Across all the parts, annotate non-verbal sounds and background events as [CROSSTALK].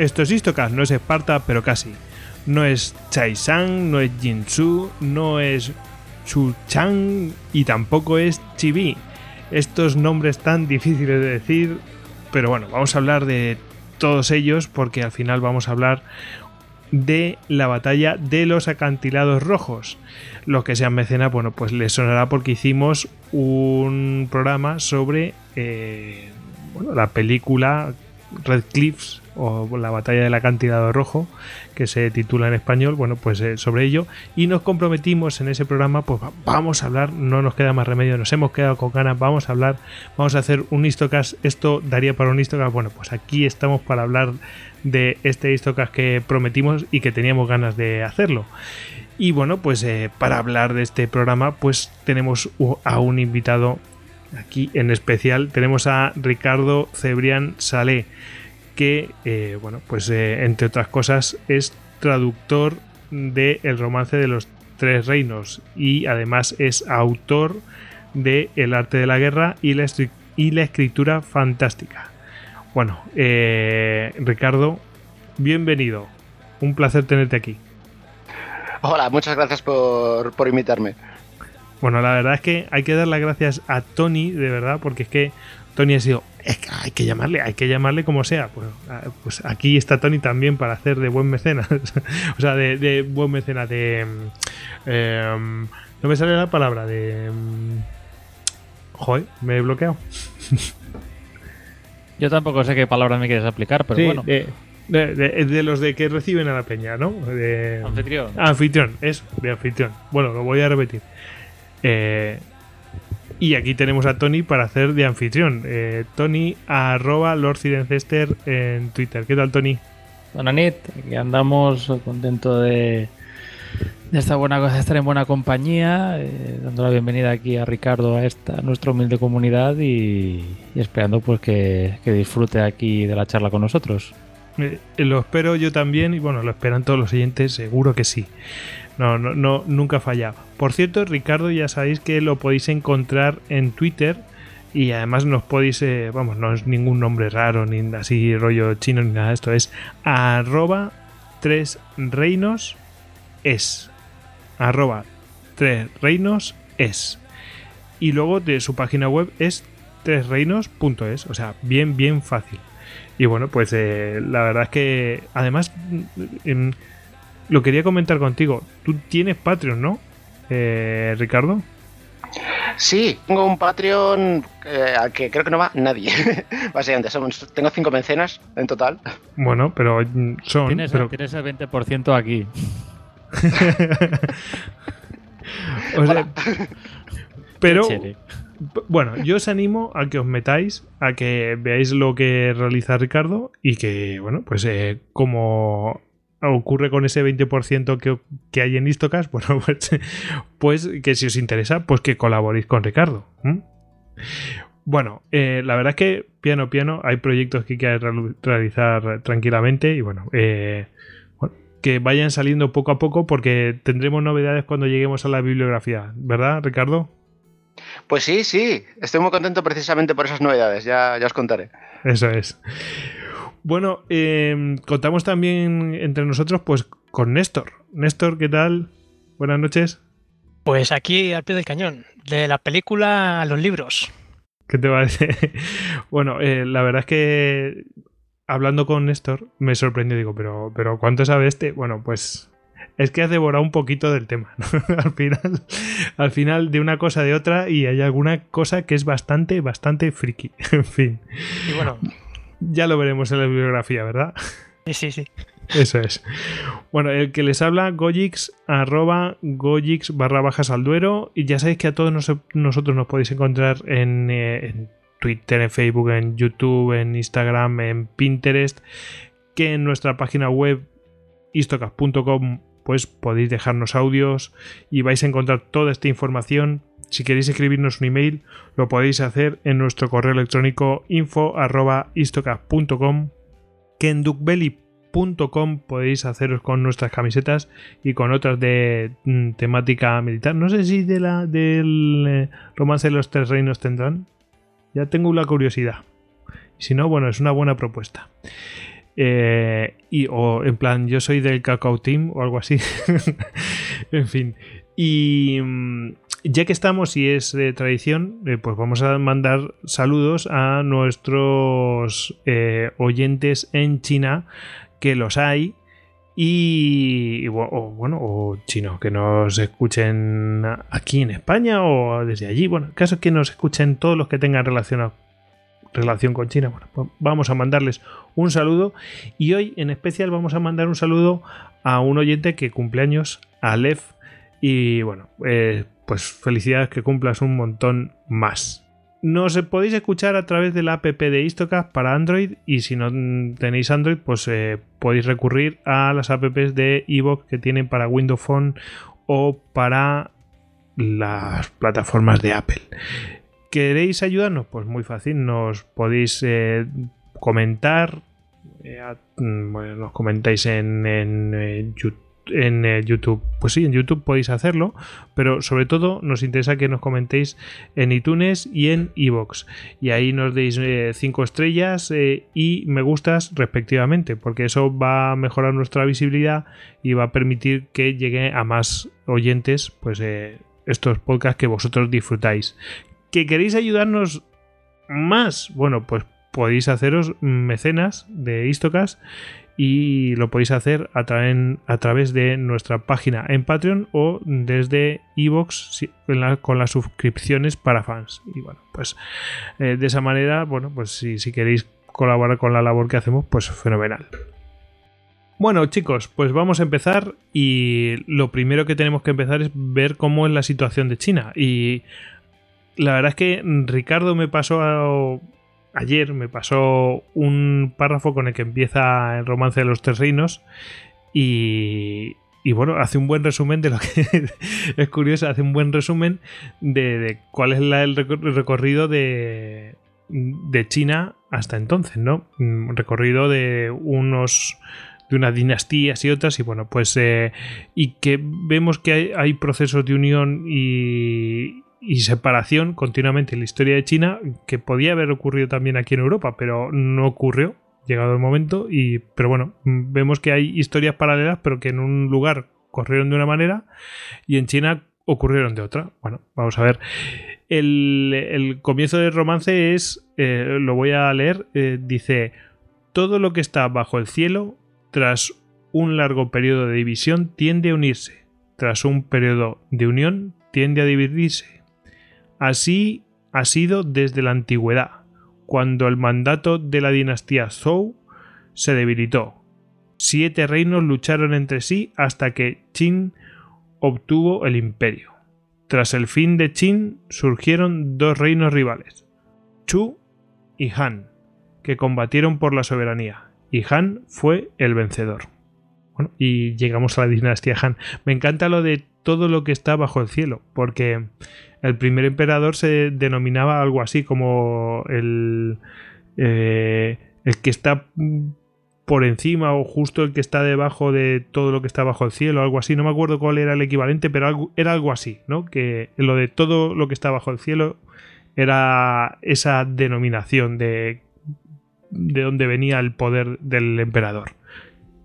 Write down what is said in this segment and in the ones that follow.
Esto es Istocast, no es Esparta, pero casi. No es Chaisang, no es Jinsu, no es Chuchang y tampoco es Chibi. Estos nombres tan difíciles de decir, pero bueno, vamos a hablar de todos ellos porque al final vamos a hablar de la batalla de los acantilados rojos. Los que sean mecenas, bueno, pues les sonará porque hicimos un programa sobre eh, la película Red Cliffs o la batalla del acantilado rojo que se titula en español bueno pues eh, sobre ello. Y nos comprometimos en ese programa pues vamos a hablar no nos queda más remedio nos hemos quedado con ganas vamos a hablar vamos a hacer un histocast. Esto daría para un histocast. Bueno pues aquí estamos para hablar de este histocast que prometimos y que teníamos ganas de hacerlo. Y bueno pues eh, para hablar de este programa pues tenemos a un invitado aquí en especial. Tenemos a Ricardo Cebrián Salé que, eh, bueno, pues eh, entre otras cosas es traductor de El romance de los tres reinos y además es autor de El arte de la guerra y la, y la escritura fantástica. Bueno, eh, Ricardo, bienvenido. Un placer tenerte aquí. Hola, muchas gracias por, por invitarme. Bueno, la verdad es que hay que dar las gracias a Tony, de verdad, porque es que Tony ha sido, es que hay que llamarle, hay que llamarle como sea. Pues, ah, pues aquí está Tony también para hacer de buen mecenas. [LAUGHS] o sea, de, buen mecenas, de... Em, no me sale la palabra, de... Em, joder, me he bloqueado. Yo tampoco sé qué palabra me quieres aplicar, pero bueno. De, los de que reciben a la peña, ¿no? De, anfitrión. Anfitrión, eso, de anfitrión. Bueno, lo voy a repetir. Eh, y aquí tenemos a Tony para hacer de anfitrión. Eh, Tony arroba Lord en Twitter. ¿Qué tal, Tony? Buenas aquí andamos contentos de, de esta buena cosa, estar en buena compañía, eh, dando la bienvenida aquí a Ricardo a esta nuestra humilde comunidad y, esperando pues que, disfrute aquí de la charla con nosotros. Eh, lo espero yo también y bueno, lo esperan todos los oyentes, seguro que sí. No, no, nunca falla. Por cierto, Ricardo, ya sabéis que lo podéis encontrar en Twitter y además nos podéis, eh, vamos, no es ningún nombre raro, ni así rollo chino, ni nada de esto, es arroba tres reinos es. Arroba tres reinos es. Y luego de su página web es tresreinos.es, o sea, bien, bien fácil. Y bueno, pues eh, la verdad es que además en, lo quería comentar contigo. Tú tienes Patreon, ¿no? Eh, Ricardo. Sí, tengo un Patreon eh, al que creo que no va nadie. [LAUGHS] Básicamente, tengo cinco mecenas en total. Bueno, pero son. Tienes, pero... tienes el 20% aquí. [LAUGHS] o sea, [LAUGHS] pero. Bueno, yo os animo a que os metáis, a que veáis lo que realiza Ricardo y que, bueno, pues eh, como ocurre con ese 20% que, que, hay en Istocas, [LAUGHS] bueno, pues, pues, que si os interesa, pues que colaboréis con Ricardo. Bueno, eh, la verdad es que piano piano hay proyectos que hay que realizar tranquilamente y bueno, eh, bueno, que vayan saliendo poco a poco porque tendremos novedades cuando lleguemos a la bibliografía, ¿verdad, Ricardo? Pues sí, sí, estoy muy contento precisamente por esas novedades, ya, ya os contaré. Eso es. Bueno, em, contamos también entre nosotros pues con Néstor. Néstor, ¿qué tal? Buenas noches. Pues aquí al pie del cañón, de la película a los libros. ¿Qué te parece? [LAUGHS] bueno, eh, la verdad es que hablando con Néstor me sorprendió, digo, pero, pero ¿cuánto sabe este? Bueno, pues es que has devorado un poquito del tema. [LAUGHS] al, final, al final, de una cosa de otra, y hay alguna cosa que es bastante, bastante friki. [LAUGHS] en fin. Y bueno. Ya lo veremos en la bibliografía, ¿verdad? Sí, sí, sí. Eso es. Bueno, el que les habla, Gojix, arroba Gojix barra bajas al duero. Y ya sabéis que a todos nosotros nos podéis encontrar en, eh, en Twitter, en Facebook, en YouTube, en Instagram, en Pinterest. Que en nuestra página web istocas.com pues podéis dejarnos audios y vais a encontrar toda esta información. Si queréis escribirnos un email, lo podéis hacer en nuestro correo electrónico info.istocas.com que en duckbelly.com podéis haceros con nuestras camisetas y con otras de mm, temática militar. No sé si de la del eh, romance de los tres reinos tendrán. Ya tengo la curiosidad. Si no, bueno, es una buena propuesta. Eh, y, o en plan, yo soy del Cacao Team o algo así. [LAUGHS] en fin. Y mm, ya que estamos y es de tradición, eh, pues vamos a mandar saludos a nuestros eh, oyentes en China, que los hay. Y, bueno, o chino, que nos escuchen aquí en España o desde allí. Bueno, el caso que nos escuchen todos los que tengan relación, relación con China. Bueno, pues vamos a mandarles un saludo. Y hoy en especial vamos a mandar un saludo a un oyente que cumple años, a Lev. Y bueno, eh, pues felicidades que cumplas un montón más. Nos podéis escuchar a través de la app de Istocast para Android y si no tenéis Android pues eh, podéis recurrir a las apps de Evox que tienen para Windows Phone o para las plataformas de Apple. ¿Queréis ayudarnos? Pues muy fácil, nos podéis eh, comentar, eh, mm, nos comentáis en, en YouTube en eh, YouTube. Pues sí, en YouTube podéis hacerlo, pero sobre todo nos interesa que nos comentéis en iTunes y en iVoox. Y ahí nos deis 5 eh, estrellas eh, y me gustas respectivamente, porque eso va a mejorar nuestra visibilidad y va a permitir que llegue a más oyentes pues estos podcasts que vosotros disfrutáis. ¿Que queréis ayudarnos más? Bueno, pues podéis haceros mecenas de Istocas y lo podéis hacer a, a través de nuestra página en Patreon o desde iVoox con las suscripciones para fans. Y bueno, pues eh, de esa manera, bueno, pues si, si queréis colaborar con la labor que hacemos, pues fenomenal. Bueno, chicos, pues vamos a empezar y lo primero que tenemos que empezar es ver cómo es la situación de China. Y la verdad es que Ricardo me pasó a, ayer me pasó un párrafo con el que empieza el romance de los tres reinos y, bueno, hace un buen resumen de lo que [LAUGHS] es curioso, hace un buen resumen de, cuál es el recorrido de, de China hasta entonces, ¿no? Un recorrido de unos de unas dinastías y otras y bueno pues eh, y que vemos que hay procesos de unión y, y separación continuamente en la historia de China que podía haber ocurrido también aquí en Europa, pero no ocurrió, llegado el momento, y, pero bueno, vemos que hay historias paralelas, pero que en un lugar corrieron de una manera y en China ocurrieron de otra. Bueno, vamos a ver. El, comienzo del romance es, eh, lo voy a leer, eh, dice, todo lo que está bajo el cielo, tras un largo periodo de división, tiende a unirse. Tras un periodo de unión, tiende a dividirse Así ha sido desde la antigüedad, cuando el mandato de la dinastía Zhou se debilitó. Siete reinos lucharon entre sí hasta que Qin obtuvo el imperio. Tras el fin de Qin surgieron dos reinos rivales, Chu y Han, que combatieron por la soberanía, y Han fue el vencedor. Bueno, y llegamos a la dinastía Han. Me encanta lo de todo lo que está bajo el cielo, porque el primer emperador se denominaba algo así como el, eh, el que está por encima o justo el que está debajo de todo lo que está bajo el cielo, algo así. No me acuerdo cuál era el equivalente, pero era algo así, ¿no? Que lo de todo lo que está bajo el cielo era esa denominación de, de dónde venía el poder del emperador.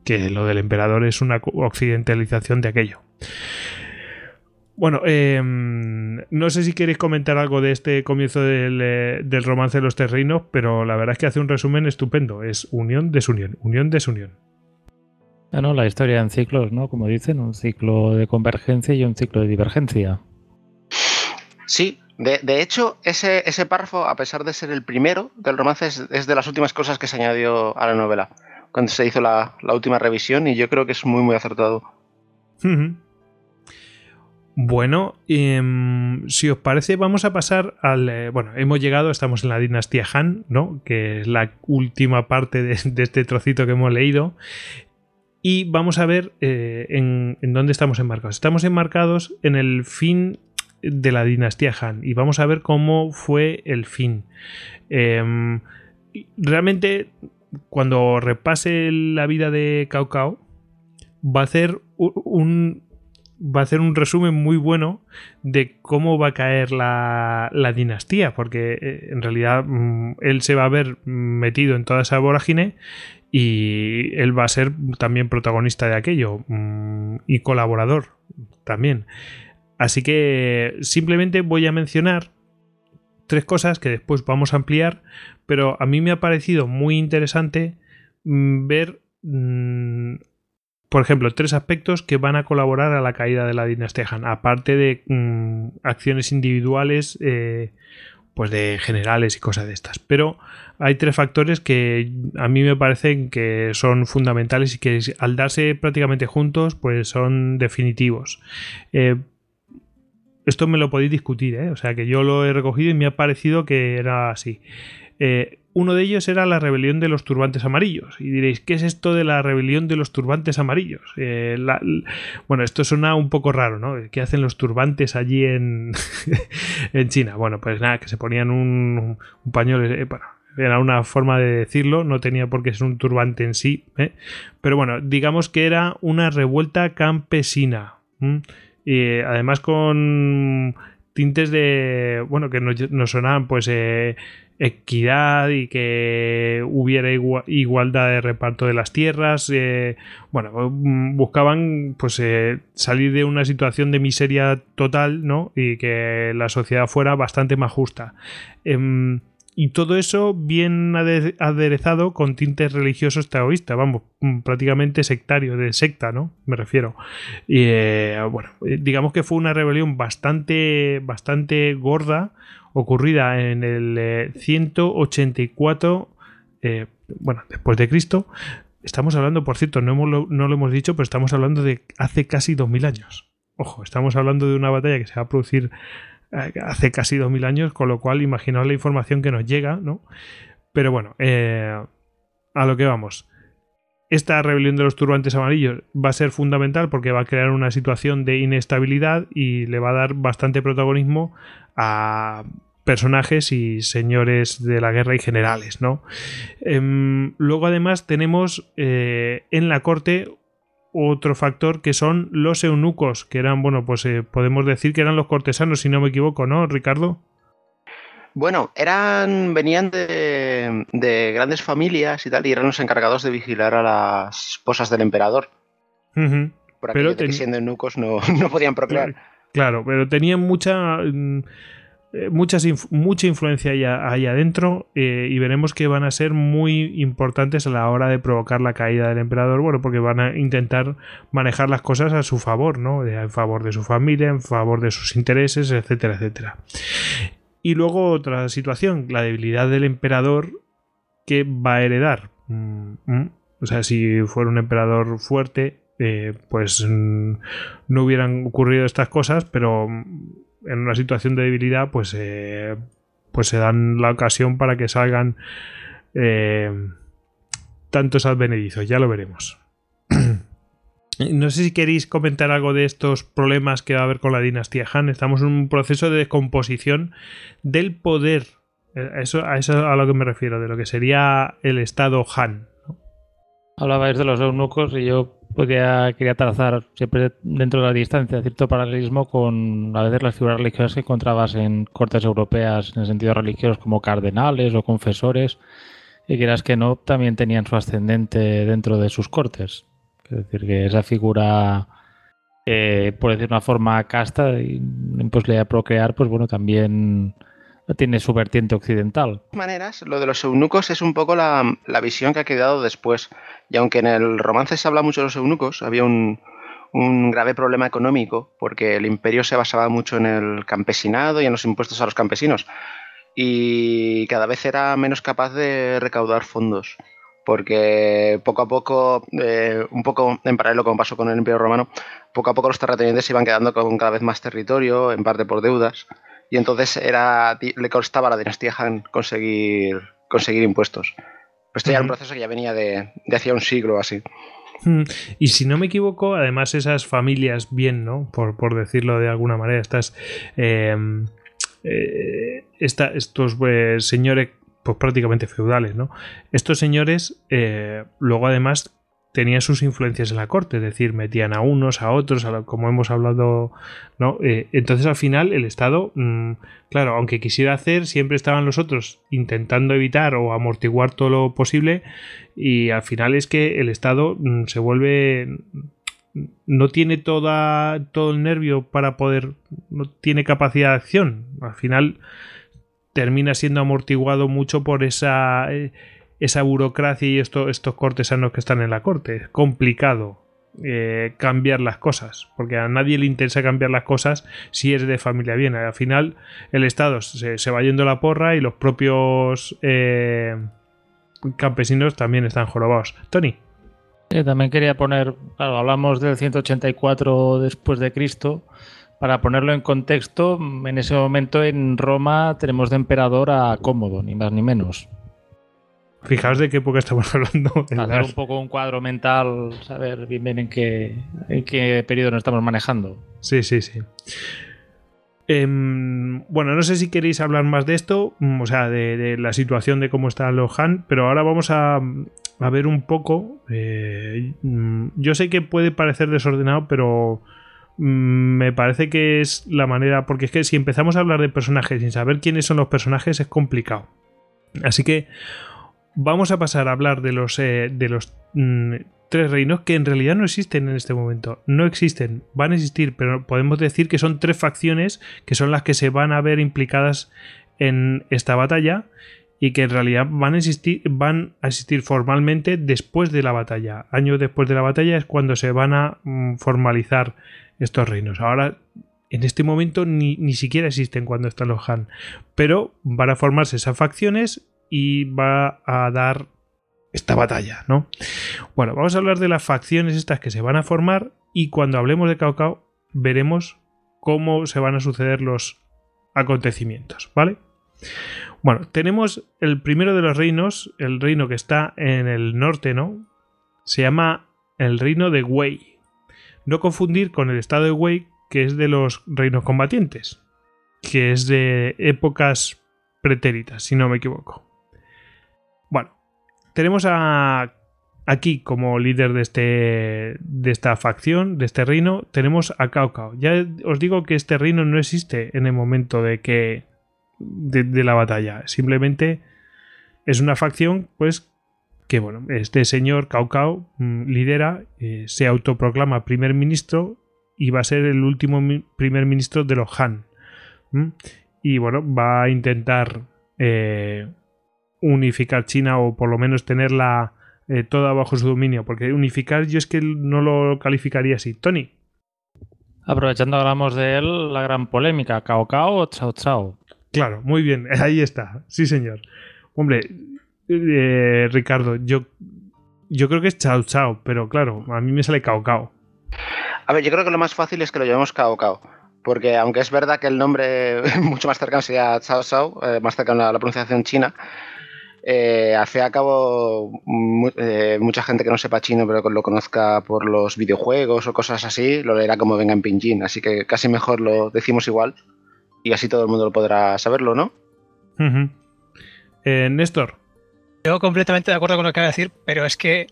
Que lo del emperador es una occidentalización de aquello. Bueno, em, no sé si queréis comentar algo de este comienzo eh, del, romance de los tres pero la verdad es que hace un resumen estupendo. Es unión, desunión, unión, desunión. Bueno, la historia en ciclos, ¿no? Como dicen, un ciclo de convergencia y un ciclo de divergencia. Sí, de, de hecho, ese, ese párrafo, a pesar de ser el primero del romance, es, es de las últimas cosas que se añadió a la novela, cuando se hizo la, la última revisión, y yo creo que es muy, muy acertado. Bueno, em, si os parece, vamos a pasar al. eh, bueno, hemos llegado, estamos en la dinastía Han, ¿no? Que es la última parte de, este trocito que hemos leído. Y vamos a ver eh, en, dónde estamos enmarcados. Estamos enmarcados en el fin de la dinastía Han. Y vamos a ver cómo fue el fin. Em, realmente, cuando repase la vida de Cao Cao, va a hacer u- un, va a hacer un resumen muy bueno de cómo va a caer la, la dinastía, porque eh, en realidad mm, él se va a ver metido en toda esa vorágine y él va a ser también protagonista de aquello mm, y colaborador también. Así que simplemente voy a mencionar tres cosas que después vamos a ampliar, pero a mí me ha parecido muy interesante mm, ver por ejemplo, tres aspectos que van a colaborar a la caída de la dinastía Han, aparte de mm, acciones individuales, eh, pues de generales y cosas de estas. Pero hay tres factores que a mí me parecen que son fundamentales y que al darse prácticamente juntos, pues son definitivos. Eh, esto me lo podéis discutir, ¿eh? o sea que yo lo he recogido y me ha parecido que era así. Eh, uno de ellos era la rebelión de los turbantes amarillos. Y diréis, ¿qué es esto de la rebelión de los turbantes amarillos? Eh, bueno, esto suena un poco raro, ¿no? ¿Qué hacen los turbantes allí en, [LAUGHS] en China? Bueno, pues nada, que se ponían un, un pañuelo. eh, era una forma de decirlo, no tenía por qué ser un turbante en sí. ¿eh? Pero bueno, digamos que era una revuelta campesina. Y además con tintes de. Bueno, que nos sonaban pues. eh, equidad y que hubiera igua- igualdad de reparto de las tierras. eh, bueno, mm, buscaban pues eh, salir de una situación de miseria total, ¿no? Y que la sociedad fuera bastante más justa. Em, y todo eso bien ade- aderezado con tintes religiosos taoístas, vamos, mm, prácticamente sectario, de secta, ¿no? Me refiero. Y eh, bueno, digamos que fue una rebelión bastante, bastante gorda, ocurrida en el eh, 184, eh, bueno, después de Cristo. Estamos hablando, por cierto, no, no lo hemos dicho, pero estamos hablando de hace casi 2000 años. Ojo, estamos hablando de una batalla que se va a producir eh, hace casi 2000 años, con lo cual imaginaos la información que nos llega, ¿no? Pero bueno, eh, a lo que vamos. Esta rebelión de los turbantes amarillos va a ser fundamental porque va a crear una situación de inestabilidad y le va a dar bastante protagonismo a personajes y señores de la guerra y generales, ¿no? Em, luego además tenemos eh, en la corte otro factor que son los eunucos, que eran, bueno, pues eh, podemos decir que eran los cortesanos, si no me equivoco, ¿no, Ricardo? Bueno, eran, venían de, de grandes familias y tal, y eran los encargados de vigilar a las esposas del emperador. Por Pero aquello de que ten- siendo eunucos no, [LAUGHS] no podían procrear. Claro, pero tenían mucha muchas inf- mucha influencia ahí, adentro eh, y veremos que van a ser muy importantes a la hora de provocar la caída del emperador, bueno, porque van a intentar manejar las cosas a su favor, ¿no? En favor de su familia, en favor de sus intereses, etcétera, etcétera. Y luego otra situación, la debilidad del emperador que va a heredar. Mm, mm. O sea, si fuera un emperador fuerte, eh, pues mm, no hubieran ocurrido estas cosas, pero en una situación de debilidad, pues, eh, pues se dan la ocasión para que salgan eh, tantos advenedizos, ya lo veremos. [CLEARS THROAT] No sé si queréis comentar algo de estos problemas que va a haber con la dinastía Han. Estamos en un proceso de descomposición del poder. Eh, eso, a eso a lo que me refiero, de lo que sería el Estado Han. Hablabais de los eunucos y yo podía, quería trazar siempre dentro de la distancia cierto paralelismo con a veces las figuras religiosas que encontrabas en cortes europeas en el sentido religioso como cardenales o confesores y quieras que no también tenían su ascendente dentro de sus cortes. Es decir, que esa figura, eh, por decir una forma casta imposibilidad de procrear, pues bueno, también tiene su vertiente occidental. De todas maneras, lo de los eunucos es un poco la, la visión que ha quedado después. Y aunque en el romance se habla mucho de los eunucos, había un, un grave problema económico porque el imperio se basaba mucho en el campesinado y en los impuestos a los campesinos y cada vez era menos capaz de recaudar fondos porque poco a poco, eh, un poco en paralelo como pasó con el Imperio Romano, poco a poco los terratenientes se iban quedando con cada vez más territorio, en parte por deudas, y entonces era, le costaba a la dinastía Han conseguir, conseguir impuestos. Pero esto ya era un proceso que ya venía de, de hacía un siglo así. Mm, Y si no me equivoco, además esas familias bien, ¿no? Por, por decirlo de alguna manera, estas... eh, eh, esta- estos eh, señores, pues prácticamente feudales, ¿no? Estos señores eh, luego además tenían sus influencias en la corte, es decir, metían a unos, a otros, como hemos hablado, ¿no? Eh, entonces al final el Estado, mm, claro, aunque quisiera hacer, siempre estaban los otros intentando evitar o amortiguar todo lo posible y al final es que el Estado mm, se vuelve no tiene toda todo el nervio para poder no tiene capacidad de acción al final termina siendo amortiguado mucho por esa eh, esa burocracia y esto- estos cortesanos que están en la corte es complicado eh, cambiar las cosas porque a nadie le interesa cambiar las cosas si es de familia bien al final el estado se, se va yendo la porra y los propios eh, campesinos también están jorobados Tony Eh, también quería poner, claro, hablamos del 184 después de Cristo. Para ponerlo en contexto, en ese momento en Roma tenemos de emperador a Cómodo, ni más ni menos. Fijaos de qué época estamos hablando. [LAUGHS] Hacer las- un poco un cuadro mental, saber bien bien en qué, en qué periodo nos estamos manejando. Sí, sí, sí. Em, bueno, no sé si queréis hablar más de esto, mm, o sea, de, de la situación de cómo está los Han, pero ahora vamos a, a ver un poco. eh, mm, yo sé que puede parecer desordenado, pero mm, me parece que es la manera, porque es que si empezamos a hablar de personajes sin saber quiénes son los personajes es complicado. Así que vamos a pasar a hablar de los, eh, de los mm, tres reinos que en realidad no existen en este momento. No existen, van a existir, pero podemos decir que son tres facciones que son las que se van a ver implicadas en esta batalla y que en realidad van a existir, van a existir formalmente después de la batalla. Años después de la batalla es cuando se van a mm, formalizar estos reinos. Ahora, en este momento ni, ni siquiera existen cuando están los Han, pero van a formarse esas facciones y va a dar esta batalla, ¿no? Bueno, vamos a hablar de las facciones estas que se van a formar y cuando hablemos de Cao veremos cómo se van a suceder los acontecimientos, ¿vale? Bueno, tenemos el primero de los reinos, el reino que está en el norte, ¿no? Se llama el reino de Wei. No confundir con el estado de Wei, que es de los reinos combatientes, que es de épocas pretéritas, si no me equivoco. Tenemos a aquí como líder de este de esta facción, de este reino, tenemos a Cao Cao. Ya os digo que este reino no existe en el momento de que de, la batalla, simplemente es una facción pues que bueno, este señor Cao Cao mm, lidera, eh, se autoproclama primer ministro y va a ser el último primer ministro de los Han. Y bueno, va a intentar eh, unificar China o por lo menos tenerla eh, toda bajo su dominio. Porque unificar yo es que no lo calificaría así. Tony, Aprovechando hablamos de él, la gran polémica, Cao Cao o Chao Chao. claro, muy bien, [LAUGHS] ahí está. Sí, señor. Hombre, eh, Ricardo, yo, yo creo que es Chao Chao, pero claro, a mí me sale Cao Cao. A ver, yo creo que lo más fácil es que lo llamemos Cao Cao. Porque aunque es verdad que el nombre [LAUGHS] mucho más cercano sería Cao Cao, eh, más cercano a la pronunciación china, eh, al fin y al cabo, mu- eh, mucha gente que no sepa chino pero que lo conozca por los videojuegos o cosas así, lo leerá como venga en pinyin. Así que casi mejor lo decimos igual y así todo el mundo lo podrá saberlo, ¿no? Eh, Néstor, Yo completamente de acuerdo con lo que acaba de decir, pero es que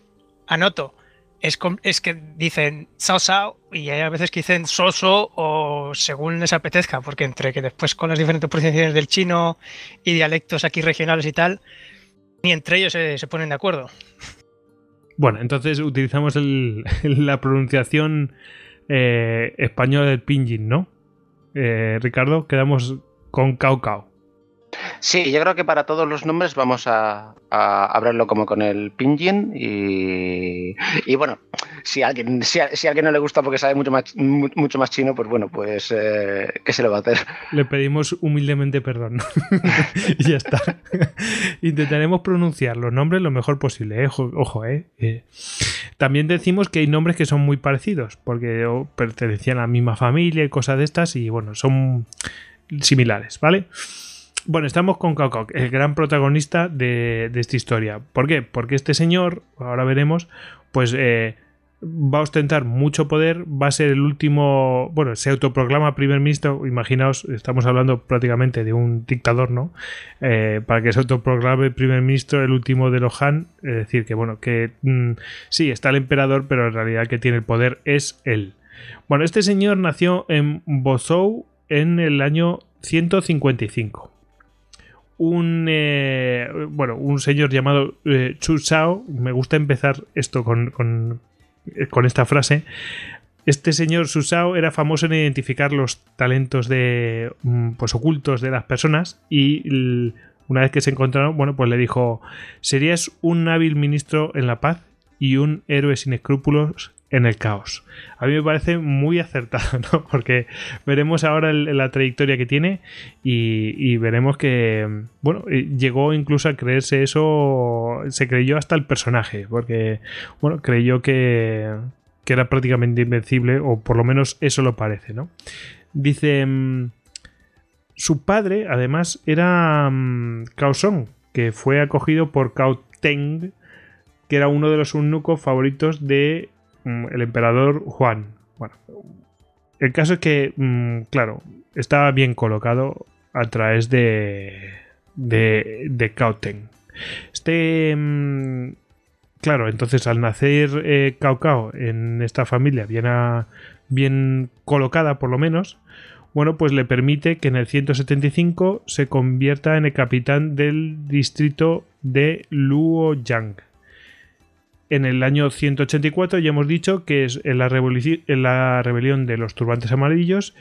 anoto, es, es que dicen sao sao y hay a veces que dicen so so o según les apetezca, porque entre que después con las diferentes pronunciaciones del chino y dialectos aquí regionales y tal, ni entre ellos se, se ponen de acuerdo. Bueno, entonces utilizamos el- la pronunciación eh, española del pinyin, ¿no? Eh, Ricardo, quedamos con Cao Cao. Sí, yo creo que para todos los nombres vamos a, a hablarlo como con el pinyin y, bueno, si a alguien, si, a, alguien no le gusta porque sabe mucho más, mucho más chino, pues bueno, pues eh, ¿qué se le va a hacer? Le pedimos humildemente perdón. [LAUGHS] y ya está. Intentaremos pronunciar los nombres lo mejor posible, ¿eh? ojo, ojo ¿eh? ¿eh? También decimos que hay nombres que son muy parecidos, porque pertenecían a la misma familia y cosas de estas, y bueno, son similares, ¿vale? Bueno, estamos con Cao el gran protagonista de, esta historia. ¿Por qué? Porque este señor, ahora veremos, pues eh, va a ostentar mucho poder, va a ser el último, bueno, se autoproclama primer ministro, imaginaos, estamos hablando prácticamente de un dictador, ¿no? Eh, para que se autoproclame primer ministro, el último de los Han, es decir, que bueno, que mmm, sí, está el emperador, pero en realidad que tiene el poder es él. Bueno, este señor nació en Bozou en el año 155 un eh, bueno un señor llamado eh, Chu Shao me gusta empezar esto con, con, con esta frase. Este señor Susao era famoso en identificar los talentos de pues ocultos de las personas y una vez que se encontraron bueno pues le dijo serías un hábil ministro en la paz y un héroe sin escrúpulos en el caos. A mí me parece muy acertado, [LAUGHS] ¿no? Porque veremos ahora la trayectoria que tiene y, veremos que, bueno, llegó incluso a creerse eso, se creyó hasta el personaje, porque, bueno, creyó que, que era prácticamente invencible, o por lo menos eso lo parece, ¿no? Dice, su padre, además, era Cao Song, que fue acogido por Cao Teng, que era uno de los eunucos favoritos de el emperador Juan. Bueno, el caso es que, mmm, claro, estaba bien colocado a través de, de, de Cauten. Este, mmm, claro, entonces al nacer eh, Cao Cao en esta familia bien, a, bien colocada por lo menos, bueno, pues le permite que en el 175 se convierta en el capitán del distrito de Luoyang en el año 184 ya hemos dicho que es en la, en la rebelión de los turbantes amarillos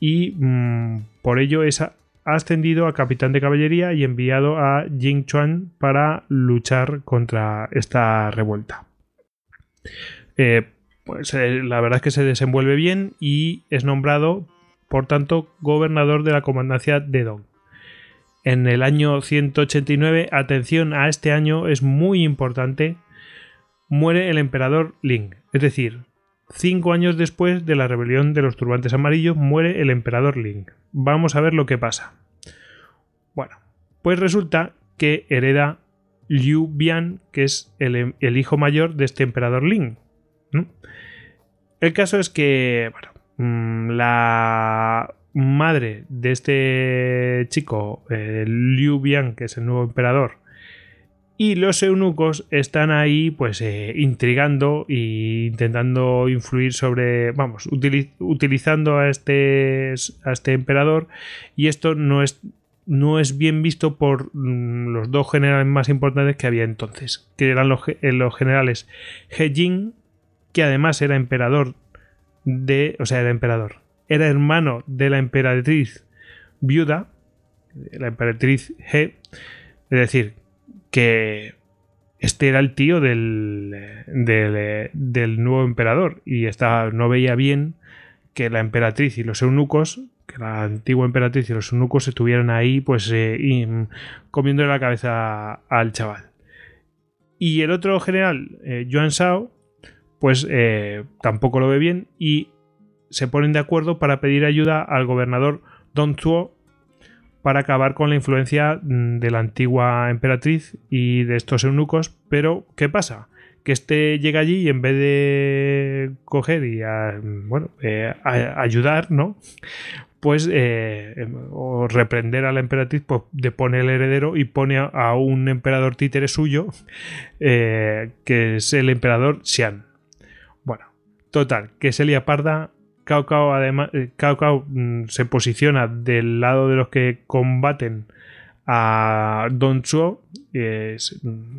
y mmm, por ello es ascendido a capitán de caballería y enviado a Jing Chuan para luchar contra esta revuelta. Eh, pues eh, la verdad es que se desenvuelve bien y es nombrado, por tanto, gobernador de la comandancia de Dong. En el año 189, atención a este año, es muy importante muere el emperador Ling. Es decir, cinco años después de la rebelión de los turbantes amarillos, muere el emperador Ling. Vamos a ver lo que pasa. Bueno, pues resulta que hereda Liu Bian, que es el, hijo mayor de este emperador Ling. El caso es que, bueno, mm, la madre de este chico, eh, Liu Bian, que es el nuevo emperador, y los eunucos están ahí pues eh, intrigando e intentando influir sobre vamos utiliz utilizando a este a este emperador. Y esto no es no es bien visto por mm, los dos generales más importantes que había entonces que eran los, eh, los generales He Jing que además era emperador de o sea era emperador era hermano de la emperatriz viuda la emperatriz He es decir que este era el tío del, del, nuevo emperador y esta, no veía bien que la emperatriz y los eunucos, que la antigua emperatriz y los eunucos estuvieran ahí pues eh, y, comiéndole la cabeza al chaval. Y el otro general, eh, Yuan Shao, pues eh, tampoco lo ve bien y se ponen de acuerdo para pedir ayuda al gobernador Don Zuo para acabar con la influencia mm, de la antigua emperatriz y de estos eunucos. Pero, ¿qué pasa? Que este llega allí y en vez de coger y a, bueno, eh, a ayudar, ¿no? Pues eh, em, o reprender a la emperatriz, pues depone el heredero y pone a, a un emperador títere suyo, eh, que es el emperador Xian. Bueno, total, que Celia Parda Cao Cao, además, eh, mmm, se posiciona del lado de los que combaten a Don Chuo, eh, se,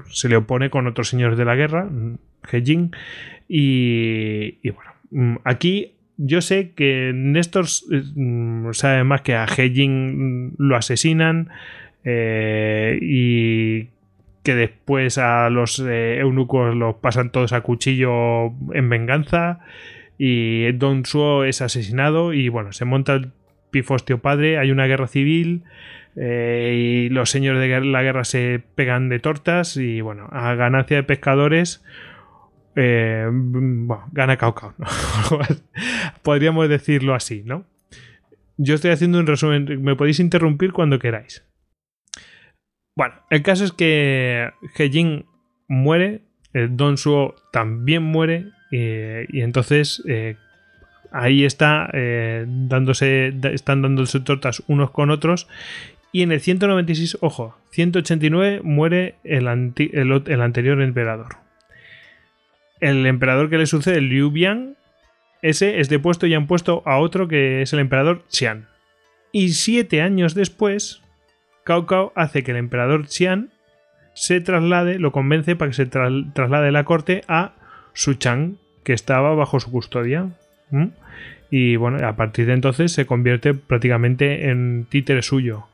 se, le opone con otros señores de la guerra, He Jing, y, bueno, mm, aquí yo sé que Néstor mm, sabe más que a He Jing lo asesinan, eh, y que después a los eh, eunucos los pasan todos a cuchillo en venganza y Don Suo es asesinado y bueno, se monta el pifostio padre, hay una guerra civil eh, y los señores de la guerra se pegan de tortas y bueno, a ganancia de pescadores eh, bueno, gana Cao Cao, ¿no? [LAUGHS] podríamos decirlo así, ¿no? Yo estoy haciendo un resumen, me podéis interrumpir cuando queráis. Bueno, el caso es que He Jin muere, el Don Suo también muere, eh, y entonces eh, ahí está eh, dándose, están dándose tortas unos con otros. Y en el 196, ojo, 189 muere el, el, anterior emperador. El emperador que le sucede, Liu Bian, ese es depuesto y han puesto a otro que es el emperador Xian. Y siete años después, Cao Cao hace que el emperador Xian se traslade, lo convence para que se traslade la corte a Chang, que estaba bajo su custodia. Y bueno, a partir de entonces se convierte prácticamente en títere suyo.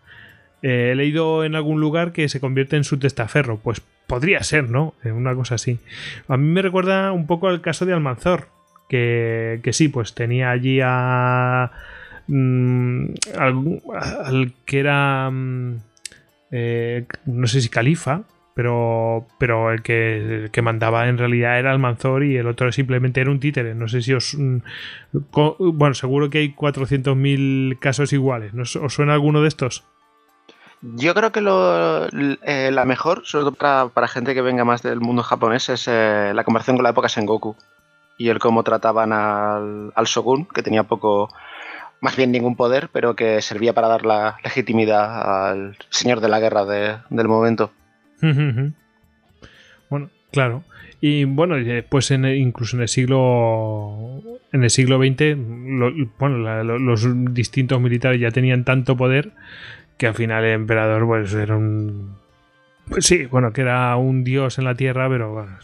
Eh, he leído en algún lugar que se convierte en su testaferro. Pues podría ser, ¿no? Eh, una cosa así. A mí me recuerda un poco al caso de Almanzor. Que, que sí, pues tenía allí a Mm, al, que era, mm, eh, no sé si califa, pero, pero el, que, mandaba en realidad era Almanzor y el otro simplemente era un títere. No sé si os... Mm, bueno, seguro que hay 400.000 casos iguales. ¿Os suena alguno de estos? Yo creo que lo, eh, la mejor, sobre todo para, gente que venga más del mundo japonés, es eh, la conversación con la época Sengoku y el cómo trataban al, al Shogun, que tenía poco, más bien ningún poder, pero que servía para dar la legitimidad al señor de la guerra del momento. Bueno, claro. Y bueno, pues en incluso en el siglo en el siglo XX, bueno, los distintos militares ya tenían tanto poder que al final el emperador pues era un pues sí, bueno, que era un dios en la tierra, pero bueno,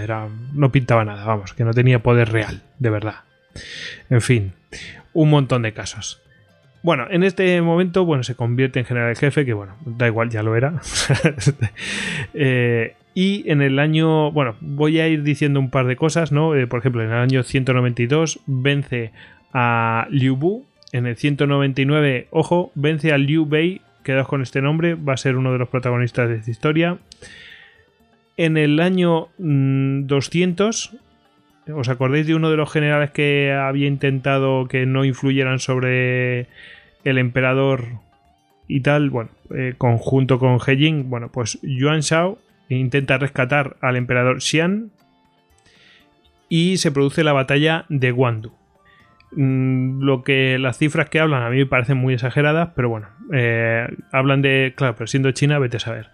era, no pintaba nada, vamos, que no tenía poder real, de verdad. En fin, un montón de casos. Bueno, en este momento, bueno, se convierte en general jefe, que bueno, da igual, ya lo era. [LAUGHS] Eh, y en el año, bueno, voy a ir diciendo un par de cosas, ¿no? Eh, por ejemplo, en el año 192 vence a Liu Bu. En el 199, ojo, vence a Liu Bei, quedaos con este nombre, va a ser uno de los protagonistas de esta historia. En el año 200 mm, ¿Os acordáis de uno de los generales que había intentado que no influyeran sobre el emperador y tal? Bueno, eh, conjunto con He Jin, bueno, pues Yuan Shao intenta rescatar al emperador Xian y se produce la batalla de Guandu. Mm, lo que las cifras que hablan a mí me parecen muy exageradas, pero bueno, eh, hablan de, claro, pero siendo China, vete a saber.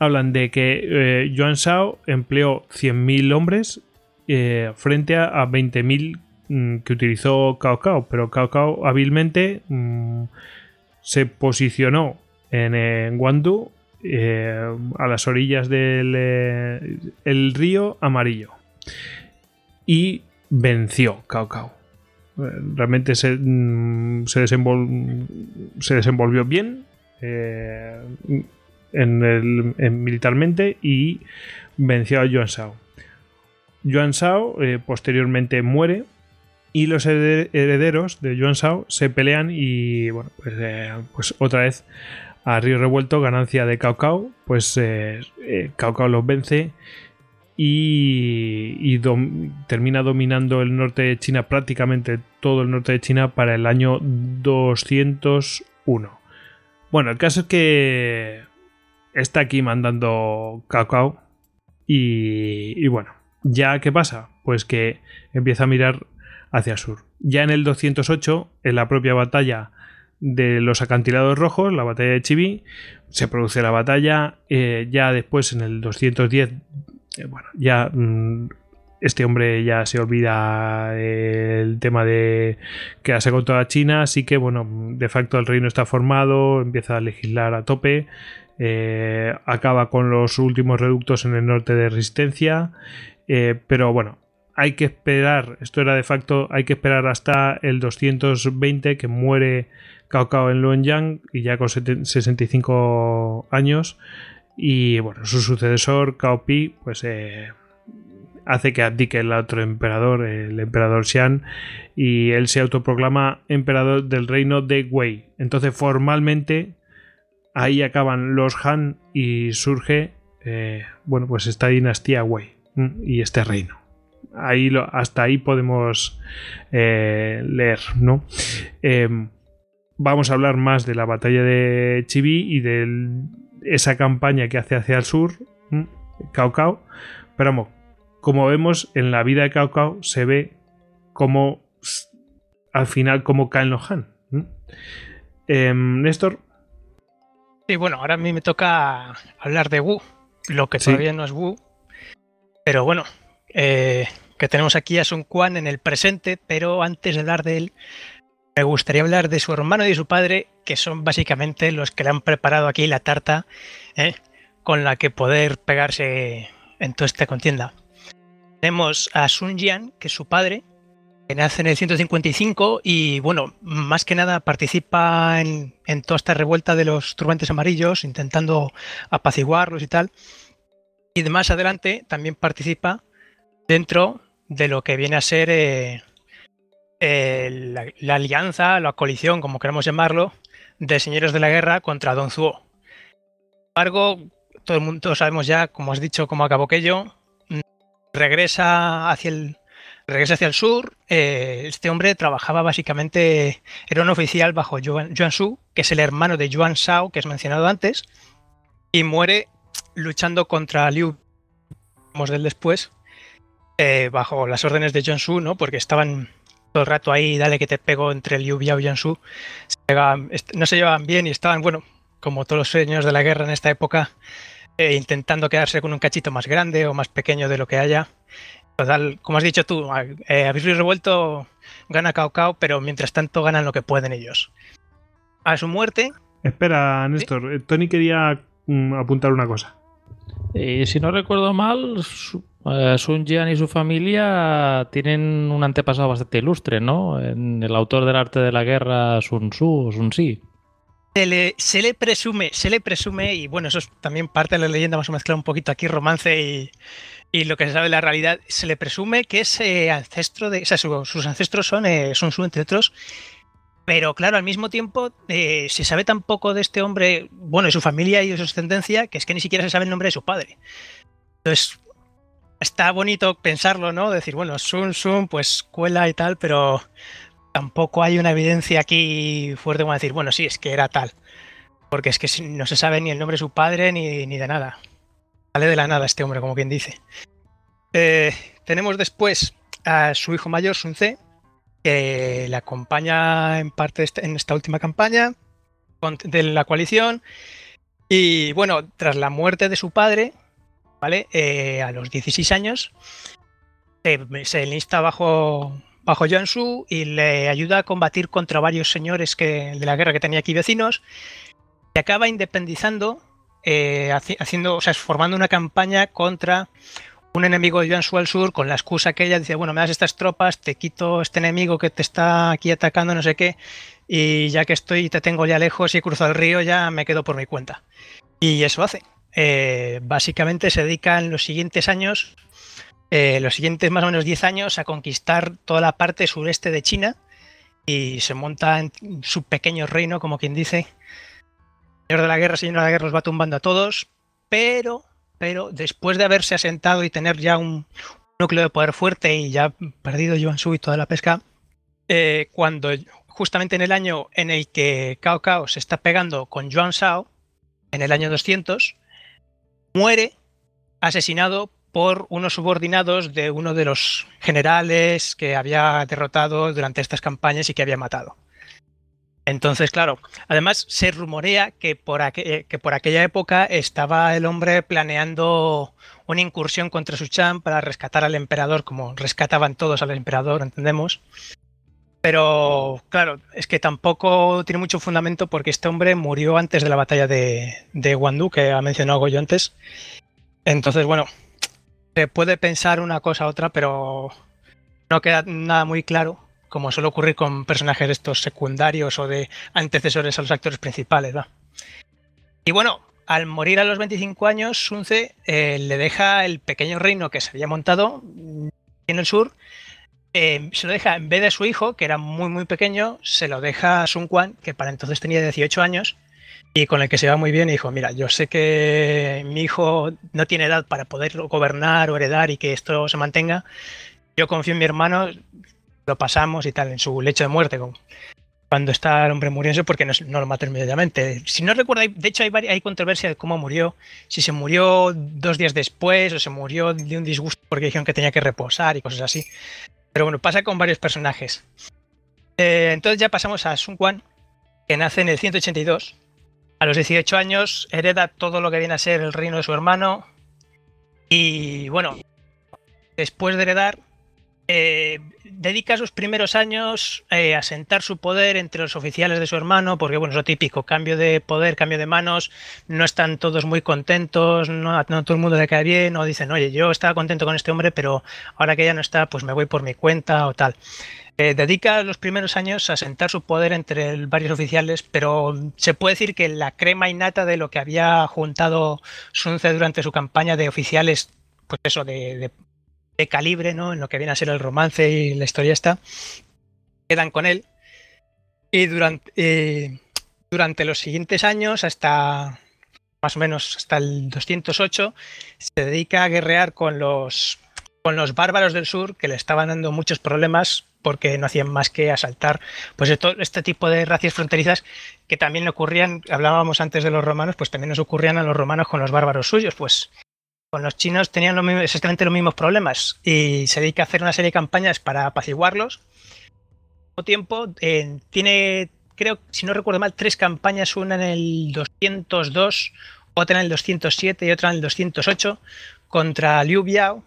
Hablan de que eh, Yuan Shao empleó 100.000 hombres eh, frente a, 20.000 mm, que utilizó Cao pero Cao hábilmente mm, se posicionó en, Guandu eh, a las orillas del eh, río amarillo y venció Cao. Realmente se, mm, se, desenvolvió bien en militarmente y venció a Yuan Shao. Yuan Shao eh, posteriormente muere y los herederos de Yuan Shao se pelean y bueno, pues, eh, pues otra vez a río revuelto, ganancia de Cao Cao, pues eh, Cao Cao los vence y, termina dominando el norte de China, prácticamente todo el norte de China para el año 201. Bueno, el caso es que está aquí mandando Cao Cao y bueno, ya, ¿qué pasa? Pues que empieza a mirar hacia el sur. Ya en el 208, en la propia batalla de los acantilados rojos, la batalla de Chibi, se produce la batalla. Eh, ya después, en el 210, eh, bueno, ya mm, este hombre ya se olvida el tema de quedarse con toda China, así que, bueno, de facto el reino está formado, empieza a legislar a tope. Eh, acaba con los últimos reductos en el norte de resistencia eh, pero bueno, hay que esperar, esto era de facto, hay que esperar hasta el 220 que muere Cao Cao en Luoyang y ya con 65 años. Y bueno, su sucesor, Cao Pi, pues eh, hace que abdique el otro emperador, el emperador Xian, y él se autoproclama emperador del reino de Wei. Entonces, formalmente, ahí acaban los Han y surge, eh, bueno, pues esta dinastía Wei y este reino. Ahí lo, hasta ahí podemos eh, leer, ¿no? Em, vamos a hablar más de la batalla de Chibi y de esa campaña que hace hacia el sur, Cao Cao. Pero vamos, como vemos en la vida de Cao Cao, se ve como al final como caen los Han. Em, Néstor. Sí, bueno, ahora a mí me toca hablar de Wu, lo que todavía no es Wu. Pero bueno, eh, que tenemos aquí a Sun Quan en el presente, pero antes de hablar de él, me gustaría hablar de su hermano y de su padre, que son básicamente los que le han preparado aquí la tarta ¿eh? con la que poder pegarse en toda esta contienda. Tenemos a Sun Jian, que es su padre, que nace en el 155 y, bueno, más que nada participa en, toda esta revuelta de los turbantes amarillos, intentando apaciguarlos y tal. Y más adelante también participa dentro de lo que viene a ser eh, la, alianza, la coalición, como queramos llamarlo, de señores de la guerra contra Don Zuo. Sin embargo, todo el mundo sabemos ya, como has dicho, cómo acabó aquello regresa hacia el, regresa hacia el sur. Eh, este hombre trabajaba básicamente, era un oficial bajo Yuan, Su, que es el hermano de Yuan Shao, que es mencionado antes, y muere luchando contra Liu, vamos del después, eh, bajo las órdenes de Yuan Su, ¿no? Porque estaban todo el rato ahí, dale que te pego entre Liu Biao y Yuan Su. no se llevaban bien y estaban, bueno, como todos los señores de la guerra en esta época, eh, intentando quedarse con un cachito más grande o más pequeño de lo que haya. Total, como has dicho tú, eh, habéis revuelto gana Cao Cao, pero mientras tanto ganan lo que pueden ellos. A su muerte. Espera, Néstor, eh, Tony quería mm, apuntar una cosa. Y si no recuerdo mal, Sun Jian y su familia tienen un antepasado bastante ilustre, ¿no? En el autor del arte de la guerra, Sun Tzu o Sun Si. Se le, presume, se le presume, y bueno, eso es también parte de la leyenda, vamos a mezclar un poquito aquí romance y, lo que se sabe de la realidad, se le presume que es ancestro de, o sea, sus ancestros son, eh, son su, entre otros, pero claro, al mismo tiempo eh, se sabe tan poco de este hombre, bueno, de su familia y de su ascendencia, que es que ni siquiera se sabe el nombre de su padre. Entonces, está bonito pensarlo, ¿no? Decir, bueno, Sun Sun, pues escuela y tal, pero tampoco hay una evidencia aquí fuerte como decir, bueno, sí, es que era tal. Porque es que no se sabe ni el nombre de su padre ni, de nada. Sale de la nada este hombre, como quien dice. Eh, tenemos después a su hijo mayor, Sun Tse, que le acompaña en parte este, en esta última campaña de la coalición. Y bueno, tras la muerte de su padre, ¿vale? Eh, a los 16 años, se enlista bajo bajo Su y le ayuda a combatir contra varios señores que, de la guerra que tenía aquí vecinos. Y acaba independizando, eh, haciendo, o sea, formando una campaña contra un enemigo de Su al sur con la excusa que ella dice, bueno, me das estas tropas, te quito este enemigo que te está aquí atacando, no sé qué, y ya que estoy te tengo ya lejos y he cruzado el río, ya me quedo por mi cuenta. Y eso hace. Eh, básicamente se dedica en los siguientes años eh, los siguientes más o menos 10 años a conquistar toda la parte sureste de China y se monta en su pequeño reino, como quien dice. Señor de la guerra, señor de la guerra, los va tumbando a todos, pero, pero después de haberse asentado y tener ya un núcleo de poder fuerte y ya perdido Yuan Su y toda la pesca, eh, cuando justamente en el año en el que Cao Cao se está pegando con Yuan Shao, en el año 200, muere asesinado por unos subordinados de uno de los generales que había derrotado durante estas campañas y que había matado. Entonces, claro, además se rumorea que por, eh, que por aquella época estaba el hombre planeando una incursión contra Suchan para rescatar al emperador, como rescataban todos al emperador, entendemos. Pero, claro, es que tampoco tiene mucho fundamento porque este hombre murió antes de la batalla de, de Wandu, que ha mencionado Goyo antes. Entonces, bueno, se puede pensar una cosa u otra, pero no queda nada muy claro como suele ocurrir con personajes estos secundarios o de antecesores a los actores principales. Y bueno, al morir a los 25 años, Sunce eh, le deja el pequeño reino que se había montado en el sur. eh, se lo deja, en vez de su hijo, que era muy muy pequeño, se lo deja a Sun Quan, que para entonces tenía 18 años, y con el que se va muy bien, y dijo, mira, yo sé que mi hijo no tiene edad para poder gobernar o heredar y que esto se mantenga, yo confío en mi hermano, lo pasamos y tal, en su lecho de muerte, cuando está el hombre muriéndose, porque no, lo mata inmediatamente. Si no recuerdo, de hecho hay, hay controversia de cómo murió, si se murió dos días después o se murió de un disgusto porque dijeron que tenía que reposar y cosas así. Pero bueno, pasa con varios personajes. Eh, entonces ya pasamos a Sun Quan, que nace en el 182. A los 18 años hereda todo lo que viene a ser el reino de su hermano. Y bueno, después de heredar, eh, dedica sus primeros años eh, a sentar su poder entre los oficiales de su hermano, porque bueno, es lo típico, cambio de poder, cambio de manos, no están todos muy contentos, no, todo el mundo le cae bien, o dicen, oye, yo estaba contento con este hombre, pero ahora que ya no está, pues me voy por mi cuenta o tal. Eh, dedica los primeros años a sentar su poder entre varios oficiales, pero se puede decir que la crema innata de lo que había juntado Sunce durante su campaña de oficiales, pues eso, de- de calibre, ¿no? En lo que viene a ser el romance y la historia esta, quedan con él. Y durante, eh, durante los siguientes años, hasta más o menos hasta el 208, se dedica a guerrear con los, con los bárbaros del sur que le estaban dando muchos problemas porque no hacían más que asaltar pues esto, este tipo de racias fronterizas que también le ocurrían, hablábamos antes de los romanos, pues también nos ocurrían a los romanos con los bárbaros suyos, pues con los chinos tenían exactamente los mismos problemas y se dedica a hacer una serie de campañas para apaciguarlos. Al mismo tiempo, tiene, creo, si no recuerdo mal, tres campañas, una en el 202, otra en el 207 y otra en el 208 contra Liu Biao,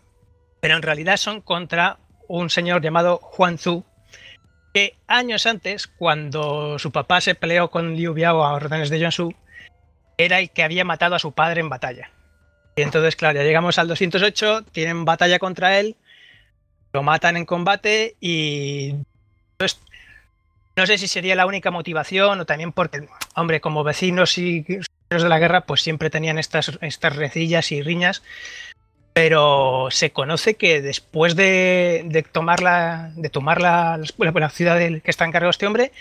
pero en realidad son contra un señor llamado Huan Zu, que años antes, cuando su papá se peleó con Liu Biao a órdenes de Yuan Shu, era el que había matado a su padre en batalla. Y entonces, claro, ya llegamos al 208, tienen batalla contra él, lo matan en combate y pues, no sé si sería la única motivación o también porque, hombre, como vecinos y de la guerra, pues siempre tenían estas, estas recillas y riñas. Pero se conoce que después de, de tomar la, de tomar la, la- ciudad del que está encargado este hombre,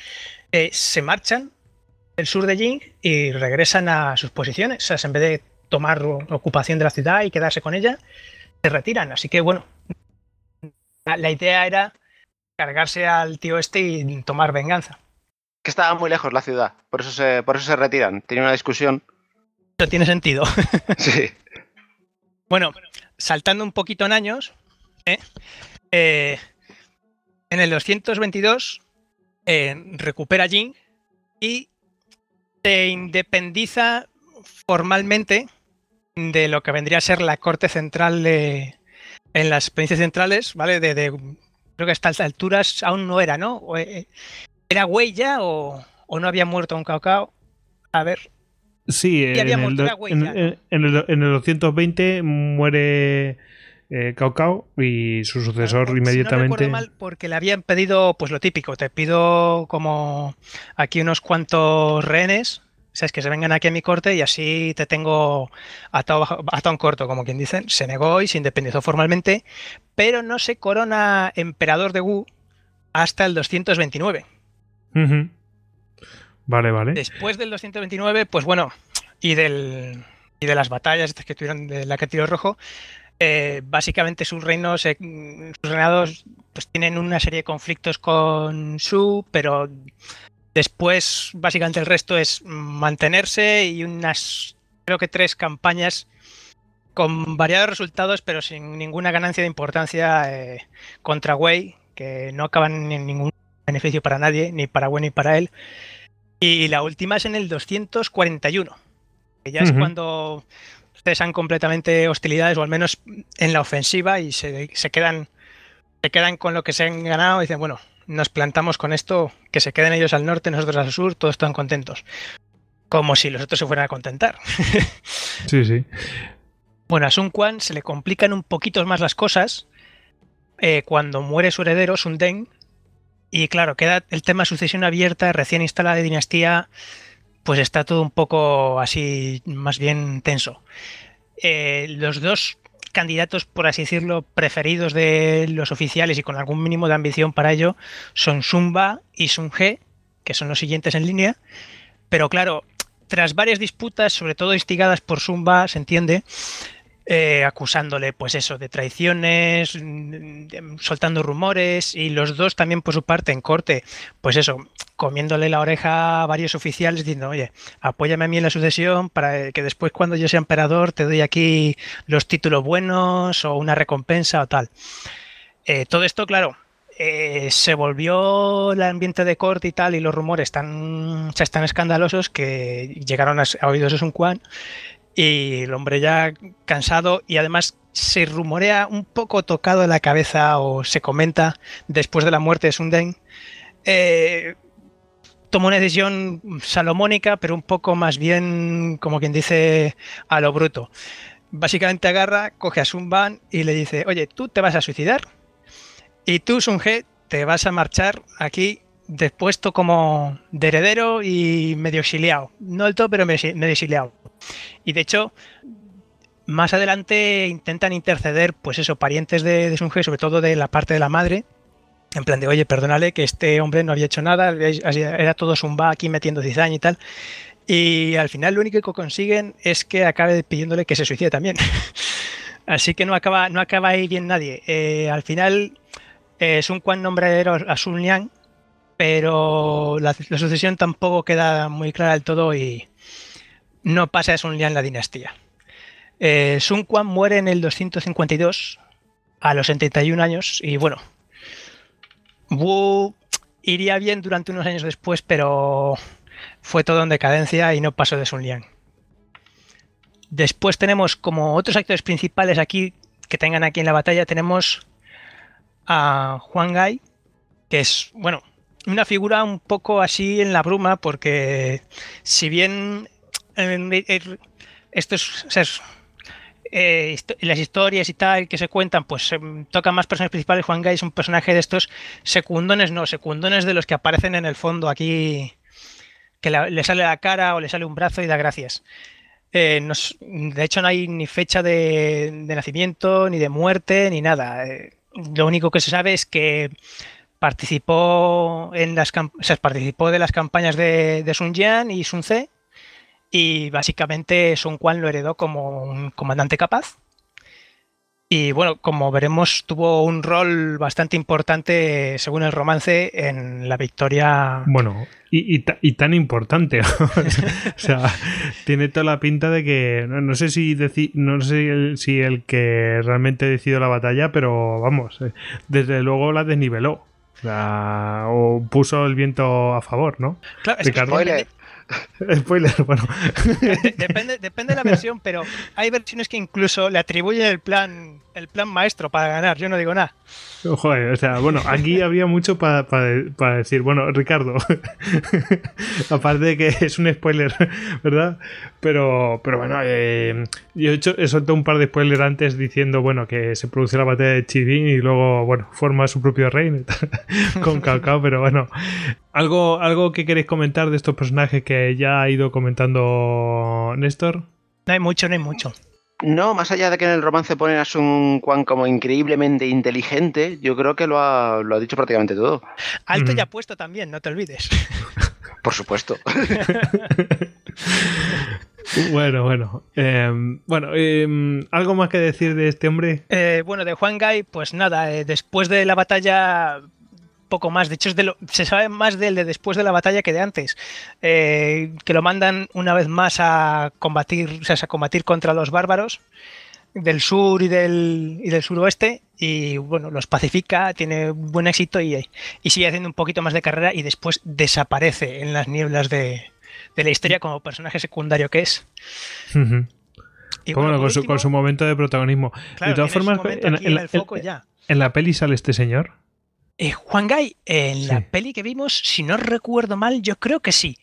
eh, se marchan del sur de Jing y regresan a sus posiciones. O sea, en vez de tomar ocupación de la ciudad y quedarse con ella, se retiran. Así que bueno, la, la idea era cargarse al tío este y tomar venganza. Que estaba muy lejos la ciudad, por eso se, por eso se retiran. Tiene una discusión. Eso tiene sentido. [LAUGHS] Sí. Bueno, saltando un poquito en años, ¿eh? Eh, en el 222 eh, recupera Jing y se independiza formalmente de lo que vendría a ser la corte central de- en las provincias centrales, ¿vale? De, de- creo que a estas alturas aún no era, ¿no? O, eh, ¿Era Wei ya o, o no había muerto un Cao A ver, Sí, en el, do- en, el, en el 220 muere eh, Cao Cao y su sucesor Claro, inmediatamente. Si no recuerdo mal, porque le habían pedido, pues lo típico, te pido como aquí unos cuantos rehenes, sabes que se vengan aquí a mi corte y así te tengo atado, atado en corto, como quien dice. Se negó y se independizó formalmente, pero no se corona emperador de Wu hasta el 229. Ujú. Vale, vale. Después del 229, pues bueno, y del y de las batallas estas que tuvieron de la que tiró rojo, eh, básicamente sus reinos, eh, sus reinados, pues tienen una serie de conflictos con Su, pero después básicamente el resto es mantenerse y unas, creo que tres campañas con variados resultados, pero sin ninguna ganancia de importancia eh, contra Wei, que no acaban en ningún beneficio para nadie, ni para Wei ni para él. Y la última es en el 241, que ya es cuando cesan completamente hostilidades, o al menos en la ofensiva, y se, se quedan, se quedan con lo que se han ganado y dicen, bueno, nos plantamos con esto, que se queden ellos al norte, nosotros al sur, todos están contentos. Como si los otros se fueran a contentar. [LAUGHS] Sí, sí. Bueno, a Sun Quan se le complican un poquito más las cosas eh, cuando muere su heredero, Sun Deng, Y claro, queda el tema sucesión abierta, recién instalada de dinastía, pues está todo un poco así, más bien tenso. Eh, los dos candidatos, por así decirlo, preferidos de los oficiales y con algún mínimo de ambición para ello son Sumba y Sunge, que son los siguientes en línea. Pero claro, tras varias disputas, sobre todo instigadas por Sumba, se entiende, eh, acusándole, pues eso, de traiciones, mm, soltando rumores, y los dos también por su parte en corte, pues eso, comiéndole la oreja a varios oficiales diciendo, oye, apóyame a mí en la sucesión para que después cuando yo sea emperador te doy aquí los títulos buenos o una recompensa o tal. Eh, todo esto, claro, eh, se volvió el ambiente de corte y tal, y los rumores tan, escandalosos que llegaron a, oídos de Sun Quan y el hombre ya cansado y además se rumorea un poco tocado de la cabeza o se comenta después de la muerte de Sun Den, eh, una decisión salomónica, pero un poco más bien, como quien dice, a lo bruto. Básicamente agarra, coge a Sun Ban y le dice, oye, tú te vas a suicidar y tú, Sun He, te vas a marchar aquí depuesto como de heredero y medio exiliado. No del todo, pero medio exiliado. Y de hecho, más adelante intentan interceder, pues eso, parientes de, de Sunge, sobre todo de la parte de la madre, en plan de, oye, perdónale que este hombre no había hecho nada, era todo Zumba aquí metiendo cizaña y tal. Y al final lo único que consiguen es que acabe pidiéndole que se suicide también. [LAUGHS] Así que no acaba, no acaba ahí bien nadie. Eh, al final es un Quan nombre a Sun Liang, pero la, sucesión tampoco queda muy clara del todo y, no pasa eso un día en la dinastía. Eh, Sun Quan muere en el 252 a los 71 años y bueno, Wu iría bien durante unos años después, pero fue todo en decadencia y no pasó de Sun Liang. Después tenemos como otros actores principales aquí que tengan aquí en la batalla, tenemos a Juan Gai, que es, bueno, una figura un poco así en la bruma, porque si bien estos, eh, las historias y tal que se cuentan, pues se tocan más personajes principales. Juan Gay es un personaje de estos secundones, no, secundones de los que aparecen en el fondo aquí, que le sale la cara o le sale un brazo y da gracias. Eh, de hecho, no hay ni fecha de, nacimiento, ni de muerte, ni nada. Eh, lo único que se sabe es que participó en las participó de las campañas de, Sun Jian y Sun Tse y básicamente Sun Quan lo heredó como un comandante capaz. Y bueno, como veremos, tuvo un rol bastante importante, según el romance, en la victoria. Bueno, y, tan importante. [LAUGHS] o sea, [LAUGHS] tiene toda la pinta de que. No, sé si no sé el, si el que realmente decidió la batalla, pero vamos, eh, desde luego la desniveló. O, puso el viento a favor, ¿no? Claro, es Spoiler, [LAUGHS] bueno. Depende, depende de la versión, pero hay versiones que incluso le atribuyen el plan, el plan maestro para ganar. Yo no digo nada. Joder, o sea, bueno, aquí [LAUGHS] había mucho para decir. Bueno, Ricardo, [LAUGHS] aparte de que es un spoiler, ¿verdad? Pero, pero bueno, eh, yo he, hecho, he soltado un par de spoilers antes diciendo, bueno, que se produce la batalla de Chivin y luego, bueno, forma su propio reino [LAUGHS] con Cacao, pero bueno. ¿Algo, ¿Algo que queréis comentar de estos personajes que ya ha ido comentando Néstor? No hay mucho, no hay mucho. No, más allá de que en el romance ponen a Sun Quan como increíblemente inteligente, yo creo que lo ha, lo ha dicho prácticamente todo. Alto y apuesto también, no te olvides. [LAUGHS] Por supuesto. [LAUGHS] bueno, bueno. Em, bueno, em, ¿algo más que decir de este hombre? Eh, bueno, de Juan Gai, pues nada, eh, después de la batalla poco más. De hecho, se sabe más de él de después de la batalla que de antes. Eh, que lo mandan una vez más a combatir, o sea, a combatir contra los bárbaros del sur y del, y del suroeste. Y bueno, los pacifica, tiene buen éxito y, y sigue haciendo un poquito más de carrera y después desaparece en las nieblas de, de la historia como personaje secundario que es. Y bueno, con, su, con, su, momento de protagonismo. de todas formas, en, la peli sale este señor. Eh, Juan Gay, en la peli que vimos, si no recuerdo mal, yo creo que sí.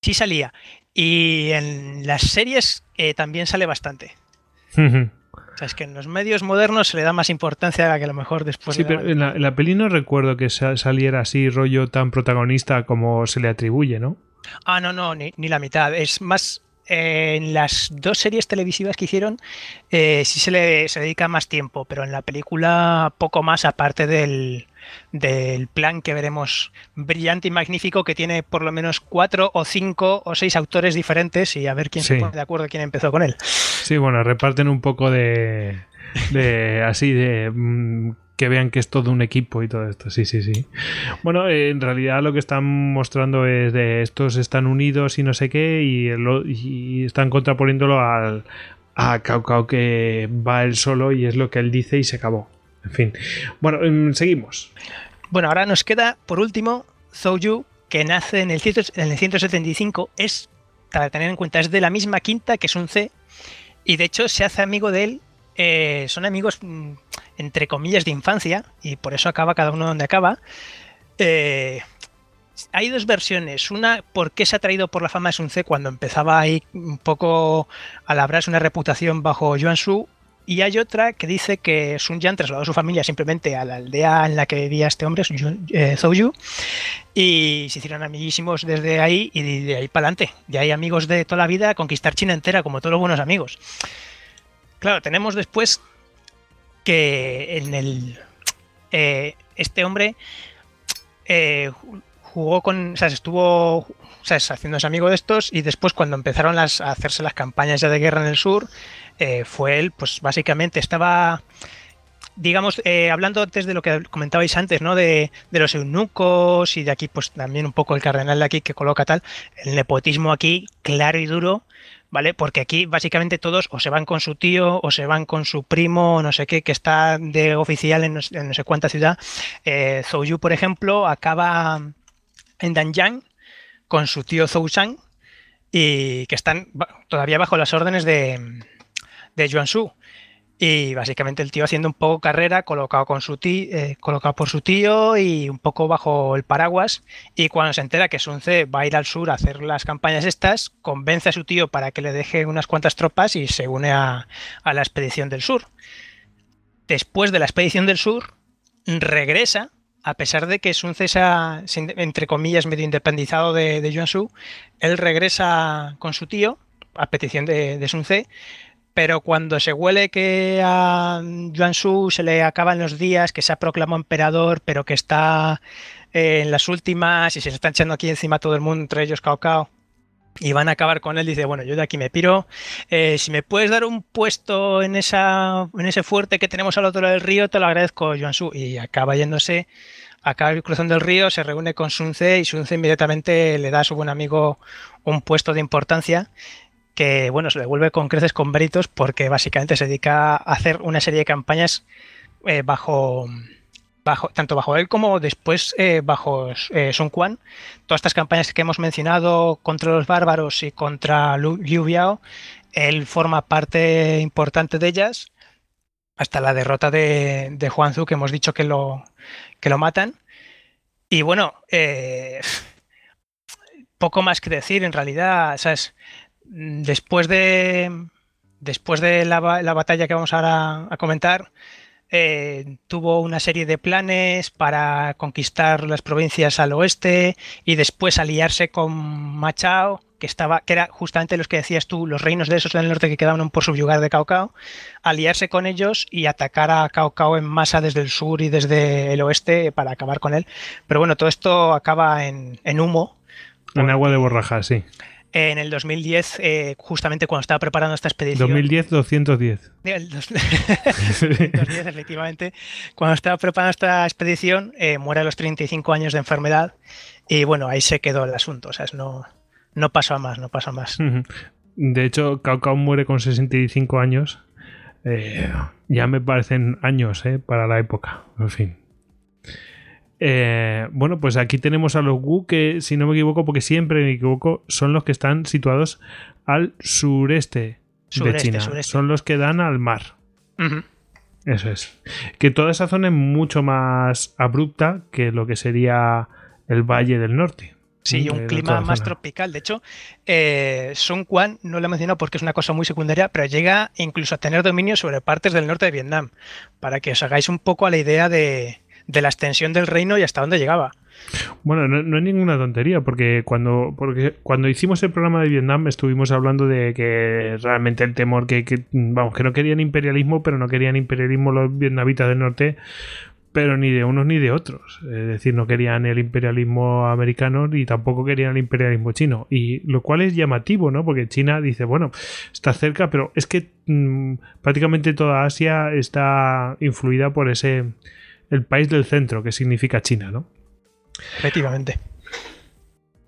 Sí salía. Y en las series eh, también sale bastante. es que en los medios modernos se le da más importancia a que a lo mejor después. Sí, pero en la, en la, peli no recuerdo que saliera así, rollo tan protagonista como se le atribuye, ¿no? Ah, no, no, ni, ni la mitad. Es más. Eh, en las dos series televisivas que hicieron, sí se le se dedica más tiempo, pero en la película poco más, aparte del, del plan que veremos brillante y magnífico que tiene por lo menos cuatro o cinco o seis autores diferentes y a ver quién Sí. se pone de acuerdo quién empezó con él. Sí, bueno, reparten un poco de. de así, de. mm, que vean que es todo un equipo y todo esto. Sí, sí, sí. Bueno, eh, en realidad lo que están mostrando es de estos están unidos y no sé qué, y, y están contraponiéndolo al, a Cao Cao que va él solo y es lo que él dice y se acabó. En fin. Bueno, em, seguimos. Bueno, ahora nos queda por último Zhou Yu, que nace en el, 100 en el 175, es, para tener en cuenta, es de la misma quinta que Sun Ce, y de hecho se hace amigo de él, eh, son amigos mm, entre comillas de infancia, y por eso acaba cada uno donde acaba. Eh, hay dos versiones, una por qué se ha traído por la fama de Sun Ce cuando empezaba ahí un poco a labrarse una reputación bajo Yuan Shu, y hay otra que dice que Sun Yan trasladó a su familia simplemente a la aldea en la que vivía este hombre, Yu- eh, y se hicieron amiguísimos desde ahí y de, de ahí para adelante. Ya hay amigos de toda la vida conquistar China entera, como todos los buenos amigos. Claro, tenemos después que en el. eh, este hombre eh, jugó con. O sea, estuvo o sea, haciéndose amigo de estos y después cuando empezaron las, a hacerse las campañas ya de guerra en el sur, eh, fue él, pues básicamente estaba, digamos, eh, hablando antes de lo que comentabais antes, ¿no? De, de los eunucos y de aquí, pues también un poco el cardenal de aquí que coloca tal, el nepotismo aquí claro y duro, ¿vale? Porque aquí básicamente todos o se van con su tío o se van con su primo o no sé qué, que está de oficial en no, sé- cuánta ciudad. Eh, Zhou Yu, por ejemplo, acaba en Danjiang con su tío Zhou Shang y que están todavía bajo las órdenes de, de Yuan Shu. Y básicamente el tío haciendo un poco carrera, colocado, con su tí- eh, colocado por su tío y un poco bajo el paraguas. Y cuando se entera que Sun Ce va a ir al sur a hacer las campañas estas, convence a su tío para que le deje unas cuantas tropas y se une a, la expedición del sur. Después de la expedición del sur, regresa, a pesar de que Sun Ce se ha, entre comillas, medio independizado de, de Yuan Shu, él regresa con su tío, a petición de, de Sun Ce, pero cuando se huele que a Yuan Shu se le acaban los días, que se ha proclamado emperador, pero que está eh, en las últimas y se le están echando aquí encima todo el mundo, entre ellos Cao Cao, y van a acabar con él, dice, bueno, yo de aquí me piro, eh, si me puedes dar un puesto en, esa, en ese fuerte que tenemos al otro lado del río, te lo agradezco, Yuan Shu, y acaba yéndose, acaba cruzando el río, se reúne con Sun Ce y Sun Ce inmediatamente le da a su buen amigo un puesto de importancia que bueno, se le devuelve con creces con méritos porque básicamente se dedica a hacer una serie de campañas eh, bajo, bajo, tanto bajo él como después eh, bajo eh, Sun Quan. Todas estas campañas que hemos mencionado contra los bárbaros y contra Lu- Liu Biao, él forma parte importante de ellas hasta la derrota de, de Huanzu que hemos dicho que lo, que lo matan. Y bueno, poco más que decir en realidad, ¿sabes? Mm, después de después de la, ba- la batalla que vamos ahora a comentar eh, tuvo una serie de planes para conquistar las provincias al oeste y después aliarse con Machao que estaba que era justamente los que decías tú los reinos de esos del norte que quedaban por subyugar de Cao aliarse con ellos y atacar a Cao Cao en masa desde el sur y desde el oeste para acabar con él pero bueno todo esto acaba en, en humo En agua de borraja, sí. En el 2010, eh, justamente cuando estaba preparando esta expedición. 2010, 210. El dos- [LAUGHS] 2010, efectivamente. Cuando estaba preparando esta expedición, eh, muere a los 35 años de enfermedad. Y bueno, ahí se quedó el asunto. O sea, es no, no pasó a más, no pasó a más. De hecho, Cao Cao muere con 65 años. Eh, ya me parecen años eh, para la época. En fin. Eh, bueno, pues aquí tenemos a los Wu que, si no me equivoco, porque siempre me equivoco, son los que están situados al sureste, de China. sureste. Son los que dan al mar. Eso es. Que toda esa zona es mucho más abrupta que lo que sería el Valle del Norte. Sí, un clima más zona. tropical. De hecho, eh, Sun Quan no lo he mencionado porque es una cosa muy secundaria, pero llega incluso a tener dominio sobre partes del norte de Vietnam, para que os hagáis un poco a la idea de, de la extensión del reino y hasta dónde llegaba. Bueno, no, es ninguna tontería, porque cuando, porque cuando hicimos el programa de Vietnam estuvimos hablando de que realmente el temor que, que, vamos, que no querían imperialismo, pero no querían imperialismo los vietnamitas del norte, pero ni de unos ni de otros. Es decir, no querían el imperialismo americano ni tampoco querían el imperialismo chino. Y lo cual es llamativo, ¿no? Porque China dice, bueno, está cerca, pero es que mm, prácticamente toda Asia está influida por ese, el país del centro, que significa China, ¿no? Efectivamente.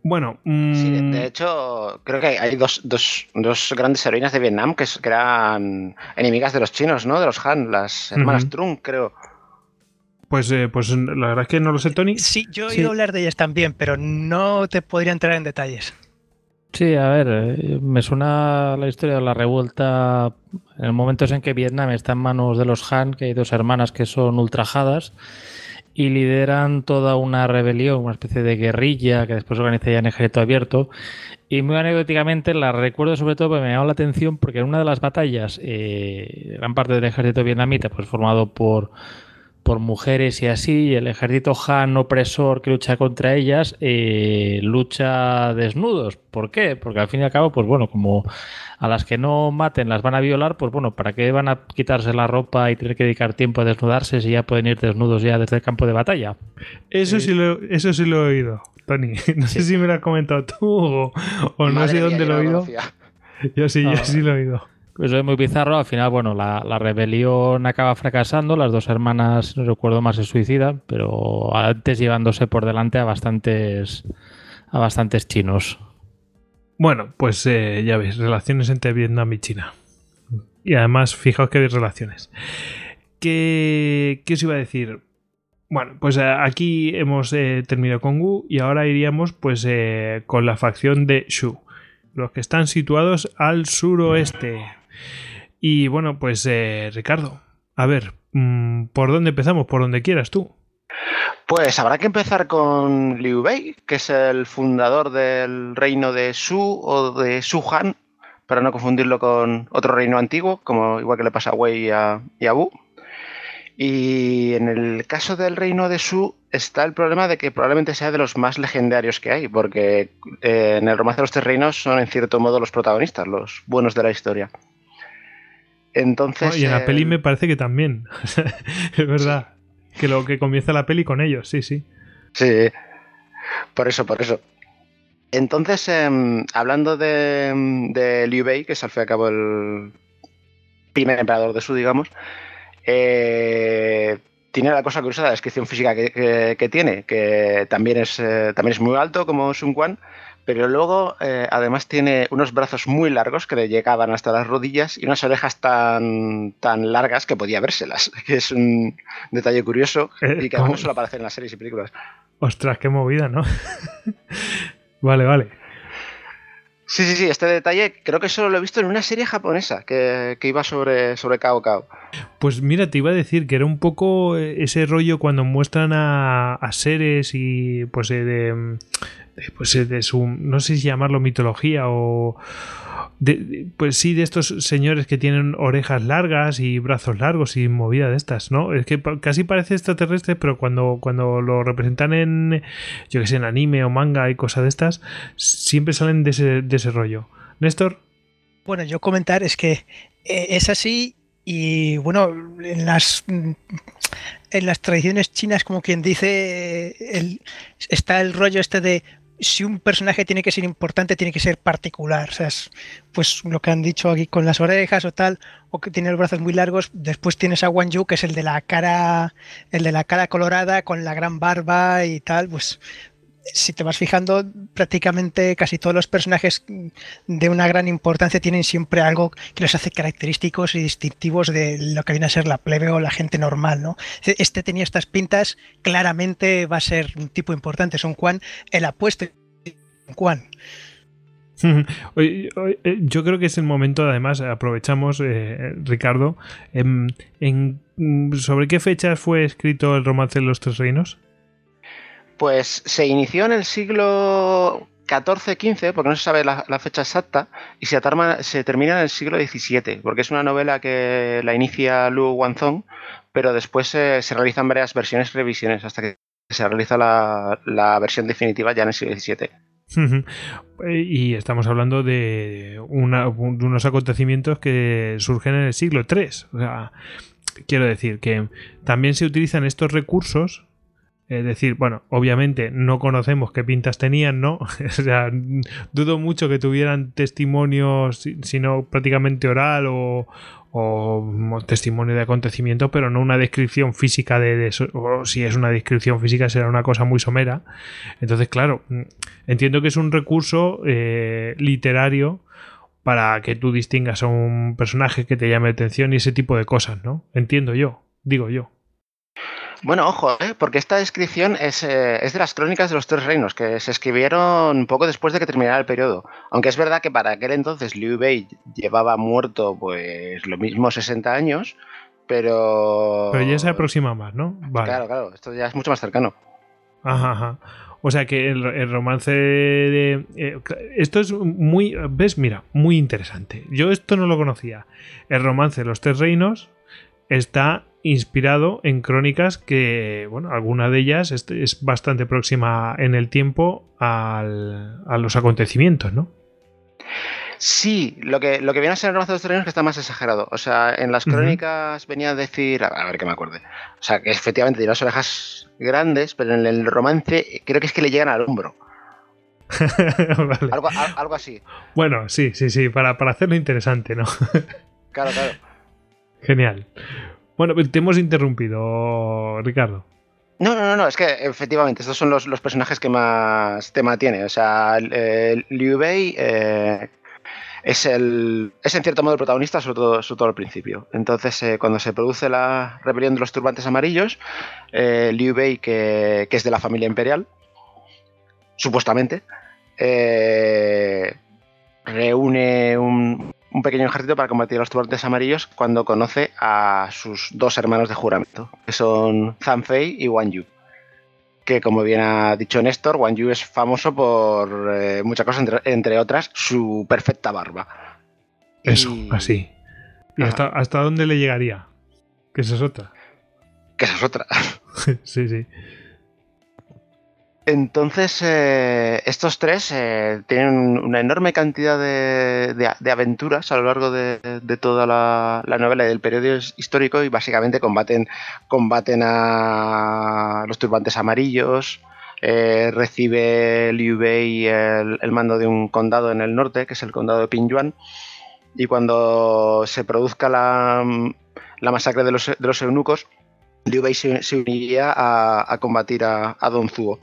Bueno, Sí, de, mm, hecho, creo que hay- dos, dos- dos grandes heroínas de Vietnam que, eran enemigas de los chinos, ¿no? De los Han, las hermanas. Trung, creo. pues, eh, pues la verdad es que no lo sé, Tony. Sí, yo he Sí. oído hablar de ellas también, pero no te podría entrar en detalles. Sí, a ver, eh, me suena la historia de la revuelta en el momento en que Vietnam está en manos de los Han, que hay dos hermanas que son ultrajadas y lideran toda una rebelión, una especie de guerrilla que después organiza ya en ejército abierto. Y muy anecdóticamente la recuerdo sobre todo porque me llamó la atención porque en una de las batallas, eh, gran parte del ejército vietnamita, pues formado por por mujeres y así, y el ejército Han opresor que lucha contra ellas eh, lucha desnudos. ¿Por qué? Porque al fin y al cabo, pues bueno, como a las que no maten las van a violar, pues bueno, ¿para qué van a quitarse la ropa y tener que dedicar tiempo a desnudarse si ya pueden ir desnudos ya desde el campo de batalla? Eso sí, lo, eso sí lo he oído, Tony. [LAUGHS] No sé si me lo has comentado tú o, o no sé dónde lo he oído. Yo sí, yo Ah. sí lo he oído. Pues es muy bizarro, al final, bueno, la, rebelión acaba fracasando, las dos hermanas, no recuerdo más, se suicidan, pero antes llevándose por delante a bastantes, a bastantes chinos. Bueno, pues eh, ya ves, relaciones entre Vietnam y China. Y además, fijaos que hay relaciones. ¿Qué, qué os iba a decir? Bueno, pues eh, aquí hemos eh, terminado con Wu y ahora iríamos pues eh, con la facción de Shu, los que están situados al suroeste. Y bueno, pues eh, Ricardo, a ver, mm, ¿por dónde empezamos? Por donde quieras tú. Pues habrá que empezar con Liu Bei, que es el fundador del reino de Shu o de Shu Han, para no confundirlo con otro reino antiguo, como igual que le pasa a Wei y a, y. Y en el caso del reino de Shu está el problema de que probablemente sea de los más legendarios que hay, porque eh, en el romance de los tres reinos son en cierto modo los protagonistas, los buenos de la historia. Entonces, y en la peli me parece que también. [LAUGHS] es verdad. Que lo que comienza la peli con ellos, sí, sí. Sí, por eso, por eso. Entonces, em, hablando de, de Liu Bei, que es al fin y al cabo el primer emperador de Su, digamos, eh, tiene la cosa curiosa de la descripción física que, que- que tiene, que también es, eh, también es muy alto como Sun Quan, pero luego eh, además tiene unos brazos muy largos que le llegaban hasta las rodillas y unas orejas tan, tan largas que podía vérselas, [LAUGHS] que es un detalle curioso Eh, y que además solo aparece en las series y películas. Ostras, qué movida, ¿no? [LAUGHS] vale, vale. Sí, sí, sí, este detalle creo que solo lo he visto en una serie japonesa que, que iba sobre, sobre Cao Cao. Pues mira, te iba a decir que era un poco eh, ese rollo cuando muestran a, a seres y pues de, pues eh, de su no sé si llamarlo mitología o de- pues sí de estos señores que tienen orejas largas y brazos largos y movida de estas, ¿no? Es que casi parece extraterrestre, pero cuando cuando lo representan en yo que sé en anime o manga y cosas de estas siempre salen de ese de ese rollo. Néstor, Bueno, yo comentar es que eh, es así y bueno, en las en las tradiciones chinas, como quien dice, está el rollo este de si un personaje tiene que ser importante, tiene que ser particular. O sea, es, pues lo que han dicho aquí con las orejas o tal, o que tiene los brazos muy largos. Después tienes a Wang Yu, que es el de la cara, el de la cara colorada, con la gran barba y tal. Pues si te vas fijando, prácticamente casi todos los personajes de una gran importancia tienen siempre algo que los hace característicos y distintivos de lo que viene a ser la plebe o la gente normal, ¿no? Este tenía estas pintas, claramente va a ser un tipo importante, Son Juan, el apuesto Juan. [LAUGHS] Eh, Yo creo que es el momento, además, aprovechamos, eh, Ricardo, em, mm, ¿sobre qué fechas fue escrito el romance de los tres reinos? Pues se inició en el siglo XIV-XV, porque no se sabe la, fecha exacta, y se, termina en el siglo XVII, porque es una novela que la inicia Lu Wanzong, pero después se realizan varias versiones revisiones hasta que se realiza la, versión definitiva ya en el siglo XVII. Y estamos hablando de, unos acontecimientos que surgen en el siglo III. O sea, quiero decir que también se utilizan estos recursos. Es decir, bueno, obviamente no conocemos qué pintas tenían, ¿no? [LAUGHS] o sea, dudo mucho que tuvieran testimonios, sino prácticamente oral o, testimonio de acontecimiento, pero no una descripción física de, eso, o si es una descripción física será una cosa muy somera. Entonces, claro, entiendo que es un recurso eh, literario para que tú distingas a un personaje que te llame la atención y ese tipo de cosas, ¿no? Entiendo yo, digo yo. Bueno, ojo, ¿eh? porque esta descripción es, eh, es, de las crónicas de los tres reinos, que se escribieron poco después de que terminara el periodo. Aunque es verdad que para aquel entonces Liu Bei llevaba muerto pues lo mismo 60 años, pero... Pero ya se aproxima más, ¿no? Claro, claro, esto ya es mucho más cercano. Ajá, ajá. O sea que el, romance de... Eh, esto es muy... ¿Ves? Mira, muy interesante. Yo esto no lo conocía. El romance de los tres reinos está inspirado en crónicas que, bueno, alguna de ellas es, bastante próxima en el tiempo a los acontecimientos, ¿no? Sí, lo que, lo que viene a ser el romance de los terrenos que está más exagerado. O sea, en las crónicas venía a decir, a ver que me acuerde. O sea, que efectivamente tiene las orejas grandes, pero en el romance creo que es que le llegan al hombro. [LAUGHS] algo, así. Bueno, sí, sí, sí, para, para hacerlo interesante, ¿no? claro, claro. Genial. Bueno, te hemos interrumpido, Ricardo. No, no, no, es que efectivamente estos son los, personajes que más tema tiene. O sea, Liu Bei eh, es, el, es en cierto modo el protagonista, sobre todo, sobre todo al principio. Entonces, eh, cuando se produce la rebelión de los turbantes amarillos, eh, Liu Bei, que, que, es de la familia imperial, supuestamente, reúne un, un pequeño ejército para combatir a los turbantes amarillos cuando conoce a sus dos hermanos de juramento, que son Zanfei y Wang Yu. Que como bien ha dicho Néstor, Wang Yu es famoso por eh, muchas cosas, entre, otras su perfecta barba. Eso, así. ¿Y hasta, hasta dónde le llegaría? Que esa es otra. Que esa es otra. [LAUGHS] sí, sí. Entonces, eh, estos tres eh, tienen una enorme cantidad de, aventuras a lo largo de, toda la, novela y del periodo histórico y básicamente combaten, combaten a los turbantes amarillos. Eh, recibe Liu Bei el, mando de un condado en el norte, que es el condado de Pingyuan. Y cuando se produzca la, masacre de los, eunucos, Liu Bei se, uniría a, combatir a, a Don Zuo.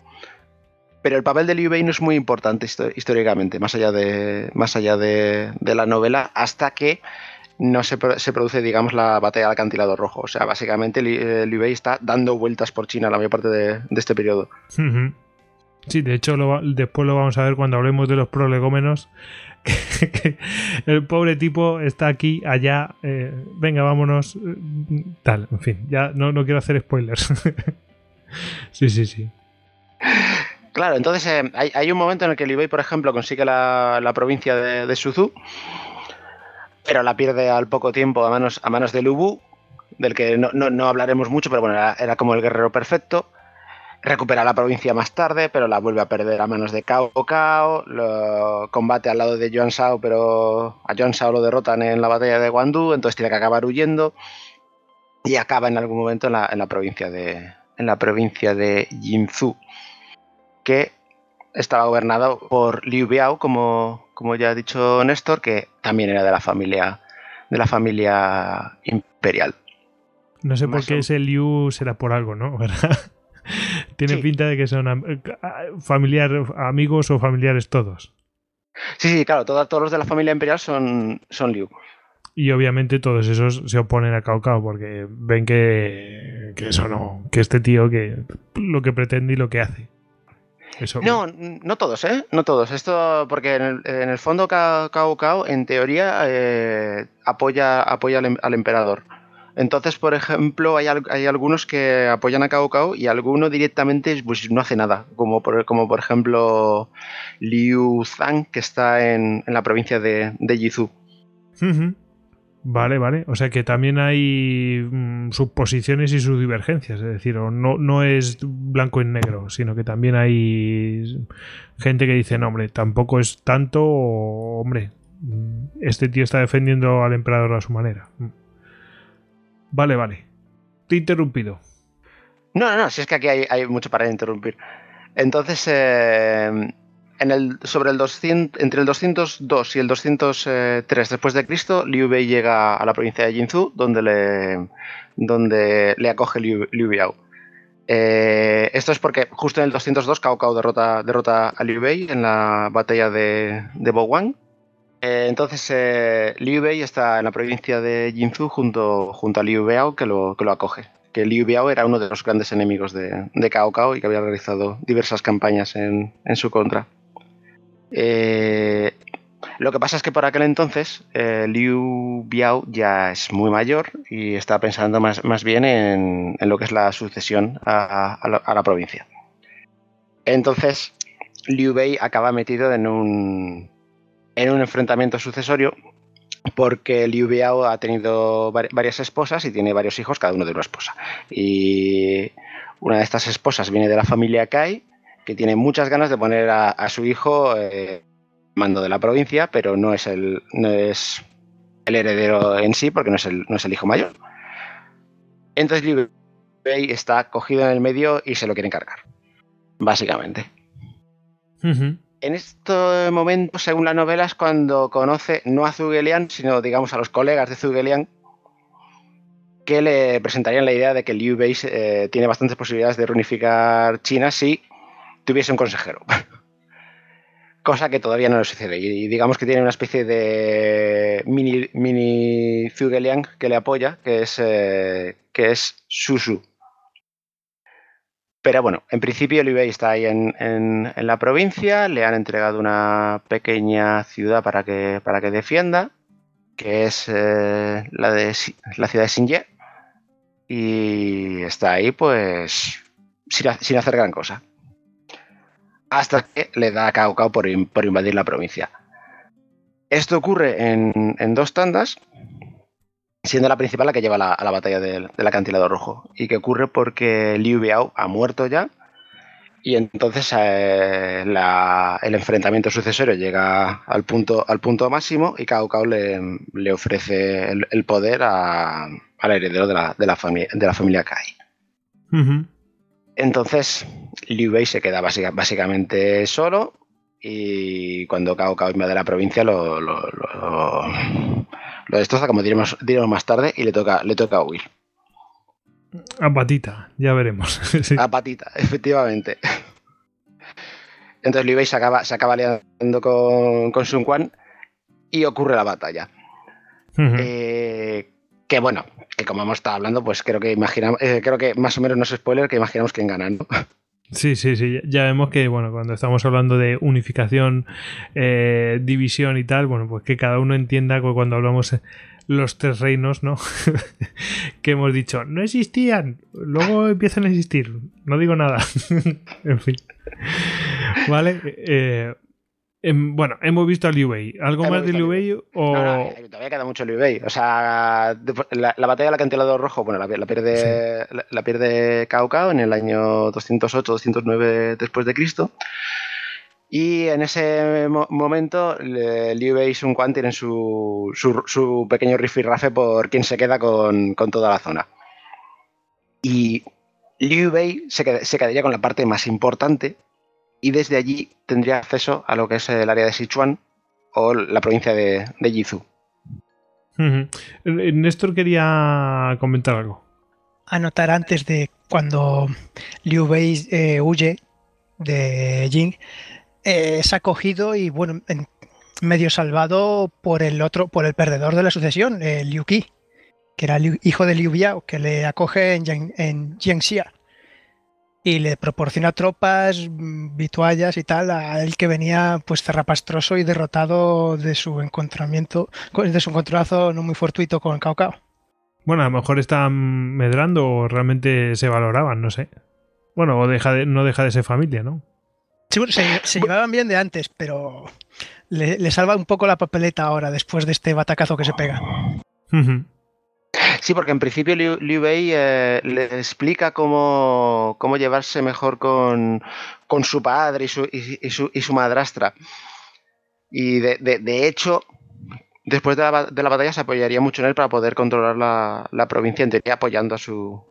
Pero el papel de Liu Bei no es muy importante históricamente, más allá de, más allá de, la novela, hasta que no se, produce, digamos, la batalla del acantilado rojo. O sea, básicamente eh, Liu Bei está dando vueltas por China la mayor parte de, este periodo. Sí, de hecho, después lo vamos a ver cuando hablemos de los prolegómenos. [LAUGHS] el pobre tipo está aquí, allá, eh, venga, vámonos, eh, tal, en fin, ya no, no quiero hacer spoilers. [LAUGHS] sí, sí, sí. Claro, entonces eh, hay, un momento en el que Liu Bei, por ejemplo, consigue la, provincia de, de, pero la pierde al poco tiempo a manos, a manos de del que no, hablaremos mucho, pero bueno, era, como el guerrero perfecto. Recupera la provincia más tarde, pero la vuelve a perder a manos de Cao Cao. Combate al lado de Yuan Shao, pero a Yuan Shao lo derrotan en la batalla de Guandu, entonces tiene que acabar huyendo y acaba en algún momento en la, provincia de en la provincia de Jinzhou que estaba gobernado por Liu Biao, como, como ya ha dicho Néstor, que también era de la familia, de la familia imperial. No sé por qué ese Liu será por algo, ¿no? [LAUGHS] Tiene pinta de que son familiar, amigos o familiares todos. Sí, sí, claro, todos, todos los de la familia imperial son, son Liu. Y obviamente todos esos se oponen a Cao Cao porque ven que, que eso no, que este tío que lo que pretende y lo que hace. No, no todos, ¿eh? No todos. Esto, porque en el, fondo Cao Cao, en teoría, eh, apoya, apoya al, emperador. Entonces, por ejemplo, hay, hay algunos que apoyan a Cao Cao y alguno directamente pues, no hace nada, como por, como por ejemplo Liu Zhang, que está en, la provincia de, de Yizhu. Vale, vale. O sea que también hay mm, sus posiciones y sus divergencias. Es decir, no, no es blanco y negro, sino que también hay gente que dice, no, hombre, tampoco es tanto, hombre, mm, este tío está defendiendo al emperador a su manera. Vale, vale. Te he interrumpido. No, no, no, si es que aquí hay, mucho para interrumpir. Entonces, eh, el, sobre el 200, entre el 202 y el 203 después de Cristo, Liu Bei llega a la provincia de Jinzhou, donde le, donde le acoge Liu, Biao. Eh, esto es porque justo en el 202 Cao Cao derrota, derrota a Liu Bei en la batalla de, de Wang. Eh, entonces eh, Liu Bei está en la provincia de Jinzhou junto, junto a Liu Biao que lo, que lo acoge. Que Liu Biao era uno de los grandes enemigos de, de Cao Cao y que había realizado diversas campañas en, en su contra. Eh, lo que pasa es que por aquel entonces eh, Liu Biao ya es muy mayor y está pensando más, más bien en, lo que es la sucesión a, la, provincia. Entonces Liu Bei acaba metido en un, en un enfrentamiento sucesorio porque Liu Biao ha tenido varias esposas y tiene varios hijos, cada uno de una esposa. Y una de estas esposas viene de la familia Kai que tiene muchas ganas de poner a, su hijo eh, mando de la provincia, pero no es el, no es el heredero en sí, porque no es el, no es el hijo mayor. Entonces Liu Bei está cogido en el medio y se lo quieren cargar, básicamente. En este momento, según la novela, es cuando conoce no a Zugelian, sino digamos a los colegas de Zugelian, que le presentarían la idea de que Liu Bei eh, tiene bastantes posibilidades de reunificar China si tuviese un consejero. [LAUGHS] Cosa que todavía no le sucede. Y digamos que tiene una especie de mini, mini Zugeliang que le apoya, que es, eh, que es Susu. Pero bueno, en principio Liu está ahí en, la provincia, le han entregado una pequeña ciudad para que, para que defienda, que es eh, la, de, la ciudad de Xinye. Y está ahí pues sin hacer gran cosa hasta que le da a Cao Cao por, invadir la provincia. Esto ocurre en, dos tandas, siendo la principal la que lleva a la batalla del, acantilado rojo. Y que ocurre porque Liu Biao ha muerto ya. Y entonces eh, el enfrentamiento sucesorio llega al punto, al punto máximo y Cao Cao le, ofrece el, poder al heredero de la, de familia Kai. Entonces, Liu Bei se queda básicamente solo y cuando Cao Cao invade la provincia lo, lo, destroza, como diremos, más tarde, y le toca, le toca huir. A patita, ya veremos. [LAUGHS] A patita, [LAUGHS] efectivamente. Entonces Liu Bei se acaba, se acaba liando con, con Sun Quan y ocurre la batalla. eh, que bueno, que como hemos estado hablando, pues creo que imaginamos, eh, creo que más o menos no es spoiler, que imaginamos quién gana, ¿no? Sí, sí, sí. Ya vemos que, bueno, cuando estamos hablando de unificación, eh, división y tal, bueno, pues que cada uno entienda que cuando hablamos los tres reinos, ¿no? [LAUGHS] que hemos dicho, no existían, luego empiezan a existir. No digo nada. [LAUGHS] en fin. ¿Vale? Eh, bueno, hemos visto a Liu Bei. ¿Algo más de Liu Bei? O... todavía queda mucho Liu Bei. O sea, la, batalla del acantilado rojo, bueno, la, pierde, la, pierde Cao Cao en el año 208-209 después de Cristo. Y en ese momento, Liu Bei y Sun Quan tienen su, su, pequeño rifirrafe por quién se queda con, toda la zona. Y Liu Bei se, se quedaría con la parte más importante, y desde allí tendría acceso a lo que es el área de Sichuan o la provincia de, de Yizhu. Néstor quería comentar algo. Anotar antes de cuando Liu Bei eh, huye de Jing, eh, es acogido y bueno, medio salvado por el otro, por el perdedor de la sucesión, Liu Qi, que era el hijo de Liu Biao, que le acoge en, en Jiangxia y le proporciona tropas, mm, vituallas y tal a él que venía pues cerrapastroso y derrotado de su encontramiento, de su encontronazo no muy fortuito con Cao Cao. Bueno, a lo mejor están medrando o realmente se valoraban, no sé. Bueno, o deja de, no deja de ser familia, ¿no? Sí, bueno, se, se llevaban bien de antes, pero le, le salva un poco la papeleta ahora, después de este batacazo que se pega. Sí, porque en principio Liu, Liu Bei eh, le explica cómo, cómo llevarse mejor con, con su padre y su, y, y su, y su madrastra. Y de, de- de hecho, después de la, de la batalla se apoyaría mucho en él para poder controlar la, la provincia, en teoría apoyando a su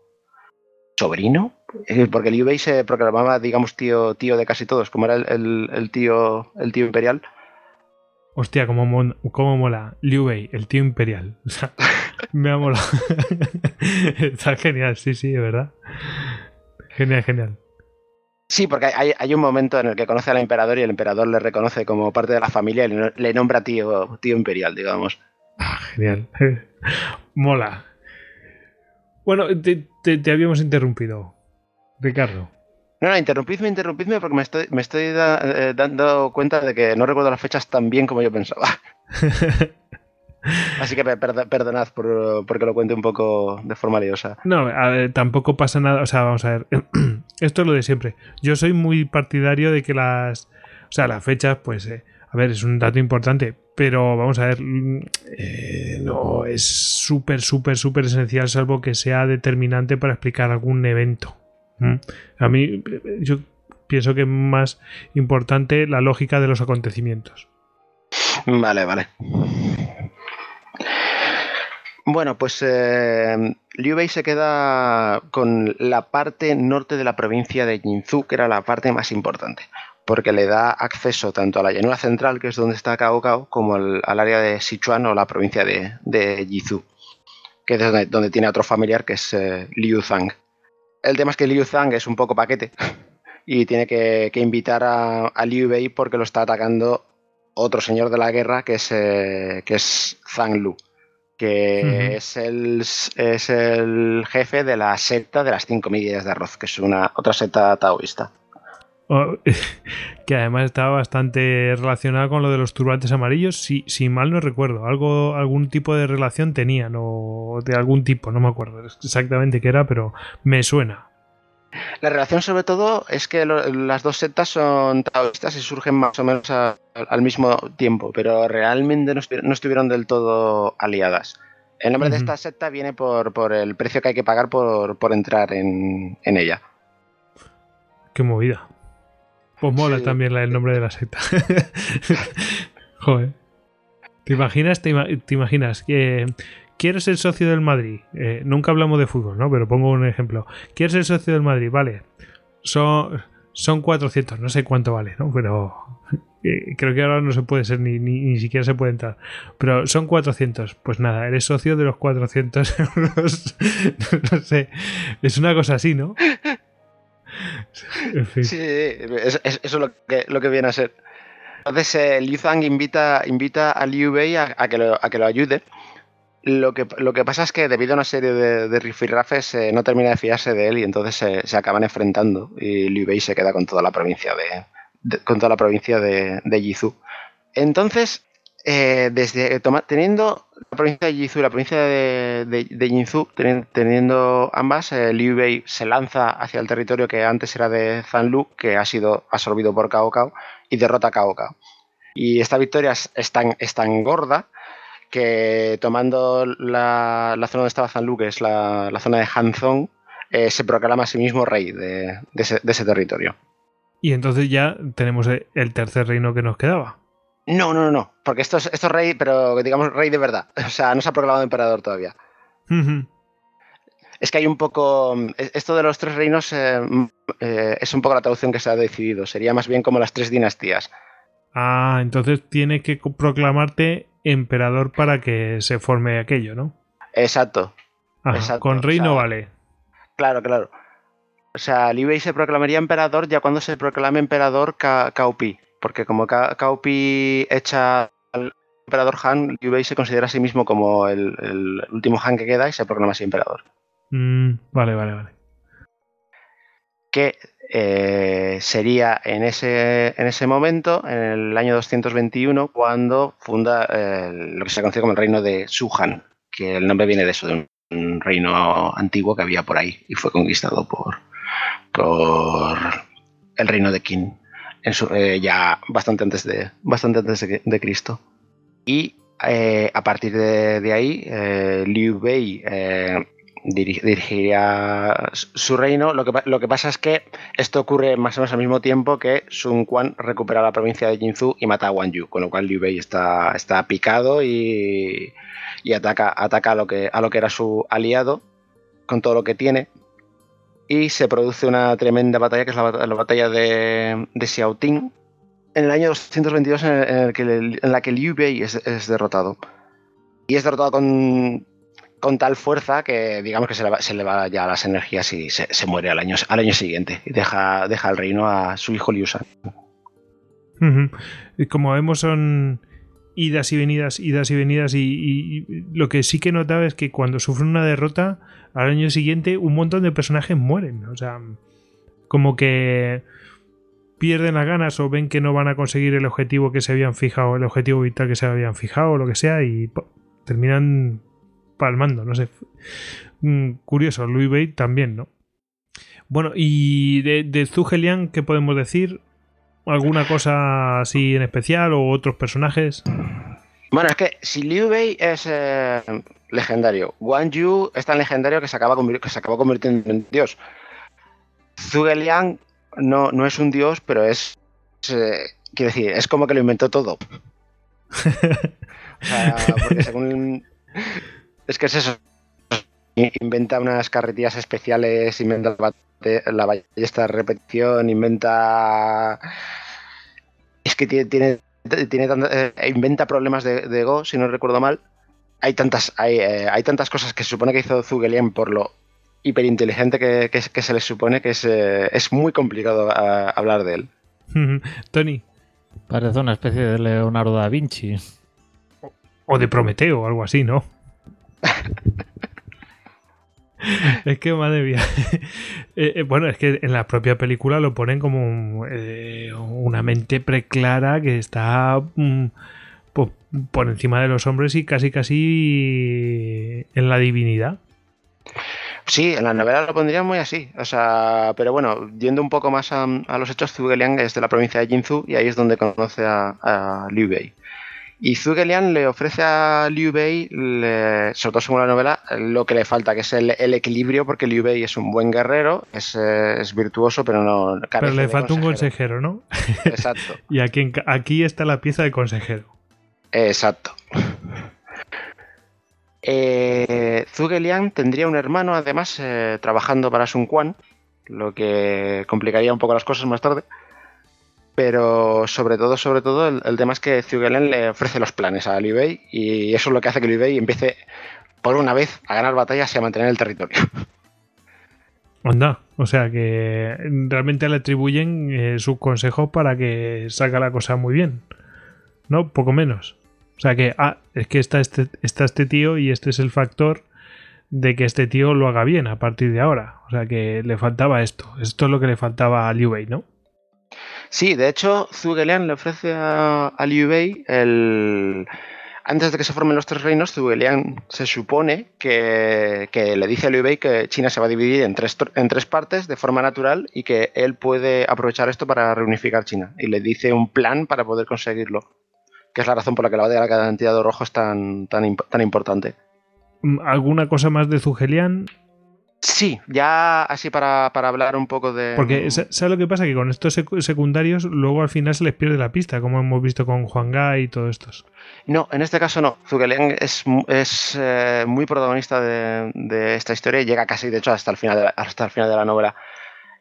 sobrino. Eh, Porque Liu Bei se proclamaba, digamos, tío, tío de casi todos, como era el, el- el tío, el tío imperial. Hostia, cómo, mon- cómo mola. Liu Bei, el tío imperial. [LAUGHS] O sea, me ha molado. [LAUGHS] Está genial, sí, sí, de verdad. Genial, genial. Sí, porque hay, hay un momento en el que conoce al emperador y el emperador le reconoce como parte de la familia y le, le nombra tío, tío imperial, digamos. Ah, genial. [LAUGHS] Mola. Bueno, te, te- te habíamos interrumpido, Ricardo. No, no, interrumpidme, interrumpidme porque me estoy, me estoy da- eh, dando cuenta de que no recuerdo las fechas tan bien como yo pensaba. [LAUGHS] Así que per- perd- perdonad por, porque lo cuente un poco de forma liosa. No, ver, tampoco pasa nada. O sea, vamos a ver. [CLEARS THROAT] Esto es lo de siempre. Yo soy muy partidario de que las. O sea, las fechas, pues. eh, a ver, es un dato importante. Pero vamos a ver. mm, eh, no es súper, súper, súper esencial, salvo que sea determinante para explicar algún evento. A mí, yo pienso que es más importante la lógica de los acontecimientos. Vale, vale. Bueno, pues eh, Liu Bei se queda con la parte norte de la provincia de Jinzhou, que era la parte más importante, porque le da acceso tanto a la llanura central, que es donde está Cao Cao, como al, área de Sichuan o la provincia de, de Yizhou, que es donde, donde tiene otro familiar que es eh, Liu Zhang. El tema es que Liu Zhang es un poco paquete [LAUGHS] y tiene que, que invitar a, a Liu Bei porque lo está atacando otro señor de la guerra que es, eh, que es Zhang Lu, que es, el, es el jefe de la secta de las cinco medidas de arroz, que es una otra secta taoísta. Oh, [LAUGHS] que además estaba bastante relacionado con lo de los turbantes amarillos, si, si mal no recuerdo. Algo, algún tipo de relación tenían, o de algún tipo, no me acuerdo exactamente qué era, pero me suena. La relación sobre todo es que lo- las dos sectas son taoístas y surgen más o menos a- al mismo tiempo, pero realmente no, estu- no estuvieron del todo aliadas. El nombre de esta secta viene por, por el precio que hay que pagar por, por entrar en, en ella. Qué movida. Pues mola Sí. también la- el nombre de la secta. [LAUGHS] Joder. ¿Te imaginas? Te, ima- te imaginas que quiero ser socio del Madrid. Eh, nunca hablamos de fútbol, ¿no? Pero pongo un ejemplo. Quiero ser socio del Madrid, vale. Son, son 400, no sé cuánto vale, ¿no? Pero eh, creo que ahora no se puede ser ni, ni, ni siquiera se puede entrar. Pero son 400. Pues nada, eres socio de los 400 [LAUGHS] euros. [LAUGHS] no sé. Es una cosa así, ¿no? Sí, es- es- eso es lo que, viene a ser. Entonces, eh, Liu Zhang invita, invita a Liu Bei a, que, lo, a que lo ayude. Lo que, lo que pasa es que debido a una serie de, de rifirrafes eh, no termina de fiarse de él y entonces se, acaban enfrentando y Liu Bei se queda con toda la provincia de, de- con toda la provincia de, de. Entonces, eh, desde toma- teniendo la provincia de y la provincia de, de, teniendo ambas, eh, Liu Bei se lanza hacia el territorio que antes era de Zanlu, que ha sido absorbido por Cao Cao, y derrota a Cao Cao. Y esta victoria es, tan, es tan gorda que tomando la, la zona donde estaba Zanlu, que es la, la zona de Hanzong, eh, se proclama a sí mismo rey de, de ese territorio. Y entonces ya tenemos el tercer reino que nos quedaba. No, no, no, no, porque esto es, esto es rey, pero digamos rey de verdad. [LAUGHS] O sea, no se ha proclamado emperador todavía. Es que hay un poco. e- Esto de los tres reinos eh, eh, es un poco la traducción que se ha decidido. Sería más bien como las tres dinastías. ah, entonces tienes que proclamarte emperador para que se forme aquello, ¿no? Exacto. Ajá, Exacto, Con o reino sea, vale. Claro, claro. O sea, Liu Bei se proclamaría emperador ya cuando se proclame emperador Ca- Cao Pi. Porque como Ca- Cao Pi echa al emperador Han, Liu Bei se considera a sí mismo como el, el último Han que queda y se proclama así emperador. Mm, vale, vale, vale. que eh, sería en ese, en ese momento, en el año 221, cuando funda eh, lo que se conoce como el reino de Suhan, que el nombre viene de eso, de un reino antiguo que había por ahí y fue conquistado por, por el reino de Qin eh, ya bastante antes de, bastante antes de, Cristo. Y eh, a partir de, ahí, eh, Liu Bei dirigiría su reino. Lo que, lo que, pasa es que esto ocurre más o menos al mismo tiempo que Sun Quan recupera la provincia de Jinzhou y mata a Wang Yu, con lo cual Liu Bei está, está picado y, y ataca, ataca a, lo que, a lo que era su aliado con todo lo que tiene y se produce una tremenda batalla, que es la, batalla de, de Xiaoting, en el año 222 en, el que, en la que Liu Bei es, derrotado. Y es derrotado con, con, tal fuerza que digamos que se le, va, se le ya las energías y se, se, muere al año, al año siguiente y deja, deja el reino a su hijo Liu San. Y como vemos son idas y venidas, idas y venidas y, lo que sí que notaba es que cuando sufren una derrota al año siguiente un montón de personajes mueren. O sea, como que pierden las ganas o ven que no van a conseguir el objetivo que se habían fijado, el objetivo vital que se habían fijado o lo que sea y terminan palmando, no sé. Mm, curioso, Louis Bate también, ¿no? Bueno, y de, de ¿qué podemos decir? ¿Alguna cosa así en especial o otros personajes? Bueno, es que si Liu Bei es eh, legendario, Wang Yu es tan legendario que se, acaba que se acabó convirtiendo en dios. Zhuge Liang no, no es un dios, pero es, eh, quiero decir, es como que lo inventó todo. [LAUGHS] o sea, porque según... Es que es eso. Inventa unas carretillas especiales, inventa la ballesta de repetición, inventa... Es que tiene, tiene tiene eh, inventa problemas de, Go, si no recuerdo mal. Hay tantas, hay, eh, hay tantas cosas que se supone que hizo Zugelian por lo hiperinteligente que, que, que se le supone que es, eh, es muy complicado hablar de él. [LAUGHS] Tony. Parece una especie de Leonardo da Vinci. O de Prometeo, o algo así, ¿no? [LAUGHS] es que, madre mía. [LAUGHS] Eh, eh, bueno, es que en la propia película lo ponen como eh, una mente preclara que está mm, por, encima de los hombres y casi, casi en la divinidad. Sí, en la novela lo pondrían muy así. O sea, pero bueno, yendo un poco más a, los hechos, Zhuge es de la provincia de Jinzhou y ahí es donde conoce a, a Liu Bei. Y Zhuge Liang le ofrece a Liu Bei, sobre todo según la novela, lo que le falta, que es el, equilibrio, porque Liu Bei es un buen guerrero, es, eh, virtuoso, pero no... Pero le falta un consejero, ¿no? [LAUGHS] Exacto. y aquí, aquí está la pieza de consejero. Exacto. Eh, Zhuge Liang tendría un hermano, además, eh, trabajando para Sun Quan, lo que complicaría un poco las cosas más tarde. Pero sobre todo, sobre todo, el, tema es que Zugelen le ofrece los planes a Liu Bei y eso es lo que hace que Liu empiece por una vez a ganar batallas y a mantener el territorio. Onda, o sea que realmente le atribuyen eh, sus consejos para que salga la cosa muy bien. ¿No? Poco menos. O sea que, ah, es que está este, está este tío y este es el factor de que este tío lo haga bien a partir de ahora. O sea que le faltaba esto. Esto es lo que le faltaba a Liu Bei, ¿no? Sí, de hecho, Zhuge Liang le ofrece a, Liu Bei el... Antes de que se formen los tres reinos, Zhuge Liang se supone que, le dice a Liu Bei que China se va a dividir en tres, en tres partes de forma natural y que él puede aprovechar esto para reunificar China. Y le dice un plan para poder conseguirlo, que es la razón por la que la batalla de la cantidad de rojo es tan, tan, tan importante. ¿Alguna cosa más de Liang? Sí, ya así para, hablar un poco de. Porque, ¿sabes lo que pasa? Que con estos secundarios, luego al final se les pierde la pista, como hemos visto con Juan Gai y todos estos. No, en este caso no. Zugeliang es, es eh, muy protagonista de, esta historia y llega casi, de hecho, hasta el final de la, hasta el final de la novela.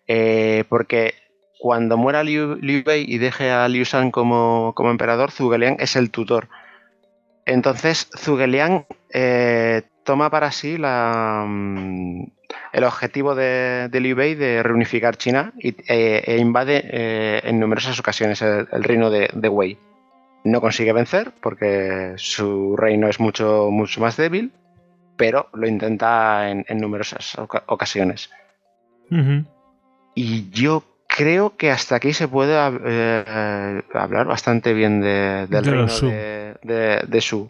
Eh, porque cuando muera Liu, Bei y deje a Liu San como, como emperador, Zugeliang es el tutor. Entonces, Zugeliang eh, toma para sí la, mm, el objetivo de, Liu Bei de reunificar China y, eh, e invade eh, en numerosas ocasiones el, reino de, Wei. No consigue vencer porque su reino es mucho, mucho más débil, pero lo intenta en, numerosas ocasiones. Y yo creo que hasta aquí se puede hablar bastante bien del reino de, de Su.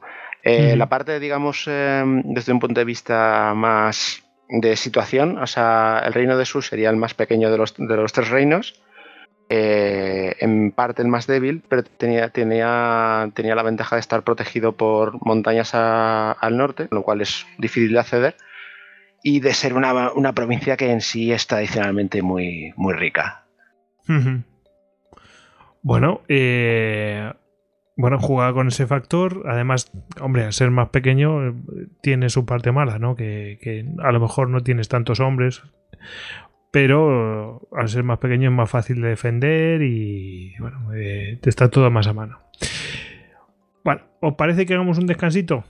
Eh, la parte, digamos, em, desde un punto de vista más de situación, o sea, el reino de Sur sería el más pequeño de los, de los tres reinos, eh, en parte el más débil, pero tenía, tenía, tenía la ventaja de estar protegido por montañas al norte, lo cual es difícil de acceder, y de ser una, una provincia que en sí es tradicionalmente muy, muy rica. Bueno, eh, bueno, jugar con ese factor, además, hombre, al ser más pequeño, eh, tiene su parte mala, ¿no? Que, a lo mejor no tienes tantos hombres, pero al ser más pequeño es más fácil de defender y, bueno, eh, está todo más a mano. Bueno, ¿os parece que hagamos un descansito?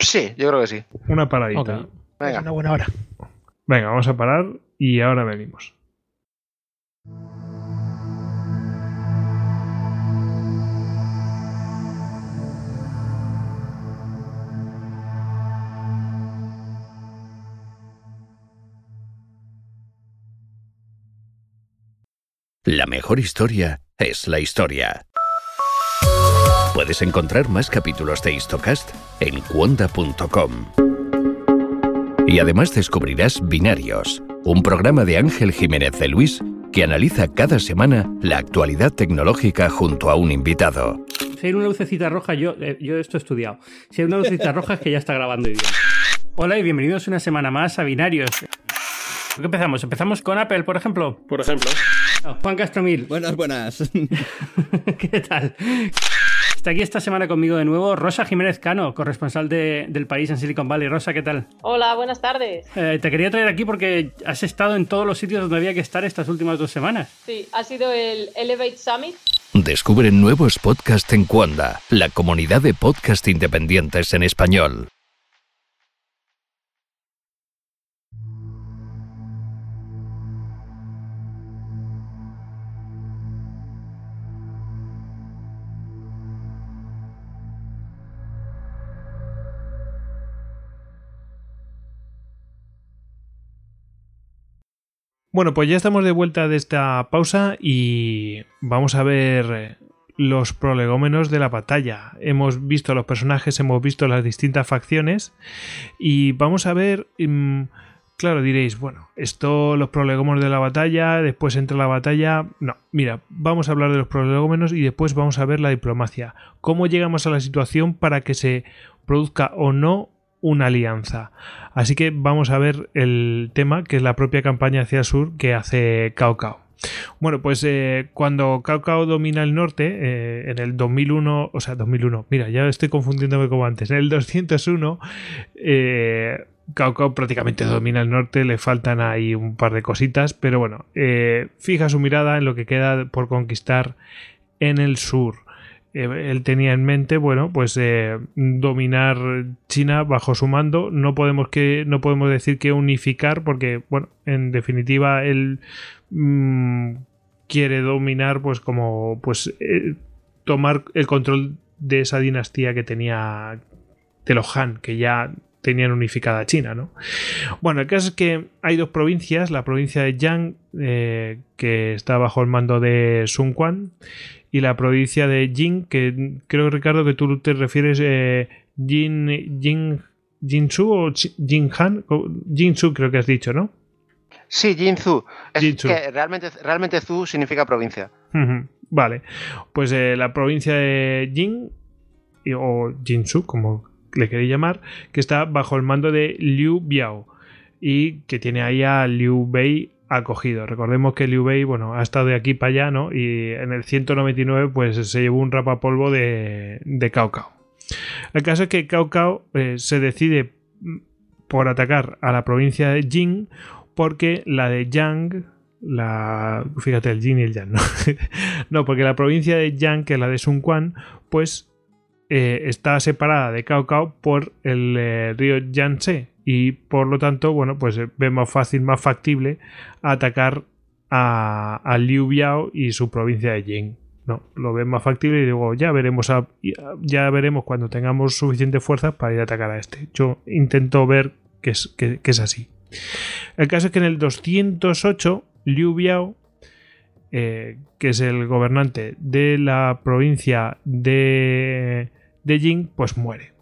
Sí, yo creo que sí. Una paradita. Venga. Es una buena hora. Venga, vamos a parar y ahora venimos. La mejor historia es la historia. Puedes encontrar más capítulos de Histocast en cuonda.com. Y además descubrirás Binarios, un programa de Ángel Jiménez de Luis que analiza cada semana la actualidad tecnológica junto a un invitado. Si hay una lucecita roja, yo, eh, yo esto he estudiado. Si hay una lucecita roja es que ya está grabando bien. Hola y bienvenidos una semana más a Binarios. ¿Qué empezamos? ¿Empezamos con Apple, por ejemplo? Por ejemplo. Juan Castromil. [LAUGHS] Buenas, buenas. [LAUGHS] ¿Qué tal? Está aquí esta semana conmigo de nuevo Rosa Jiménez Cano, corresponsal del país en Silicon Valley. Rosa, ¿qué tal? Hola, buenas tardes. Eh, te quería traer aquí porque has estado en todos los sitios donde había que estar estas últimas dos semanas. Sí, ha sido el Elevate Summit. Descubre nuevos podcasts en Cuanda, la comunidad de podcast independientes en español. Bueno, pues ya estamos de vuelta de esta pausa y vamos a ver los prolegómenos de la batalla. Hemos visto los personajes, hemos visto las distintas facciones y vamos a ver... Mm, claro, diréis, bueno, esto, los prolegómenos de la batalla, después entra la batalla. No, mira, vamos a hablar de los prolegómenos y después vamos a ver la diplomacia. ¿Cómo llegamos a la situación para que se produzca o no una alianza. Así que vamos a ver el tema, que es la propia campaña hacia el sur que hace Cao Cao. Bueno, pues eh, cuando Cao Cao domina el norte, eh, en el 2001, o sea, 2001, mira, ya estoy confundiéndome como antes, en el 201, eh, Cao Cao prácticamente domina el norte, le faltan ahí un par de cositas, pero bueno, eh, fija su mirada en lo que queda por conquistar en el sur. Eh, él tenía en mente, bueno, pues eh, dominar China bajo su mando. No podemos que no podemos decir que unificar, porque, bueno, en definitiva él mm, quiere dominar, pues como, pues eh, tomar el control de esa dinastía que tenía de los Han, que ya tenían unificada China, ¿no? Bueno, el caso es que hay dos provincias, la provincia de Yang, que está bajo el mando de Sun Quan, y la provincia de Jin, que creo, Ricardo, que tú te refieres eh, Jin, Jin, Jinsu o Jinhan. Jinsu creo que has dicho, ¿no? Sí, Jinsu. Es que realmente, realmente Zu significa provincia. Vale. Pues eh, la provincia de Jin, o Jinsu, como le queréis llamar, que está bajo el mando de Liu Biao y que tiene ahí a Liu Bei acogido. Recordemos que Liu Bei, bueno, ha estado de aquí para allá, ¿no? Y en el 199, pues se llevó un rapapolvo de, de Cao Cao. El caso es que Cao Cao eh, se decide por atacar a la provincia de Jing porque la de Yang, la. Fíjate, el Jin y el Yang, ¿no? [LAUGHS] no, porque la provincia de Yang, que es la de Sun Quan, pues eh, está separada de Cao Cao por el eh, río Yangtze y por lo tanto, bueno, pues eh, ve más fácil, más factible atacar a, Liu Biao y su provincia de Jing. No, lo ve más factible y digo, ya veremos, ya veremos cuando tengamos suficiente fuerza para ir a atacar a este. Yo intento ver que es, que, es así. El caso es que en el 208, Liu Biao, eh, que es el gobernante de la provincia de, de Jing, pues muere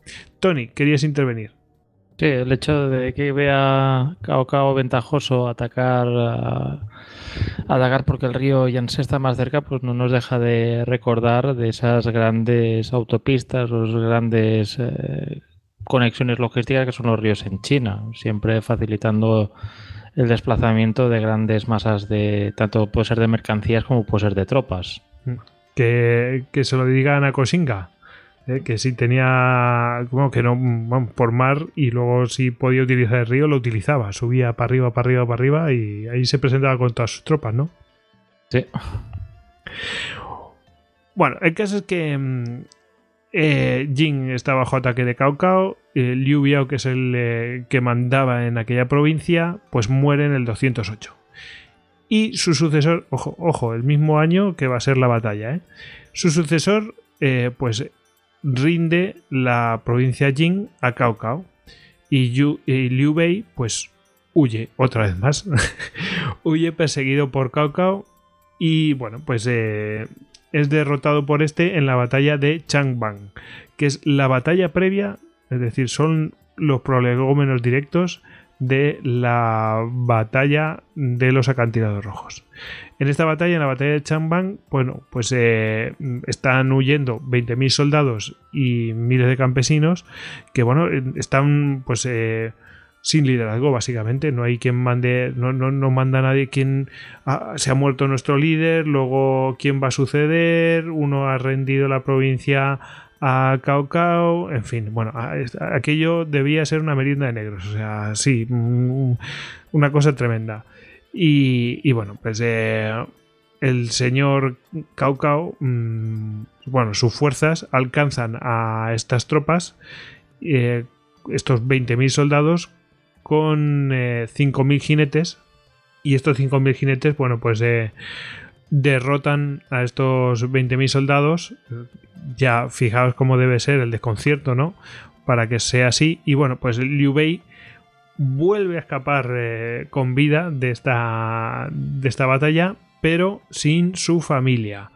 Tony, querías intervenir. Sí, el hecho de que vea Cao Cao ventajoso atacar a- atacar porque el río Yangtze está más cerca, pues no nos deja de recordar de esas grandes autopistas, los grandes eh, conexiones logísticas que son los ríos en China, siempre facilitando el desplazamiento de grandes masas de tanto puede ser de mercancías como puede ser de tropas. Que, que se lo digan a Kosinga. Eh, que si tenía, bueno, que no, vamos, por mar y luego si podía utilizar el río, lo utilizaba. Subía para arriba, para arriba, para arriba y ahí se presentaba con todas sus tropas, ¿no? Sí. Bueno, el caso es que mm, eh, Jin está bajo ataque de Cao Cao. eh, Liu Biao, que es el eh, que mandaba en aquella provincia, pues muere en el 208. Y su sucesor, ojo, ojo, el mismo año que va a ser la batalla, ¿eh? Su sucesor, pues rinde la provincia Jin a Cao Cao. Y, Yu- y Liu Bei, pues huye otra vez más. [LAUGHS] huye perseguido por Cao Cao. Y bueno, pues eh, es derrotado por este en la batalla de Changbang, que es la batalla previa, es decir, son los prolegómenos directos de la batalla de los acantilados rojos. En esta batalla, en la batalla de Changbang, bueno, pues eh, están huyendo 20.000 soldados y miles de campesinos que, bueno, están pues eh, sin liderazgo, básicamente. No hay quien mande, no, no, no manda nadie quien ah, se ha muerto nuestro líder, luego quién va a suceder, uno ha rendido la provincia a Cao Cao, en fin, bueno, a- aquello debía ser una merienda de negros, o sea, sí, mm, una cosa tremenda. Y, bueno, pues eh, el señor Cao Cao, mm, bueno, sus fuerzas alcanzan a estas tropas, eh, estos 20.000 soldados, con eh, 5.000 jinetes, y estos 5.000 jinetes, bueno, pues eh, derrotan a estos 20.000 soldados. Ya fijaos cómo debe ser el desconcierto, ¿no? Para que sea así. Y bueno, pues Liu Bei vuelve a escapar eh, con vida de esta, de esta batalla, pero sin su familia.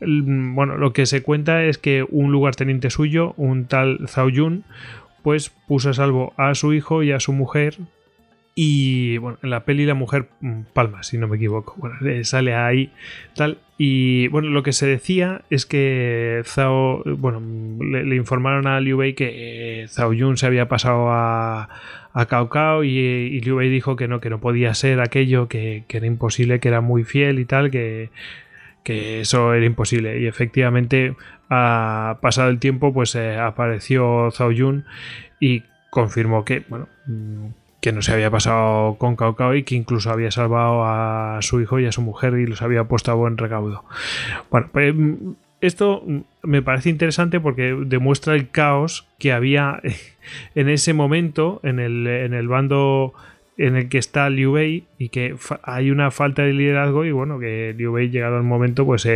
El- Bueno, lo que se cuenta es que un lugarteniente suyo, un tal Zhao Yun, pues puso a salvo a su hijo y a su mujer y bueno, en la peli la mujer mm, palma, si no me equivoco. Bueno, sale ahí tal. Y bueno, lo que se decía es que Zhao, bueno, le, le informaron a Liu Bei que eh, Zhao Yun se había pasado a, a Cao Cao y, y Liu Bei dijo que no, que no podía ser aquello, que, que era imposible, que era muy fiel y tal, que, que eso era imposible. Y efectivamente, ha pasado el tiempo, pues eh, apareció Zhao Yun y confirmó que, bueno, mm, que no se había pasado con Cao y que incluso había salvado a su hijo y a su mujer y los había puesto a buen recaudo. Bueno, pues mm, esto mm, me parece interesante porque demuestra el caos que había [LAUGHS] en ese momento en el, en el bando en el que está Liu Bei y que hay una falta de liderazgo y bueno, que Liu Bei llegado el momento pues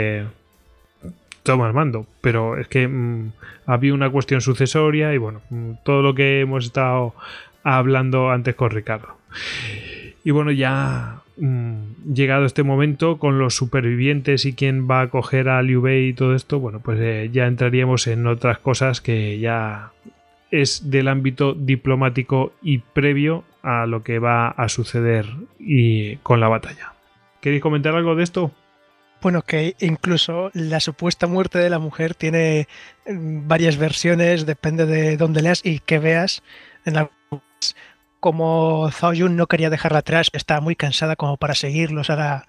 toma el mando. Pero es que mm, había una cuestión sucesoria y bueno, todo lo que hemos estado hablando antes con Ricardo. Y bueno, ya mm, llegado este momento, con los supervivientes y quién va a coger a Liu Bei y todo esto, bueno, pues eh, ya entraríamos en otras cosas que ya es del ámbito diplomático y previo a lo que va a suceder y con la batalla. ¿Queréis comentar algo de esto? Bueno, que incluso la supuesta muerte de la mujer tiene mm, varias versiones, depende de dónde leas y que veas. En la, como Zhao Yun no quería dejarla atrás, estaba muy cansada como para seguirlos a la,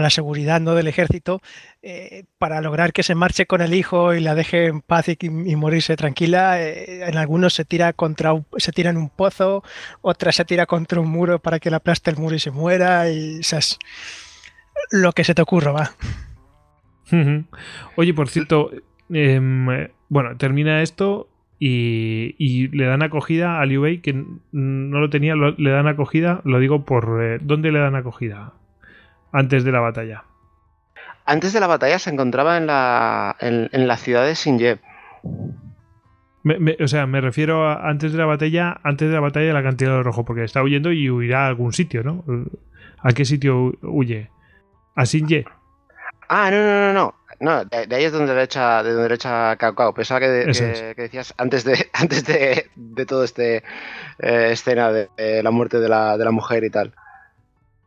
la seguridad ¿no? del ejército, eh, para lograr que se marche con el hijo y la deje en paz y, morirse tranquila. eh, en algunos se tira contra se tira en un pozo, otra se tira contra un muro para que le aplaste el muro y se muera. Y, o es lo que se te ocurra, va. Oye, por cierto, em, bueno, termina esto y, y le dan acogida a Liu Bei, que no lo tenía, lo- le dan acogida, lo digo por... eh, ¿Dónde le dan acogida? Antes de la batalla. Antes de la batalla se encontraba en la, en, en la ciudad de Xinye. Me- me- o sea, me refiero a antes de la batalla, antes de la batalla de la cantidad de rojo, porque está huyendo y huirá a algún sitio, ¿no? ¿A qué sitio hu- huye? A Xinye. Ah, no, no, no, no. No, de, de ahí es donde le echa, de donde le echa Cao Cao. Pensaba que, Eso que- es. que decías antes de, [LAUGHS] antes de, de todo este eh, escena de, de la muerte de la, de la mujer y tal.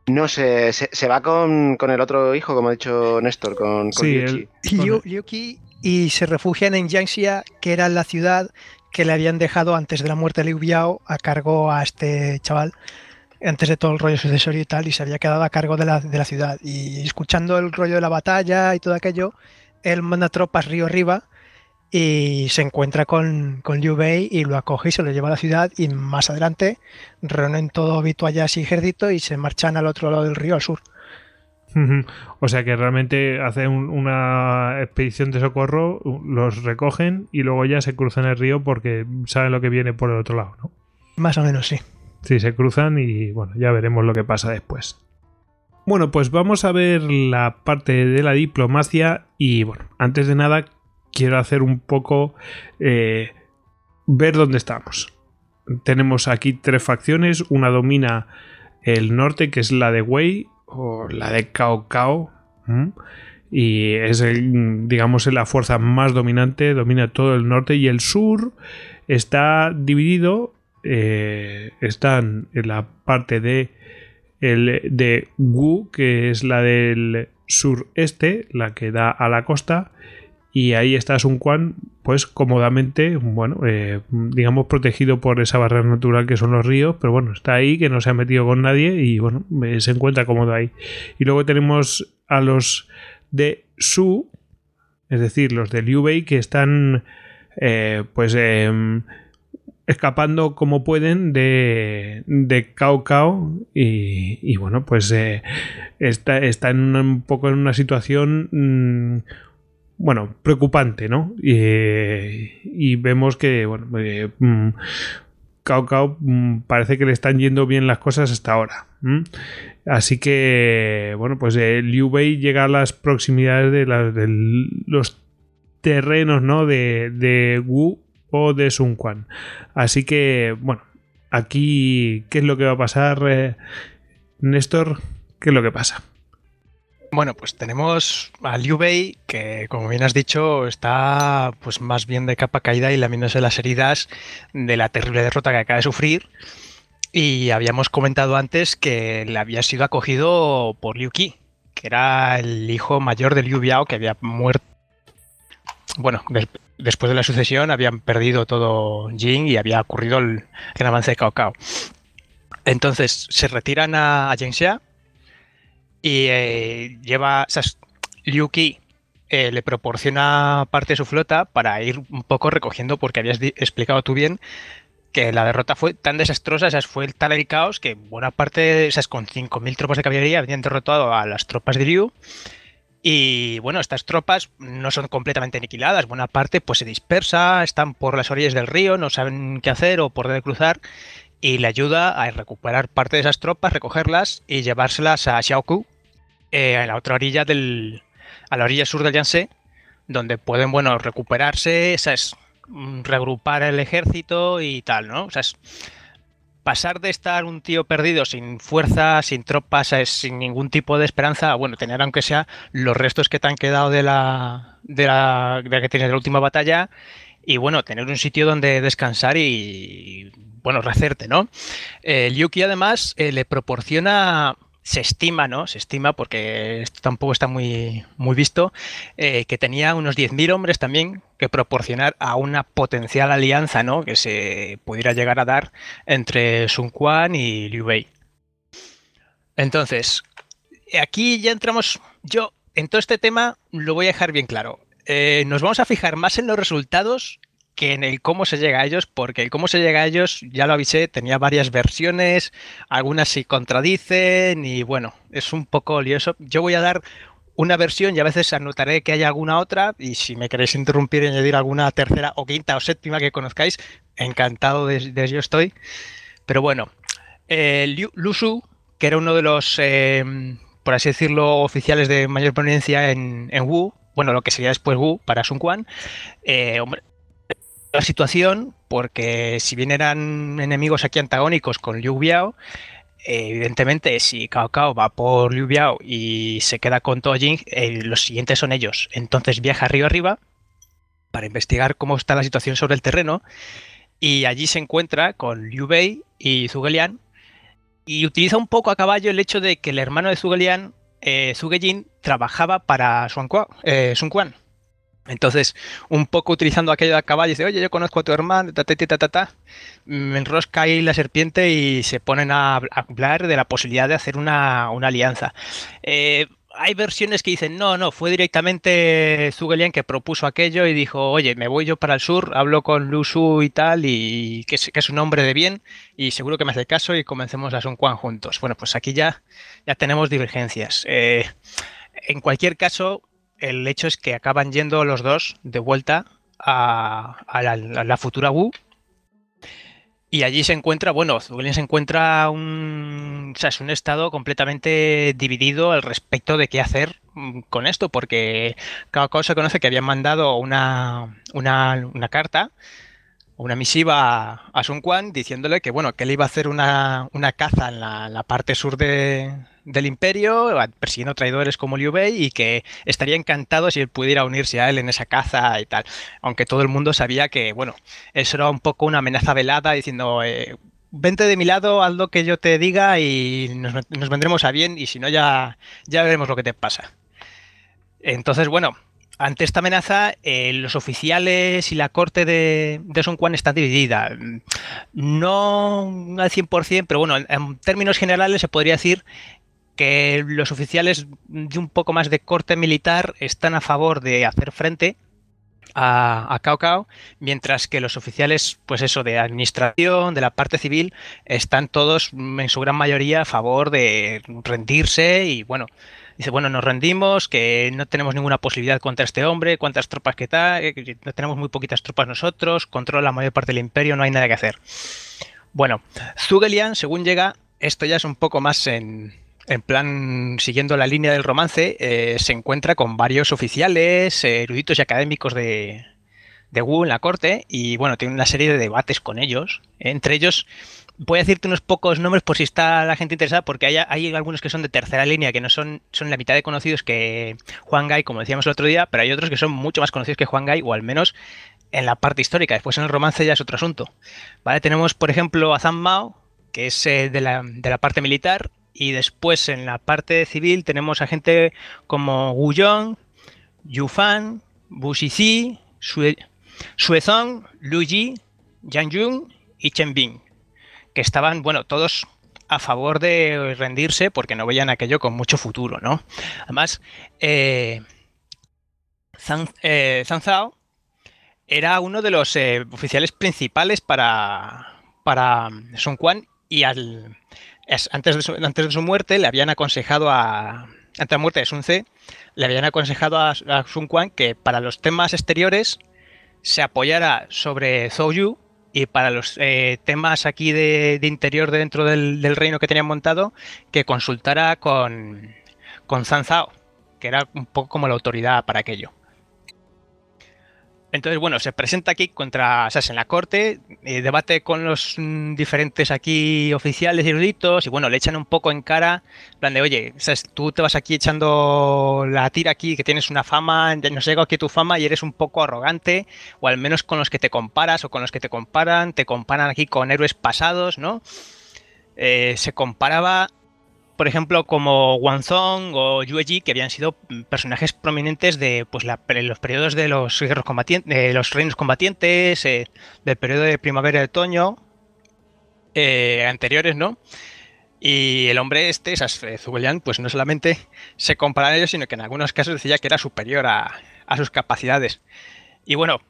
No sé, se, se va con, con el otro hijo, como ha dicho Néstor, con, con Sí, el- Liuqi y se refugian en Yangxia, que era la ciudad que le habían dejado antes de la muerte de Liu Biao a cargo a este chaval, antes de todo el rollo sucesorio y tal, y se había quedado a cargo de la, de la ciudad. Y escuchando el rollo de la batalla y todo aquello, él manda tropas río arriba y se encuentra con, con Liu Bei y lo acoge y se lo lleva a la ciudad y más adelante reúnen todo vituallas y ejército y se marchan al otro lado del río, al sur. O sea que realmente hacen un- una expedición de socorro, los recogen y luego ya se cruzan el río porque saben lo que viene por el otro lado, ¿no? Más o menos, sí. Sí, se cruzan y bueno, ya veremos lo que pasa después. Bueno, pues vamos a ver la parte de la diplomacia y bueno, antes de nada quiero hacer un poco eh, ver dónde estamos. Tenemos aquí tres facciones, una domina el norte que es la de Wei o la de Cao Cao y es el, digamos la fuerza más dominante, domina todo el norte y el sur está dividido eh, están en la parte de el de Wu, que es la del sureste, la que da a la costa, y ahí está Sun Quan, pues cómodamente, bueno, eh, digamos protegido por esa barrera natural que son los ríos, pero bueno, está ahí, que no se ha metido con nadie y bueno, eh, se encuentra cómodo ahí. Y luego tenemos a los de Su, es decir, los de Liu Bei, que están, pues, em, escapando como pueden de, de Cao Cao y, y bueno pues eh, está, está en un poco en una situación mm, bueno preocupante no y, y vemos que bueno eh, mm, Cao Cao mm, parece que le están yendo bien las cosas hasta ahora así que bueno pues eh, Liu Bei llega a las proximidades de, de los terrenos no de, de Wu o de Sun Quan Así que, bueno, aquí, ¿qué es lo que va a pasar, eh, Néstor? ¿Qué es lo que pasa? Bueno, pues tenemos a Liu Bei, que como bien has dicho, está pues más bien de capa caída y lamiéndose las heridas de la terrible derrota que acaba de sufrir. Y habíamos comentado antes que le había sido acogido por Liu Qi, que era el hijo mayor de Liu Biao, que había muerto. Bueno, después de la sucesión habían perdido todo Jin y había ocurrido el, el avance de Cao Cao. Entonces se retiran a, a y eh, lleva. Liu Qi eh, le proporciona parte de su flota para ir un poco recogiendo, porque habías explicado tú bien que la derrota fue tan desastrosa, o sea, fue tal el caos que buena parte, o sea, con 5.000 tropas de caballería habían derrotado a las tropas de Liu. Y bueno, estas tropas no son completamente aniquiladas, buena parte pues se dispersa, están por las orillas del río, no saben qué hacer o por dónde cruzar y le ayuda a recuperar parte de esas tropas, recogerlas y llevárselas a Xiaoku, eh, a la otra orilla del, a la orilla sur del Yangtze, donde pueden, bueno, recuperarse, ¿sabes? Mm, reagrupar el ejército y tal, ¿no? O sea, es pasar de estar un tío perdido sin fuerza, sin tropas, ¿sabes? sin ningún tipo de esperanza, bueno, tener aunque sea los restos que te han quedado de la, de la, de la que tienes de la última batalla y bueno, tener un sitio donde descansar y, bueno, rehacerte, ¿no? Eh, Liu Qi además eh, le proporciona, se estima, ¿no? Se estima, porque esto tampoco está muy, muy visto, eh, que tenía unos 10.000 hombres también que proporcionar a una potencial alianza, ¿no? Que se pudiera llegar a dar entre Sun Quan y Liu Bei. Entonces, aquí ya entramos, yo en todo este tema lo voy a dejar bien claro. Eh, nos vamos a fijar más en los resultados que en el cómo se llega a ellos, porque el cómo se llega a ellos, ya lo avisé, tenía varias versiones, algunas se contradicen y bueno, es un poco lioso. Yo voy a dar una versión y a veces anotaré que hay alguna otra y si me queréis interrumpir y añadir alguna tercera o quinta o séptima que conozcáis, encantado de, ello estoy. Pero bueno, eh, Liu, Lu Su, que era uno de los, eh, por así decirlo, oficiales de mayor prominencia en, en Wu, bueno, lo que sería después Wu para Sun Quan, eh, hombre, la situación porque si bien eran enemigos aquí antagónicos con Liu Biao, evidentemente, si Cao Cao va por Liu Biao y se queda con Tojin, eh, los siguientes son ellos. Entonces viaja río arriba para investigar cómo está la situación sobre el terreno y allí se encuentra con Liu Bei y Zhuge y utiliza un poco a caballo el hecho de que el hermano de Zhuge Liang, eh, Zhuge Jin, trabajaba para. Eh, Sun Quan. Entonces, un poco utilizando aquello de caballo, dice, oye, yo conozco a tu hermano, ta, ta, ta, ta, ta, me enrosca ahí la serpiente y se ponen a hablar de la posibilidad de hacer una, una alianza. Eh, hay versiones que dicen, no, no, fue directamente Zugelian que propuso aquello y dijo, oye, me voy yo para el sur, hablo con Lusu y tal, y que es, que es un hombre de bien, y seguro que me hace caso y comencemos a Sun Quan juntos. Bueno, pues aquí ya, ya tenemos divergencias. Eh, en cualquier caso, el hecho es que acaban yendo los dos de vuelta a, la, futura Wu. Y allí se encuentra, bueno, Zugelian se encuentra un, o sea, es un estado completamente dividido al respecto de qué hacer con esto, porque cada cosa se conoce que habían mandado una, una, una carta, una misiva a, Sun Quan diciéndole que, bueno, que él iba a hacer una, una caza en la, la parte sur de, del imperio, persiguiendo traidores como Liu Bei y que estaría encantado si él pudiera unirse a él en esa caza y tal. Aunque todo el mundo sabía que, bueno, eso era un poco una amenaza velada diciendo, eh, vente de mi lado, haz lo que yo te diga y nos, nos vendremos a bien y si no ya, ya veremos lo que te pasa. Entonces, bueno, ante esta amenaza, eh, los oficiales y la corte de, Sun Quan está dividida. No al 100%, pero bueno, en términos generales se podría decir que los oficiales de un poco más de corte militar están a favor de hacer frente a, a Cao Cao, mientras que los oficiales, pues eso, de administración, de la parte civil, están todos en su gran mayoría a favor de rendirse y bueno, dice, bueno, nos rendimos, que no tenemos ninguna posibilidad contra este hombre, cuántas tropas que está, no tenemos muy poquitas tropas nosotros, controla la mayor parte del imperio, no hay nada que hacer. Bueno, Zugelian, según llega, esto ya es un poco más en, en plan, siguiendo la línea del romance, eh, se encuentra con varios oficiales, eh, eruditos y académicos de, de Wu en la corte y bueno, tiene una serie de debates con ellos. Entre ellos, voy a decirte unos pocos nombres por si está la gente interesada, porque hay, algunos que son de tercera línea, que no son, son la mitad de conocidos que Juan Gai, como decíamos el otro día, pero hay otros que son mucho más conocidos que Juan Gai, o al menos en la parte histórica. Después en el romance ya es otro asunto. Tenemos, por ejemplo, a Zhang Mao, que es eh, de, la, de la parte militar, y después en la parte civil tenemos a gente como Wu Yong, Yu Fan, Bu Shizi, Sue, Suezong, Lu Yi, Yang Jung y Chen Bing, que estaban, bueno, todos a favor de rendirse porque no veían aquello con mucho futuro, ¿no? Además, eh, eh, Zhao era uno de los eh, oficiales principales para, para Sun Quan y al, es, antes, de su, antes de su muerte le habían aconsejado a. Antes de la muerte de Sun Tse, le habían aconsejado a, a Sun Quan que para los temas exteriores se apoyara sobre Zhou Yu y para los eh, temas aquí de, interior de dentro del, reino que tenían montado, que consultara con, con Zhang Zhao, que era un poco como la autoridad para aquello. Entonces, bueno, se presenta aquí contra, sea, en la corte, eh, debate con los mm, diferentes aquí oficiales y eruditos, y bueno, le echan un poco en cara, plan de, oye, ¿sabes? tú te vas aquí echando la tira aquí, que tienes una fama, nos llega aquí tu fama y eres un poco arrogante, o al menos con los que te comparas o con los que te comparan, te comparan aquí con héroes pasados, ¿no? Eh, se comparaba por ejemplo, como Wanzong o Yueji, que habían sido personajes prominentes de pues, los periodos de los, reinos combatientes, eh, del periodo de primavera y otoño, eh, anteriores, ¿no? Y el hombre este, Zugelian, pues no solamente se compara a ellos, sino que en algunos casos decía que era superior a, a sus capacidades. Y bueno,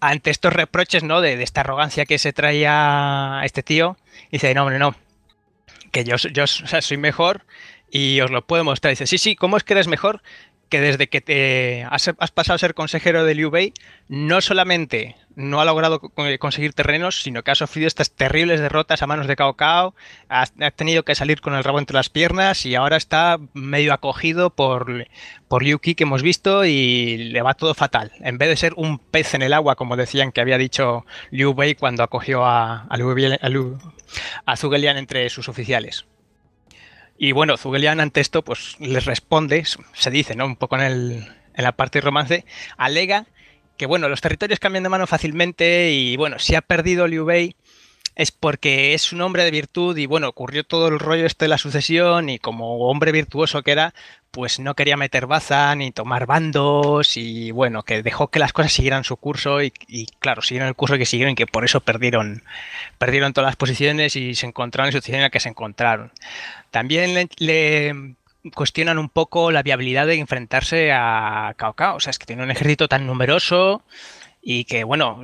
ante estos reproches, ¿no? De, de, esta arrogancia que se traía este tío, dice, no, hombre, no, que yo, yo o sea, soy mejor y os lo puedo mostrar. Dice, sí, sí, ¿cómo es que eres mejor? Que desde que te has, pasado a ser consejero de Liu Bei, no solamente no ha logrado conseguir terrenos, sino que ha sufrido estas terribles derrotas a manos de Cao Cao, ha, tenido que salir con el rabo entre las piernas y ahora está medio acogido por, por Liu Qi que hemos visto y le va todo fatal. En vez de ser un pez en el agua, como decían que había dicho Liu Bei cuando acogió a, a, Liu, a, a entre sus oficiales. Y bueno, Zugelian ante esto pues les responde, se dice, ¿no? Un poco en, el, en la parte romance, alega que bueno, los territorios cambian de mano fácilmente y bueno, si ha perdido Liu Bei es porque es un hombre de virtud y bueno, ocurrió todo el rollo este de la sucesión y como hombre virtuoso que era, pues no quería meter baza ni tomar bandos y bueno, que dejó que las cosas siguieran su curso y, claro, siguieron el curso que siguieron y que por eso perdieron, perdieron todas las posiciones y se encontraron en la situación en la que se encontraron. También le, cuestionan un poco la viabilidad de enfrentarse a Cao Cao, o sea, es que tiene un ejército tan numeroso y que, bueno,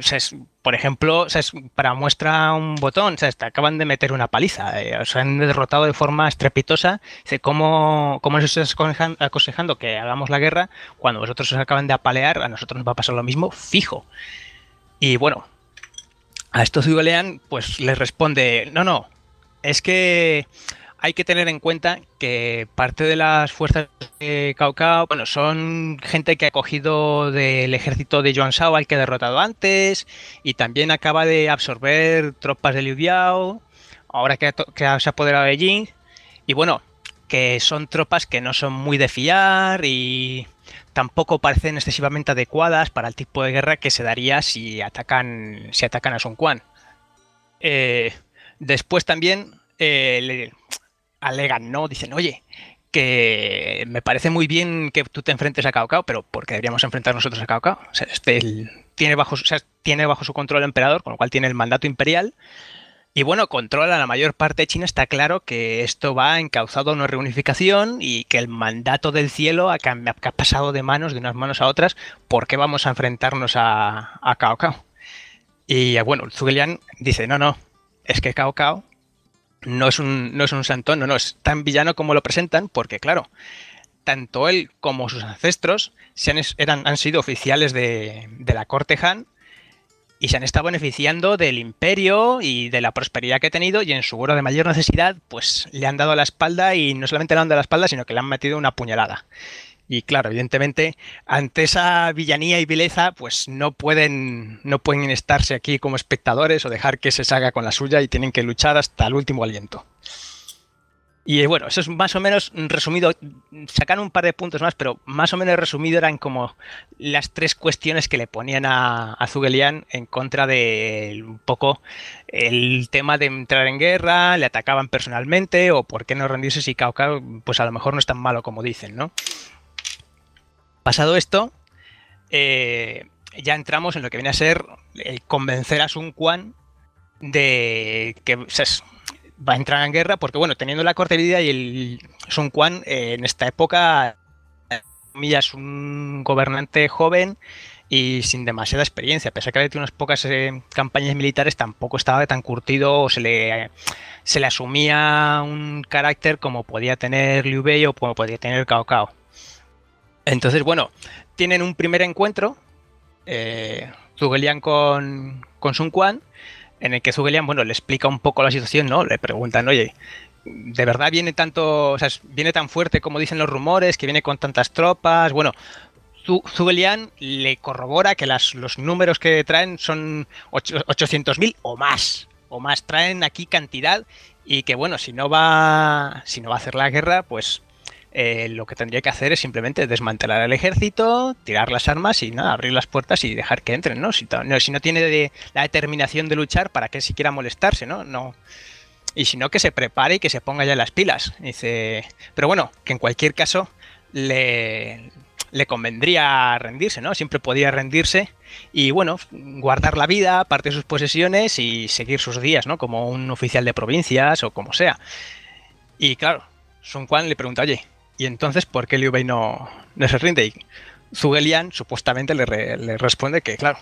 por ejemplo, para muestra un botón, se acaban de meter una paliza, eh, se han derrotado de forma estrepitosa. ¿Cómo, ¿Cómo nos estás aconsejando que hagamos la guerra cuando vosotros os acaban de apalear? A nosotros nos va a pasar lo mismo, fijo. Y bueno, a esto Zugalean pues les responde, no, no, es que hay que tener en cuenta que parte de las fuerzas de Cao Cao, bueno, son gente que ha cogido del ejército de Yuan Shao al que ha derrotado antes y también acaba de absorber tropas de Liu Biao, ahora que, se ha apoderado de Jing y bueno, que son tropas que no son muy de fiar y tampoco parecen excesivamente adecuadas para el tipo de guerra que se daría si atacan, si atacan a Sun Quan. Eh, después también eh, alegan, ¿no? Dicen, oye, que me parece muy bien que tú te enfrentes a Cao Cao, pero ¿por qué deberíamos enfrentar nosotros a Cao Cao? O sea, este, tiene, bajo, tiene bajo su control el emperador, con lo cual tiene el mandato imperial. Y bueno, controla la mayor parte de China. Está claro que esto va encauzado a una reunificación y que el mandato del cielo ha, pasado de manos, de unas manos a otras. ¿Por qué vamos a enfrentarnos a, Cao Cao? Y bueno, Zugelian dice, no, no, es que Cao Cao no es un, no es un santón, no, no, es tan villano como lo presentan, porque claro, tanto él como sus ancestros se han, eran, han sido oficiales de, de la corte Han y se han estado beneficiando del imperio y de la prosperidad que ha tenido y en su hora de mayor necesidad pues le han dado la espalda y no solamente le han dado la espalda sino que le han metido una puñalada. Y claro, evidentemente, ante esa villanía y vileza, pues no pueden, no pueden estarse aquí como espectadores o dejar que se salga con la suya y tienen que luchar hasta el último aliento. Y bueno, eso es más o menos resumido. Sacan un par de puntos más, pero más o menos resumido eran como las tres cuestiones que le ponían a, a Zugelian en contra de un poco el tema de entrar en guerra, le atacaban personalmente o por qué no rendirse si Cao Cao, pues a lo mejor no es tan malo como dicen, ¿no? Pasado esto, eh, ya entramos en lo que viene a ser el convencer a Sun Quan de que va a entrar en guerra, porque bueno, teniendo la corte vida y el Sun Quan eh, en esta época es un gobernante joven y sin demasiada experiencia. Pese a que había tenido unas pocas eh, campañas militares, tampoco estaba tan curtido o se le asumía un carácter como podía tener Liu Bei o como podía tener Cao Cao. Entonces, bueno, tienen un primer encuentro, eh, Zugelian con, Sun Quan, en el que Zugelian, bueno, le explica un poco la situación, ¿no? Le preguntan, oye, ¿de verdad viene tanto, o sea, viene tan fuerte como dicen los rumores, que viene con tantas tropas? Bueno, Zugelian le corrobora que las, los números que traen son 800.000 o más, o más, traen aquí cantidad y que, bueno, si no va, si no va a hacer la guerra, pues eh, lo que tendría que hacer es simplemente desmantelar el ejército, tirar las armas y nada, abrir las puertas y dejar que entren, ¿no? Si, no, tiene la determinación de luchar, ¿para qué siquiera molestarse, no? No. Y si no, que se prepare y que se ponga ya las pilas. Dice. Pero bueno, que en cualquier caso le, le convendría rendirse, ¿no? Siempre podía rendirse y bueno, guardar la vida, parte de sus posesiones y seguir sus días, ¿no? Como un oficial de provincias o como sea. Y claro, Sun Quan le pregunta, oye, y entonces, ¿por qué Liu Bei no, se rinde? Y Zugelian supuestamente le, responde que, claro,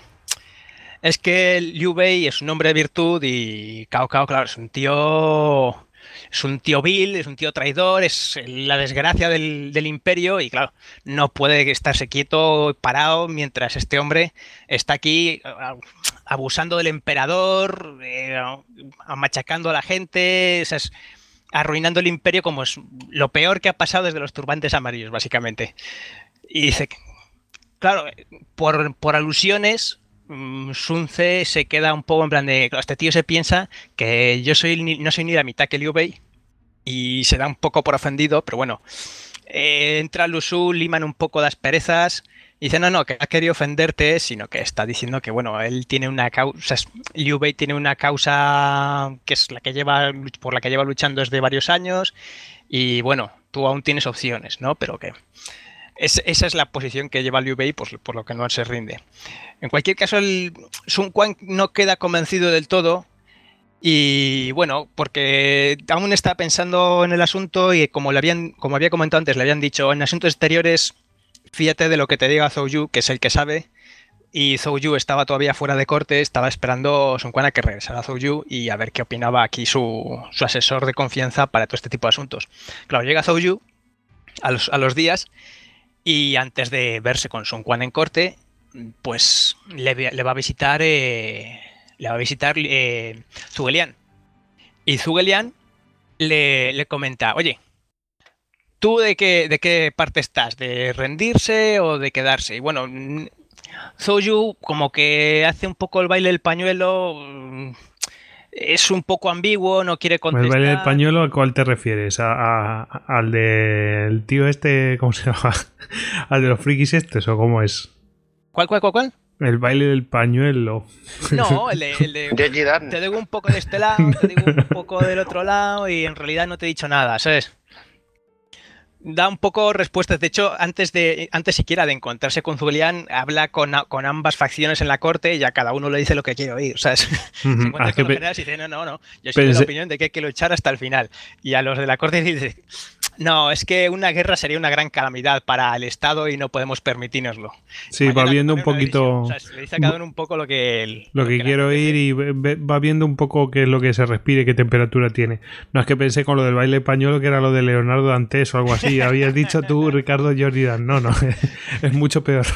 es que Liu Bei es un hombre de virtud y Cao Cao, claro, es un tío. Es un tío vil, es un tío traidor, es la desgracia del, imperio y claro, no puede estarse quieto, parado, mientras este hombre está aquí abusando del emperador, eh, machacando a la gente, arruinando el imperio como es lo peor que ha pasado desde los turbantes amarillos, básicamente. Y dice, claro, por, alusiones, mm, Sunce se queda un poco en plan de, este tío se piensa que yo soy no soy ni la mitad que Liu Bei y se da un poco por ofendido, pero bueno, eh, entra Lusu, liman un poco las perezas dice, no, no, que ha querido ofenderte, sino que está diciendo que, bueno, él tiene una causa, Liu Bei tiene una causa que es la que lleva, por la que lleva luchando desde varios años y, bueno, tú aún tienes opciones, ¿no? Pero que es, esa es la posición que lleva Liu Bei, pues, por lo que no se rinde. En cualquier caso, el Sun Quan no queda convencido del todo y bueno, porque aún está pensando en el asunto y como le habían, como había comentado antes, le habían dicho en asuntos exteriores, fíjate de lo que te diga Zhou Yu, que es el que sabe. Y Zhou Yu estaba todavía fuera de corte, estaba esperando Sun Quan a que regresara Zhou Yu y a ver qué opinaba aquí su, su, asesor de confianza para todo este tipo de asuntos. Claro, llega Zhou Yu a los, a los días y antes de verse con Sun Quan en corte, pues le, le va a visitar eh, le va a visitar eh, Zugelian. Y Zugelian le, le, comenta, oye, ¿tú de qué, de qué parte estás? ¿De rendirse o de quedarse? Y bueno, Zouyu como que hace un poco el baile del pañuelo, mm, es un poco ambiguo, no quiere contestar. ¿El baile del pañuelo a cuál te refieres? ¿A, a, ¿Al del tío este, cómo se [LAUGHS] llama? ¿Al de los frikis estos o cómo es? ¿Cuál, cuál, cuál, cuál? El baile del pañuelo. No, [LAUGHS] el de, el de [LAUGHS] te digo un poco de este lado, te digo un poco del otro lado y en realidad no te he dicho nada, ¿sabes? Da un poco respuestas. De hecho, antes de antes siquiera de encontrarse con Zulian, habla con, con, ambas facciones en la corte y a cada uno le dice lo que quiere oír. ¿sabes? Uh [LAUGHS] -huh. Se encuentra ah, con los generales y dice, no, no, no, yo soy de la opinión de que hay que luchar hasta el final. Y a los de la corte dice, no, es que una guerra sería una gran calamidad para el Estado y no podemos permitirnoslo. Sí, Mañana va viendo un poquito. O sea, le dice a cada uno un poco lo que. El, lo, lo, que, que quiero oír y va viendo un poco qué es lo que se respire, qué temperatura tiene. No es que pensé con lo del baile español que era lo de Leonardo Dantes o algo así. [LAUGHS] Habías dicho tú, Ricardo Jordan. No, no, [LAUGHS] es mucho peor.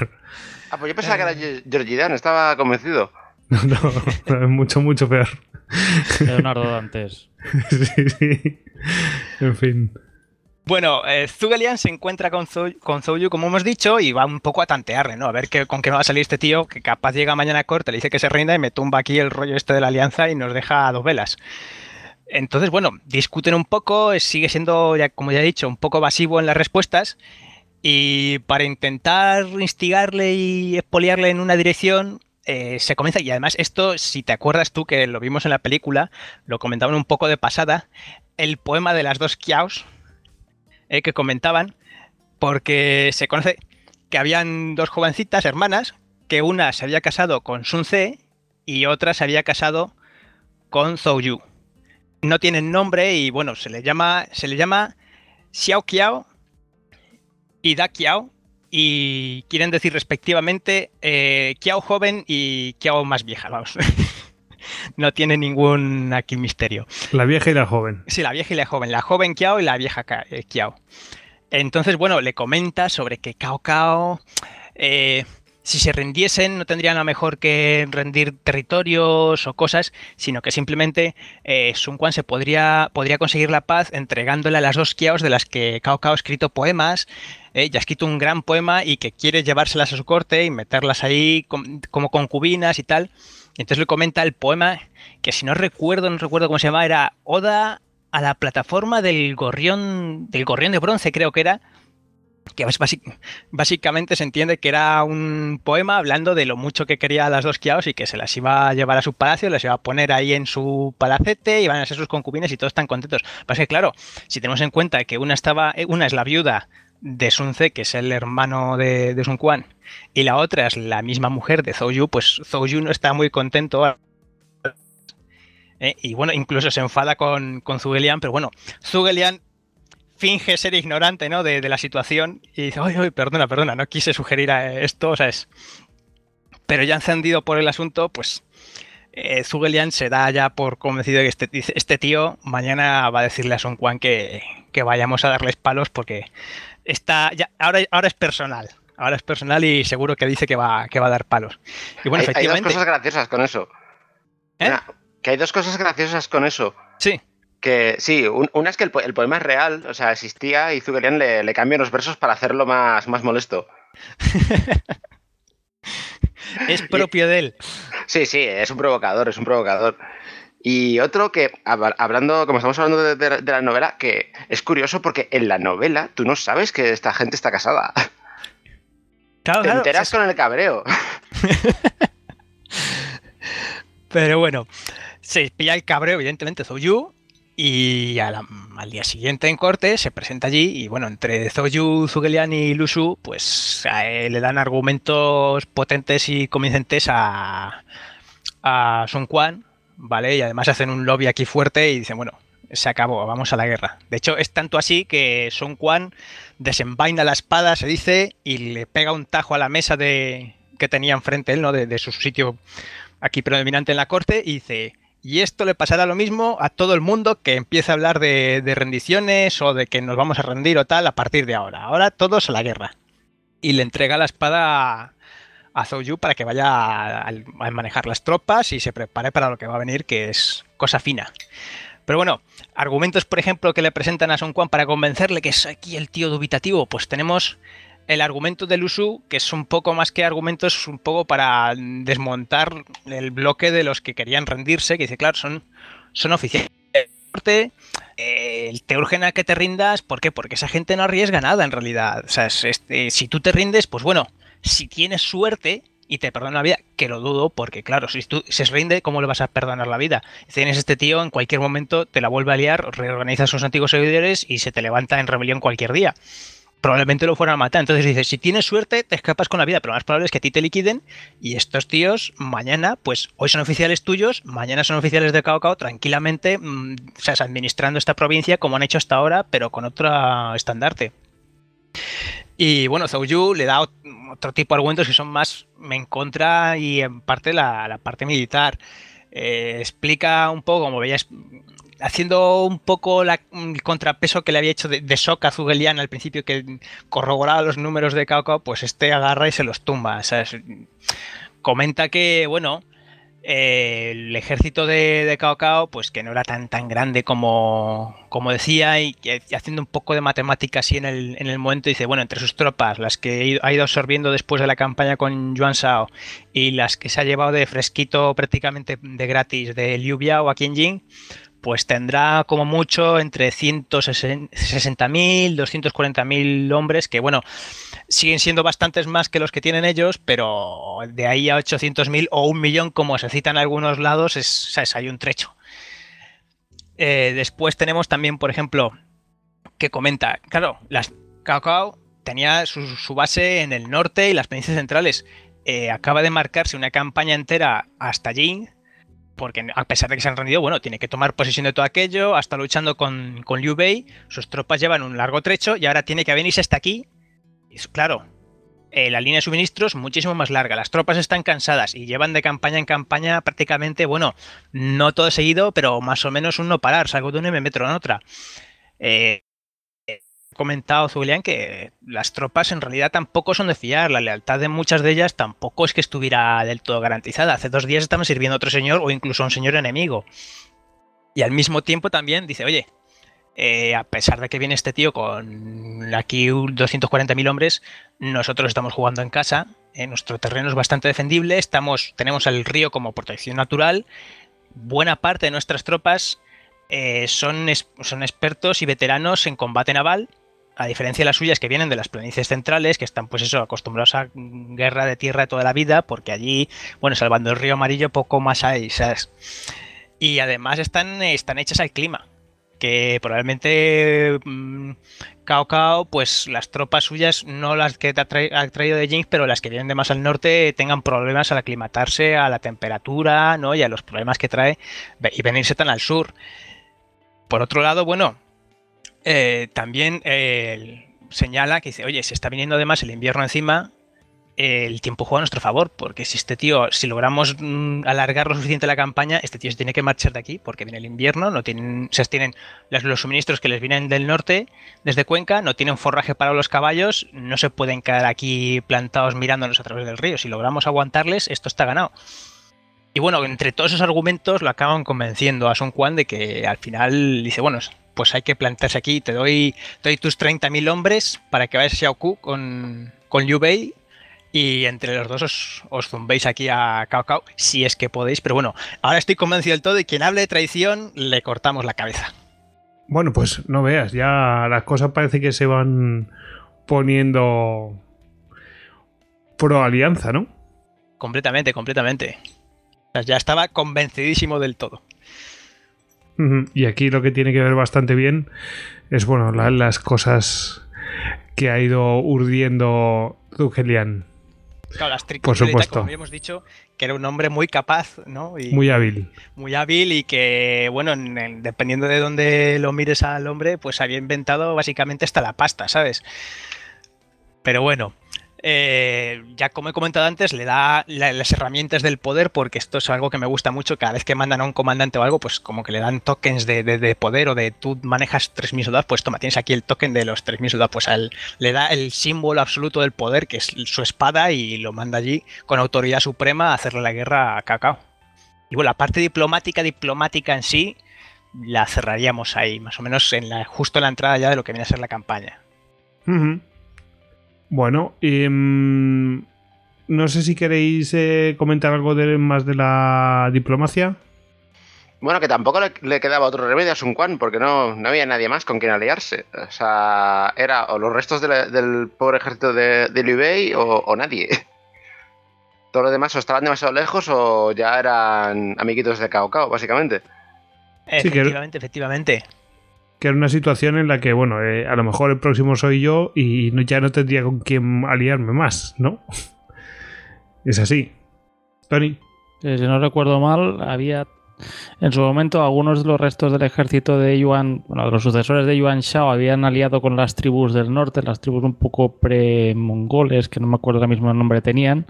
Ah, pues yo pensaba que era Jordan, estaba convencido. [LAUGHS] No, no, es mucho, mucho peor. Leonardo Dantes. sí, sí. En fin. Bueno, eh, Zugelian se encuentra con, Zou, con Zouyu, como hemos dicho, y va un poco a tantearle, ¿no? A ver qué, con qué va a salir este tío, que capaz llega mañana a corte, le dice que se rinda y me tumba aquí el rollo este de la alianza y nos deja a dos velas. Entonces, bueno, discuten un poco, sigue siendo, ya, como ya he dicho, un poco evasivo en las respuestas. Y para intentar instigarle y expoliarle en una dirección, eh, se comienza, y además esto, si te acuerdas tú que lo vimos en la película, lo comentaban un poco de pasada, el poema de las dos Kiaos, eh, que comentaban, porque se conoce que habían dos jovencitas hermanas, que una se había casado con Sun Tse y otra se había casado con Zhou Yu. No tienen nombre y bueno, se le llama, se le llama Xiao Qiao y Da Qiao y quieren decir respectivamente eh, Qiao joven y Qiao más vieja, vamos. [LAUGHS] no tiene ningún aquí misterio. La vieja y la joven. Sí, la vieja y la joven. La joven Kiao y la vieja Kiao. Entonces, bueno, le comenta sobre que Cao Cao, eh, si se rindiesen, no tendrían a mejor que rendir territorios o cosas, sino que simplemente eh, Sun Quan se podría, podría conseguir la paz entregándole a las dos Kiaos de las que Cao Cao ha escrito poemas. Eh, ya ha escrito un gran poema y que quiere llevárselas a su corte y meterlas ahí com como concubinas y tal. Entonces le comenta el poema, que si no recuerdo, no recuerdo cómo se llama, era Oda a la plataforma del gorrión, del gorrión de bronce, creo que era. Que básicamente se entiende que era un poema hablando de lo mucho que quería a las dos Kiaos y que se las iba a llevar a su palacio, las iba a poner ahí en su palacete, iban a ser sus concubines y todos están contentos. Pasa que, claro, si tenemos en cuenta que una estaba, una es la viuda de Sun Tse, que es el hermano de, de Sun Quan, y la otra es la misma mujer de Zhou Yu, pues Zhou Yu no está muy contento. ¿eh? Y bueno, incluso se enfada con, con Zugelian, pero bueno, Zugelian finge ser ignorante ¿no? de, de la situación y dice, oye, oye, perdona, perdona, no quise sugerir esto, o sea, es... Pero ya encendido por el asunto, pues eh, Zugelian se da ya por convencido de que este, este, tío mañana va a decirle a Sun Quan que, que vayamos a darles palos porque está ya, ahora, ahora es personal. Ahora es personal y seguro que dice que va, que va a dar palos. Y bueno, hay, efectivamente. hay dos cosas graciosas con eso. ¿Eh? Una, que hay dos cosas graciosas con eso. Sí. Que sí, un, una es que el, el, poema es real, o sea, existía y Zugelian le, le cambia los versos para hacerlo más, más molesto. [LAUGHS] es propio de él. Sí, sí, es un provocador, es un provocador. Y otro que, hab- hablando, como estamos hablando de, de- de la novela, que es curioso porque en la novela tú no sabes que esta gente está casada. Claro, Te claro, enteras con el cabreo. [LAUGHS] Pero bueno, se pilla el cabreo, evidentemente, Zouyu. Y la- al día siguiente en corte se presenta allí y bueno, entre Zouyu, Zugelian y Lusu, pues le dan argumentos potentes y convincentes a, a Sun Quan, ¿vale? Y además hacen un lobby aquí fuerte y dicen, bueno, se acabó, vamos a la guerra. De hecho, es tanto así que Sun Quan desenvaina la espada, se dice, y le pega un tajo a la mesa de, que tenía enfrente él, ¿no? De, su sitio aquí predominante en la corte, y dice, y esto le pasará lo mismo a todo el mundo que empiece a hablar de, de rendiciones o de que nos vamos a rendir o tal a partir de ahora. Ahora todos a la guerra. Y le entrega la espada a, Zhou para que vaya a, manejar las tropas y se prepare para lo que va a venir, que es cosa fina. Pero bueno, argumentos, por ejemplo, que le presentan a Sun Quan para convencerle que es aquí el tío dubitativo, pues tenemos el argumento del Usu, que es un poco más que argumentos, un poco para desmontar el bloque de los que querían rendirse, que dice, claro, son, son oficiales. eh, te urgen a que te rindas, ¿por qué? Porque esa gente no arriesga nada en realidad. O sea, es- este, si tú te rindes, pues bueno, si tienes suerte y te perdona la vida, que lo dudo, porque claro, si tú se rinde, ¿cómo le vas a perdonar la vida? Tienes este tío, en cualquier momento te la vuelve a liar, reorganiza sus antiguos seguidores y se te levanta en rebelión cualquier día. Probablemente lo fueran a matar. Entonces dices, si tienes suerte, te escapas con la vida, pero lo más probable es que a ti te liquiden y estos tíos mañana, pues hoy son oficiales tuyos, mañana son oficiales de Cao Cao, tranquilamente, mm, o sea, administrando esta provincia como han hecho hasta ahora, pero con otro estandarte. Y bueno, Zhou le da ot- otro tipo de argumentos que son más en contra y en parte la, parte militar. Eh, explica un poco, como veías, haciendo un poco la- el contrapeso que le había hecho de, de shock a Zugelian al principio, que corroboraba los números de Cao Cao, pues este agarra y se los tumba. Comenta que, bueno, eh, el ejército de, de Cao Cao, pues que no era tan, tan grande como, como decía, y, que haciendo un poco de matemática así en el, en el momento, dice, bueno, entre sus tropas, las que ha ido- absorbiendo después de la campaña con Yuan Shao y las que se ha llevado de fresquito prácticamente de gratis de Liu Biao a Qianjin, pues tendrá como mucho entre 160.000, 240.000 hombres, que bueno, siguen siendo bastantes más que los que tienen ellos, pero de ahí a 800.000 o un millón, como se cita en algunos lados, es, ¿sabes? hay un trecho. Eh, después tenemos también, por ejemplo, que comenta, claro, las Cao Cao tenía su, su base en el norte y las provincias centrales. Eh, acaba de marcarse una campaña entera hasta allí, porque a pesar de que se han rendido, bueno, tiene que tomar posesión de todo aquello, hasta luchando con, con Liu Bei, sus tropas llevan un largo trecho y ahora tiene que venirse hasta aquí. Y claro, eh, la línea de suministros muchísimo más larga, las tropas están cansadas y llevan de campaña en campaña prácticamente, bueno, no todo seguido, pero más o menos un no parar, salgo de una y me meto en otra. Eh, comentado Zulian que las tropas en realidad tampoco son de fiar, la lealtad de muchas de ellas tampoco es que estuviera del todo garantizada. Hace dos días estaban sirviendo a otro señor o incluso a un señor enemigo. Y al mismo tiempo también dice, oye, eh, a pesar de que viene este tío con aquí 240.000 hombres, nosotros estamos jugando en casa, eh, nuestro terreno es bastante defendible, estamos, tenemos el río como protección natural, buena parte de nuestras tropas eh, son, son expertos y veteranos en combate naval, a diferencia de las suyas que vienen de las planicies centrales, que están pues eso, acostumbrados a guerra de tierra toda la vida, porque allí, bueno, salvando el río amarillo, poco más hay, ¿sabes? Y además están, están hechas al clima, que probablemente mm, Cao Cao, pues las tropas suyas, no las que te ha, trai- ha traído de Jinx, pero las que vienen de más al norte, tengan problemas al aclimatarse a la temperatura, ¿no? Y a los problemas que trae y venirse tan al sur. Por otro lado, bueno, eh, también eh, señala que dice, oye, se está viniendo además el invierno encima, eh, el tiempo juega a nuestro favor, porque si este tío, si logramos mm, alargar lo suficiente la campaña, este tío se tiene que marchar de aquí, porque viene el invierno, no tienen, se tienen los suministros que les vienen del norte, desde Cuenca, no tienen forraje para los caballos, no se pueden quedar aquí plantados mirándonos a través del río. Si logramos aguantarles, esto está ganado. Y bueno, entre todos esos argumentos lo acaban convenciendo a Sun Quan de que al final dice, bueno, pues hay que plantarse aquí, te doy, te doy tus 30.000 hombres para que vayas a Xiaoku con, con Liu Bei y entre los dos os, os zumbéis aquí a Cao Cao, si es que podéis, pero bueno, ahora estoy convencido del todo y quien hable de traición le cortamos la cabeza. Bueno, pues no veas, ya las cosas parece que se van poniendo pro alianza, ¿no? Completamente, completamente. O sea, ya estaba convencidísimo del todo. Y aquí lo que tiene que ver bastante bien es, bueno, la- las cosas que ha ido urdiendo Zugelian. Claro, las Por supuesto. como habíamos dicho, que era un hombre muy capaz, ¿no? Y Muy hábil. muy hábil y que, bueno, en el- dependiendo de dónde lo mires al hombre, pues había inventado básicamente hasta la pasta, ¿sabes? Pero bueno, eh, ya como he comentado antes, le da la- las herramientas del poder porque esto es algo que me gusta mucho. Cada vez que mandan a un comandante o algo, pues como que le dan tokens de, de- de poder o de tú manejas 3.000 soldados, pues toma, tienes aquí el token de los 3.000 soldados. Pues le da el símbolo absoluto del poder, que es su espada, y lo manda allí con autoridad suprema a hacerle la guerra a Cacao. Y bueno, la parte diplomática, diplomática en sí, la cerraríamos ahí, más o menos en la, justo en la entrada ya de lo que viene a ser la campaña. Bueno, y, mm, no sé si queréis eh, comentar algo de, más de la diplomacia. Bueno, que tampoco le, le quedaba otro remedio a Sun Quan, porque no, no había nadie más con quien aliarse. O sea, era o los restos de la- del pobre ejército de, de Liu Bei o, o nadie. [LAUGHS] Todos los demás o estaban demasiado lejos o ya eran amiguitos de Cao Cao, básicamente. Sí, que- Efectivamente, efectivamente. Que era una situación en la que, bueno, eh, a lo mejor el próximo soy yo y no- ya no tendría con quién aliarme más, ¿no? [LAUGHS] Es así. Tony. Eh, si no recuerdo mal, había en su momento algunos de los restos del ejército de Yuan, bueno, de los sucesores de Yuan Shao habían aliado con las tribus del norte, las tribus un poco pre-mongoles, que no me acuerdo ahora mismo el nombre tenían,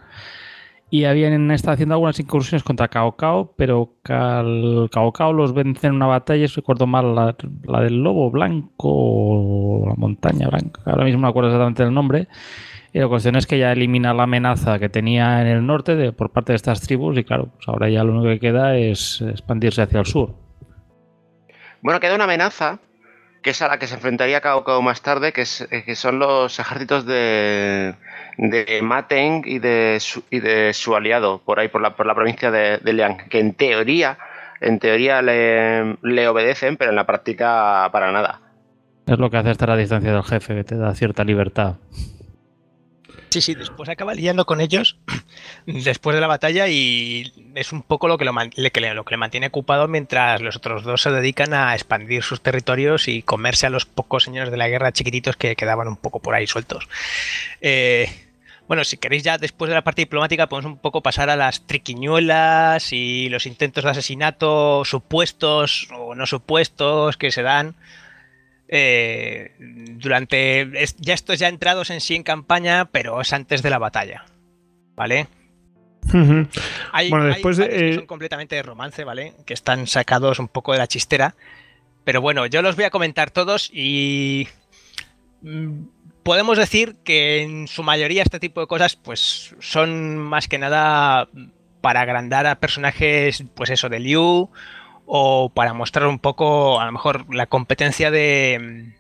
y habían estado haciendo algunas incursiones contra Cao Cao, pero Cal- Cao Cao los vence en una batalla, si recuerdo mal, la, la del lobo blanco o la montaña blanca, ahora mismo no me acuerdo exactamente el nombre, y la cuestión es que ya elimina la amenaza que tenía en el norte de, por parte de estas tribus y claro, pues ahora ya lo único que queda es expandirse hacia el sur. Bueno, queda una amenaza, que es a la que se enfrentaría Cao Cao más tarde, que, es, eh, que son los ejércitos de, de Ma Teng y de, su, y de su aliado, por ahí, por la, por la provincia de, de Liang, que en teoría, en teoría le, le obedecen, pero en la práctica para nada. Es lo que hace estar a distancia del jefe, que te da cierta libertad. Sí, sí, después acaba liando con ellos [CLEARS THROAT] después de la batalla y es un poco lo que, lo, lo que le mantiene ocupado mientras los otros dos se dedican a expandir sus territorios y comerse a los pocos señores de la guerra chiquititos que quedaban un poco por ahí sueltos. Eh, bueno, si queréis ya después de la parte diplomática podemos un poco pasar a las triquiñuelas y los intentos de asesinato supuestos o no supuestos que se dan. Eh, durante ya estos ya entrados en sí en campaña, pero es antes de la batalla, ¿vale? Hay, Bueno, hay después de- que eh, son completamente de romance, ¿vale? Que están sacados un poco de la chistera. Pero bueno, yo los voy a comentar todos y mm, podemos decir que en su mayoría este tipo de cosas pues son más que nada para agrandar a personajes, pues eso, de Liu o para mostrar un poco a lo mejor la competencia de,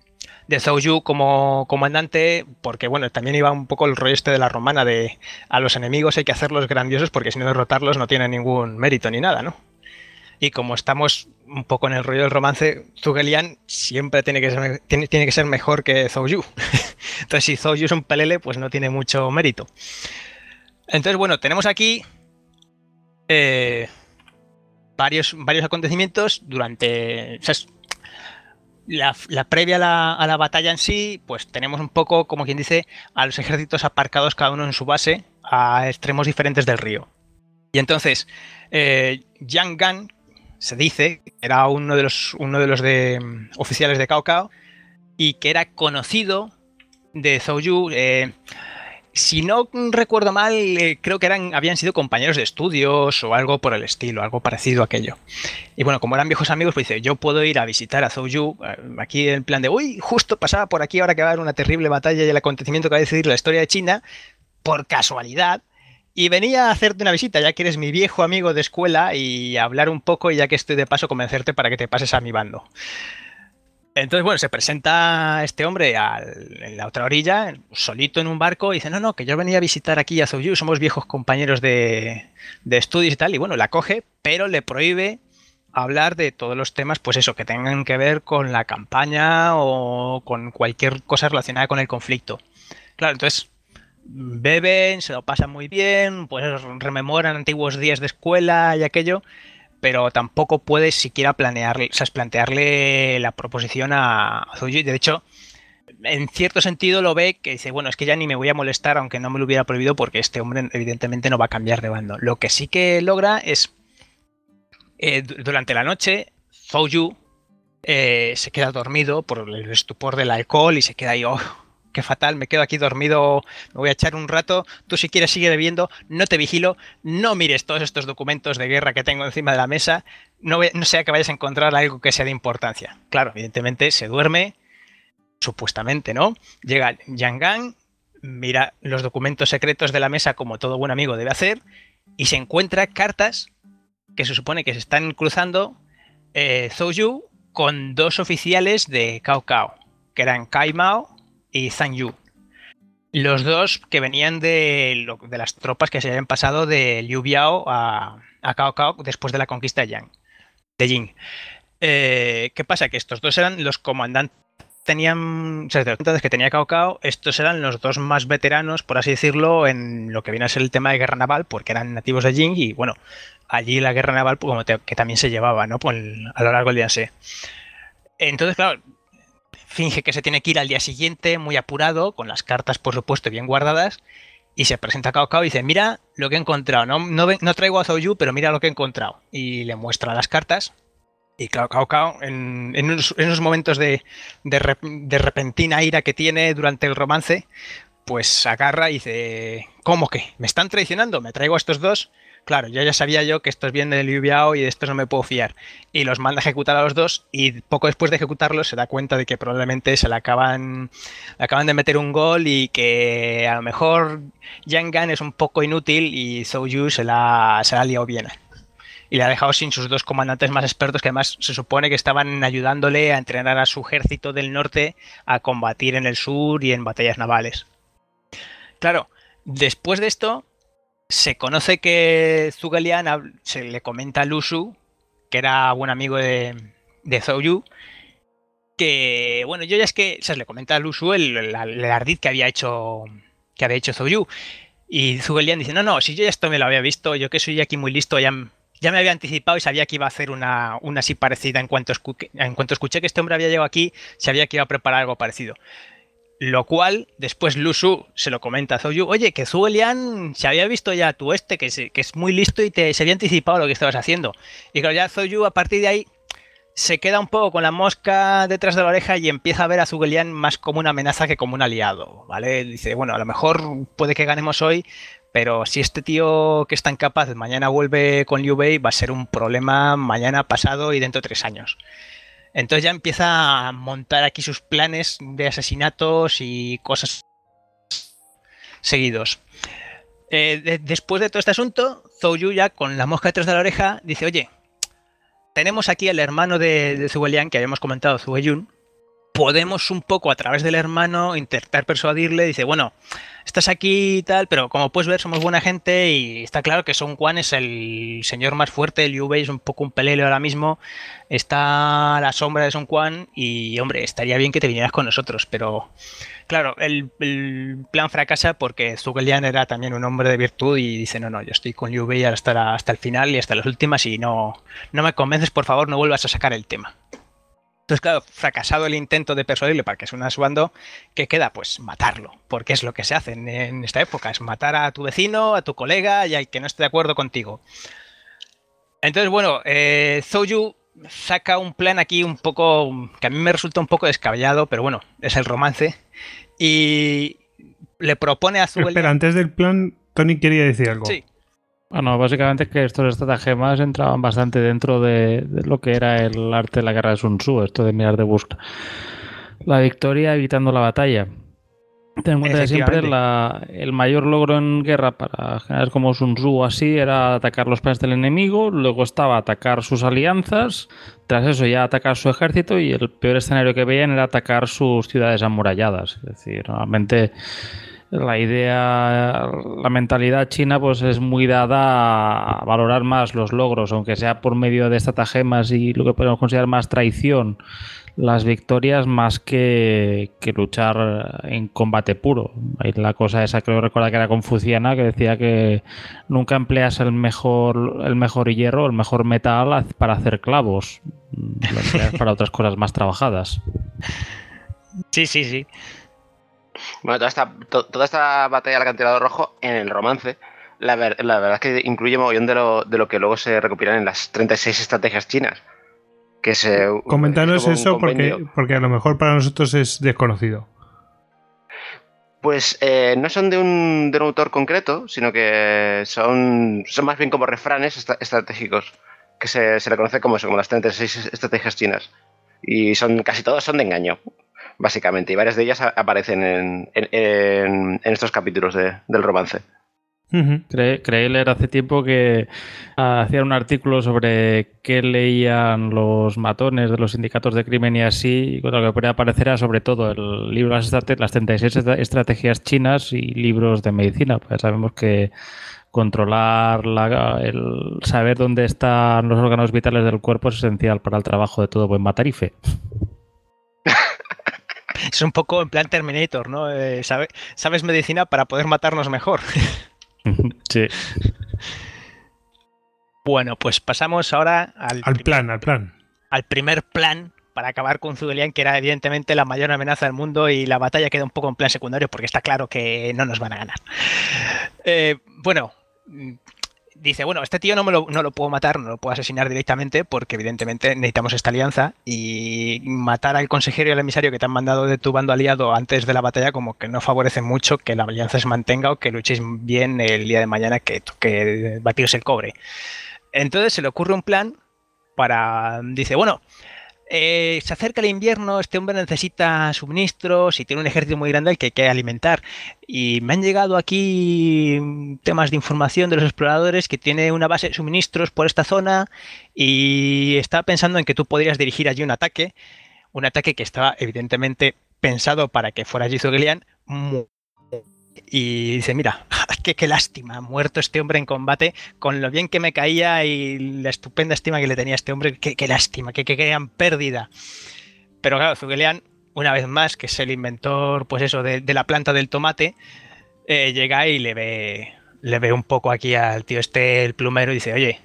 de Zhou como comandante, porque bueno, también iba un poco el rollo este de la romana de a los enemigos hay que hacerlos grandiosos porque si no derrotarlos no tiene ningún mérito ni nada, ¿no? Y como estamos un poco en el rollo del romance, Zugelian siempre tiene que ser, tiene, tiene que ser mejor que Zhou Yu. [LAUGHS] Entonces, si Zhou Yu es un pelele, pues no tiene mucho mérito. Entonces, bueno, tenemos aquí eh, varios, varios acontecimientos durante. la, previa a la, a la batalla en sí, pues tenemos un poco, como quien dice, a los ejércitos aparcados cada uno en su base a extremos diferentes del río. Y entonces, eh, Yang Gan se dice era uno de los, uno de los de, mm, oficiales de Cao Cao y que era conocido de Zhou Yu. eh, si no recuerdo mal, eh, creo que eran, habían sido compañeros de estudios o algo por el estilo, algo parecido a aquello. Y bueno, como eran viejos amigos, pues dice, yo puedo ir a visitar a Zhou Yu, eh, aquí en plan de, uy, justo pasaba por aquí ahora que va a haber una terrible batalla y el acontecimiento que va a decidir la historia de China, por casualidad, y venía a hacerte una visita, ya que eres mi viejo amigo de escuela, y hablar un poco, y ya que estoy de paso, convencerte para que te pases a mi bando. Entonces, bueno, se presenta este hombre al- en la otra orilla, solito en un barco, y dice, no, no, que yo venía a visitar aquí a Zouyu, somos viejos compañeros de, de estudios y tal, y bueno, la coge, pero le prohíbe hablar de todos los temas, pues eso, que tengan que ver con la campaña o con cualquier cosa relacionada con el conflicto. Claro, entonces beben, se lo pasan muy bien, pues rememoran antiguos días de escuela y aquello, pero tampoco puedes siquiera planearle, o sea, plantearle la proposición a a Zouyu. De hecho, en cierto sentido lo ve que dice, bueno, es que ya ni me voy a molestar aunque no me lo hubiera prohibido porque este hombre evidentemente no va a cambiar de bando. Lo que sí que logra es, eh, du- durante la noche, Zouyu eh, se queda dormido por el estupor del alcohol y se queda ahí, oh, qué fatal, me quedo aquí dormido, me voy a echar un rato, tú si quieres sigue bebiendo, no te vigilo, no mires todos estos documentos de guerra que tengo encima de la mesa, no, no sea que vayas a encontrar algo que sea de importancia. Claro, evidentemente se duerme, supuestamente, ¿no? Llega Yangan, mira los documentos secretos de la mesa como todo buen amigo debe hacer, y se encuentra cartas que se supone que se están cruzando eh, Zhou con dos oficiales de Cao Cao, que eran Kai Mao y Zhang Yu. Los dos que venían de, de las tropas que se habían pasado de Liu Biao a, Cao Cao después de la conquista de Yang, de Jing. Eh, ¿Qué pasa? Que estos dos eran los comandantes tenían o sea, entonces que tenía Cao Cao, estos eran los dos más veteranos, por así decirlo, en lo que viene a ser el tema de guerra naval, porque eran nativos de Jing y bueno, allí la guerra naval pues, como que también se llevaba, ¿no? El- a lo largo del día. Entonces, claro, finge que se tiene que ir al día siguiente, muy apurado, con las cartas, por supuesto, bien guardadas, y se presenta a Cao Cao y dice, mira lo que he encontrado, no, no, no traigo a Zhou pero mira lo que he encontrado. Y le muestra las cartas, y claro, Cao Cao, en, en unos, en unos momentos de, de repentina ira que tiene durante el romance, pues agarra y dice, ¿cómo que? ¿Me están traicionando? ¿Me traigo a estos dos? Claro, yo ya sabía yo que estos vienen de Liu Biao y de no me puedo fiar. Y los manda a ejecutar a los dos y poco después de ejecutarlos se da cuenta de que probablemente se le acaban, le acaban de meter un gol y que a lo mejor Yang Gan es un poco inútil y Zhou Yu se la, se la ha liado bien. Y le ha dejado sin sus dos comandantes más expertos que además se supone que estaban ayudándole a entrenar a su ejército del norte a combatir en el sur y en batallas navales. Claro, después de esto, se conoce que hab- se le comenta a Lu Su, que era buen amigo de, de Zhou Yu, que, bueno, yo ya es que, o sea, le comenta a Lu Su el, el, el ardid que había hecho que había hecho Zhou Yu. Y Zhuge Liang dice, no, no, si yo ya esto me lo había visto, yo que soy aquí muy listo, ya, ya me había anticipado y sabía que iba a hacer una, una así parecida en cuanto, escu- en cuanto escuché que este hombre había llegado aquí, sabía que iba a preparar algo parecido. Lo cual, después Lu Su se lo comenta a Zhou Yu, oye, que Zhuge Liang se había visto ya tu este, que, que es muy listo y te, se había anticipado lo que estabas haciendo. Y claro, ya Zhou Yu a partir de ahí se queda un poco con la mosca detrás de la oreja y empieza a ver a Zhuge Liang más como una amenaza que como un aliado, ¿vale? Dice, bueno, a lo mejor puede que ganemos hoy, pero si este tío que es tan capaz mañana vuelve con Liu Bei, va a ser un problema mañana, pasado y dentro de tres años. Entonces ya empieza a montar aquí sus planes de asesinatos y cosas seguidos. Eh, de- después de todo este asunto, Zhou Yu ya con la mosca detrás de la oreja dice, oye, tenemos aquí al hermano de, de Zhuge Liang que habíamos comentado, Zhuge Yun. Podemos un poco a través del hermano intentar persuadirle. Dice, bueno, estás aquí y tal, pero como puedes ver, somos buena gente y está claro que Son Quan es el señor más fuerte. Liu Bei es un poco un pelele ahora mismo. Está a la sombra de Son Quan y, hombre, estaría bien que te vinieras con nosotros, pero claro, el, el plan fracasa porque Zhuge Liang era también un hombre de virtud y dice, no, no, yo estoy con Bei hasta, la- hasta el final y hasta las últimas y no, no me convences, por favor, no vuelvas a sacar el tema. Entonces, claro, fracasado el intento de persuadirle para que se una a su bando, ¿qué queda? Pues matarlo, porque es lo que se hace en, en esta época, es matar a tu vecino, a tu colega y al que no esté de acuerdo contigo. Entonces, bueno, eh, Zhou Yu saca un plan aquí un poco, que a mí me resulta un poco descabellado, pero bueno, es el romance, y le propone a Espera, Liang- antes del plan, Tony quería decir algo. Sí. Bueno, básicamente es que estos estratagemas entraban bastante dentro de, de lo que era el arte de la guerra de Sun Tzu, esto de mirar de buscar la victoria evitando la batalla. Ten en cuenta que siempre la- el mayor logro en guerra para generar como Sun Tzu o así era atacar los planes del enemigo, luego estaba atacar sus alianzas, tras eso ya atacar su ejército y el peor escenario que veían era atacar sus ciudades amuralladas. Es decir, normalmente la idea, la mentalidad china pues es muy dada a valorar más los logros, aunque sea por medio de estratagemas y lo que podemos considerar más traición, las victorias más que, que luchar en combate puro. La cosa esa creo recordar que era confuciana que decía que nunca empleas el mejor el mejor hierro, el mejor metal para hacer clavos. Para otras cosas más trabajadas. Sí, sí, sí. Bueno, toda esta, to- toda esta batalla del acantilado rojo en el romance, la, ver- la verdad es que incluye mogollón de lo, de lo que luego se recopilan en las 36 estrategias chinas. Que se, es como un eso porque, porque a lo mejor para nosotros es desconocido. Pues eh, no son de un, de un autor concreto, sino que son, son más bien como refranes estra- estratégicos, que se, se le conoce como eso, como las 36 estrategias chinas. Y son casi todos son de engaño, básicamente, y varias de ellas aparecen en, en- en- en estos capítulos de- del romance. Cre- creí leer hace tiempo que ah, hacían un artículo sobre qué leían los matones de los sindicatos de crimen y así, y lo que podría aparecer era sobre todo el libro Las, estrate- las 36 estra- estrategias chinas y libros de medicina. Pues sabemos que controlar la- el saber dónde están los órganos vitales del cuerpo es esencial para el trabajo de todo buen matarife. [LAUGHS] Es un poco en plan Terminator, ¿no? Eh, sabe- sabes medicina para poder matarnos mejor. [LAUGHS] sí. Bueno, pues pasamos ahora al, Al primer- plan, al plan. al primer plan para acabar con Zugelian, que era evidentemente la mayor amenaza del mundo y la batalla queda un poco en plan secundario porque está claro que no nos van a ganar. Eh, bueno, dice, bueno, este tío no, me lo, no lo puedo matar, no lo puedo asesinar directamente porque evidentemente necesitamos esta alianza y matar al consejero y al emisario que te han mandado de tu bando aliado antes de la batalla como que no favorece mucho que la alianza se mantenga o que luchéis bien el día de mañana que toque batirse el cobre. Entonces se le ocurre un plan para, dice, bueno, eh, se acerca el invierno, este hombre necesita suministros y tiene un ejército muy grande al que hay que alimentar. Y me han llegado aquí temas de información de los exploradores que tiene una base de suministros por esta zona y está pensando en que tú podrías dirigir allí un ataque, un ataque que estaba evidentemente pensado para que fuera Gilian y dice, mira, [LAUGHS] qué, qué lástima, muerto este hombre en combate, con lo bien que me caía y la estupenda estima que le tenía este hombre, qué, qué lástima, qué, qué gran pérdida. Pero claro, Zugelian, una vez más, que es el inventor, pues eso, de, de la planta del tomate, eh, llega y le ve, le ve un poco aquí al tío este, el plumero, y dice, oye,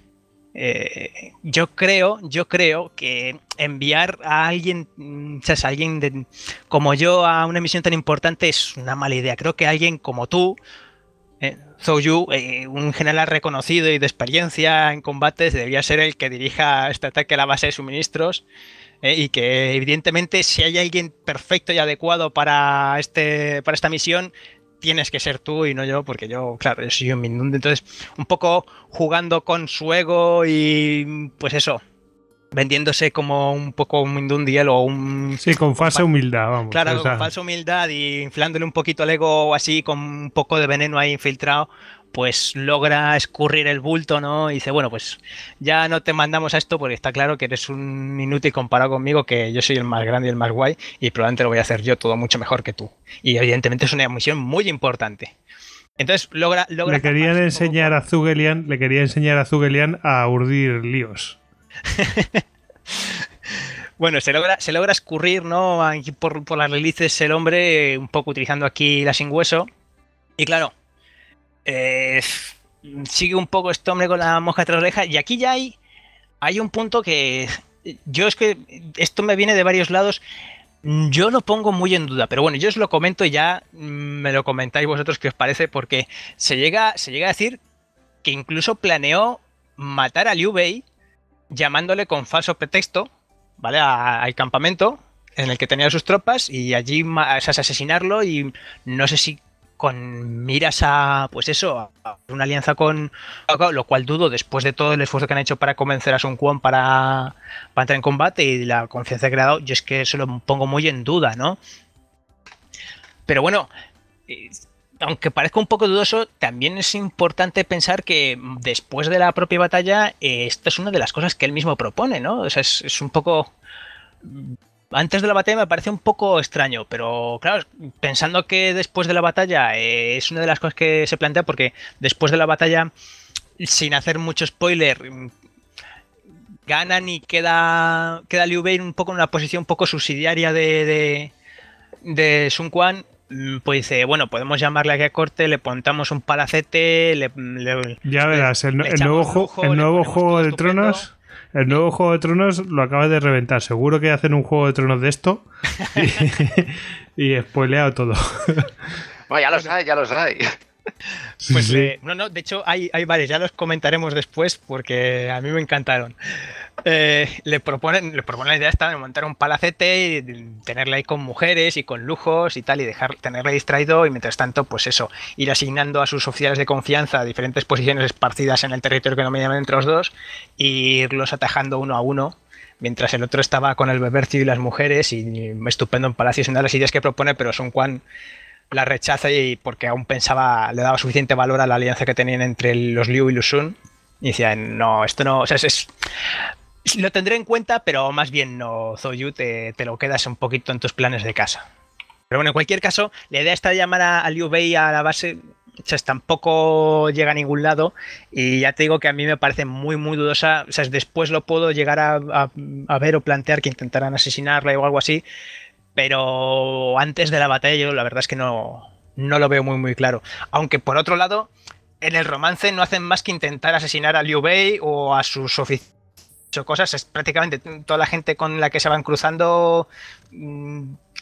eh, yo creo, yo creo que enviar a alguien, mm, ¿sabes? A alguien como yo a una misión tan importante es una mala idea. Creo que alguien como tú, eh, Zhou Yu, eh, un general reconocido y de experiencia en combates, debería ser el que dirija este ataque a la base de suministros. eh, y que evidentemente si hay alguien perfecto y adecuado para, este, para esta misión, tienes que ser tú y no yo, porque yo, claro, yo soy un Mindunde. Entonces, un poco jugando con su ego y pues eso, vendiéndose como un poco un Mindundiel o un Sí, con falsa fa- humildad, vamos. Claro, o sea, con falsa humildad y inflándole un poquito el ego así con un poco de veneno ahí infiltrado, pues logra escurrir el bulto, ¿no? Y dice, bueno, pues ya no te mandamos a esto porque está claro que eres un inútil comparado conmigo, que yo soy el más grande y el más guay y probablemente lo voy a hacer yo todo mucho mejor que tú. Y evidentemente es una misión muy importante. Entonces logra... logra le querían enseñar a Zugelian, le quería enseñar a Zugelian a urdir líos. [LAUGHS] Bueno, se logra, se logra escurrir, ¿no? Aquí por, por las narices el hombre, un poco utilizando aquí la sin hueso. Y claro, eh, sigue un poco este hombre con la mosca tras oreja. Y aquí ya hay, hay un punto que yo es que esto me viene de varios lados. Yo lo pongo muy en duda, pero bueno, yo os lo comento y ya me lo comentáis vosotros qué os parece, porque se llega, se llega a decir que incluso planeó matar a Liu Bei llamándole con falso pretexto, ¿vale? Al campamento en el que tenía sus tropas y allí o asesinarlo y no sé si con miras a, pues eso, a una alianza con lo cual dudo después de todo el esfuerzo que han hecho para convencer a Sun Quan para, para entrar en combate y la confianza que ha dado, yo es que eso lo pongo muy en duda, ¿no? Pero bueno, eh, aunque parezca un poco dudoso, también es importante pensar que después de la propia batalla, eh, esto es una de las cosas que él mismo propone, ¿no? O sea, es un poco antes de la batalla me parece un poco extraño, pero claro, pensando que después de la batalla eh, es una de las cosas que se plantea, porque después de la batalla, sin hacer mucho spoiler, ganan y queda, queda Liu Bei un poco en una posición un poco subsidiaria de, de, de Sun Quan. Pues dice, bueno, podemos llamarle aquí a corte, le montamos un palacete, le, le- Ya verás, el, le el nuevo, lujo, el nuevo juego de tronos. El nuevo juego de tronos lo acabas de reventar. Seguro que hacen un juego de tronos de esto. [LAUGHS] Y, [LAUGHS] y spoileado todo. Bueno, ya lo sabes, ya lo sabes. Pues Sí. eh, no, no, de hecho hay, hay varios, ya los comentaremos después porque a mí me encantaron. Eh, le proponen, le proponen la idea esta de montar un palacete y de tenerle ahí con mujeres y con lujos y tal, y dejar, tenerle distraído, y mientras tanto, pues eso, ir asignando a sus oficiales de confianza diferentes posiciones esparcidas en el territorio que dominaban entre los dos, e irlos atajando uno a uno. Mientras el otro estaba con el bebercio y las mujeres, y estupendo en palacios, una de las ideas que propone, pero Son Juan la rechaza y porque aún pensaba, le daba suficiente valor a la alianza que tenían entre los Liu y los Sun. Y decía, no, esto no, o sea, es, es- lo tendré en cuenta, pero más bien no, Zoyu, te, te lo quedas un poquito en tus planes de casa. Pero bueno, en cualquier caso, la idea esta de llamar a, a Liu Bei a la base, o sea, tampoco llega a ningún lado. Y ya te digo que a mí me parece muy, muy dudosa. O sea, después lo puedo llegar a, a- a ver o plantear que intentarán asesinarla o algo así. Pero antes de la batalla, yo la verdad es que no, no lo veo muy, muy claro. Aunque por otro lado, en el romance no hacen más que intentar asesinar a Liu Bei o a sus oficiales cosas. Es prácticamente toda la gente con la que se van cruzando.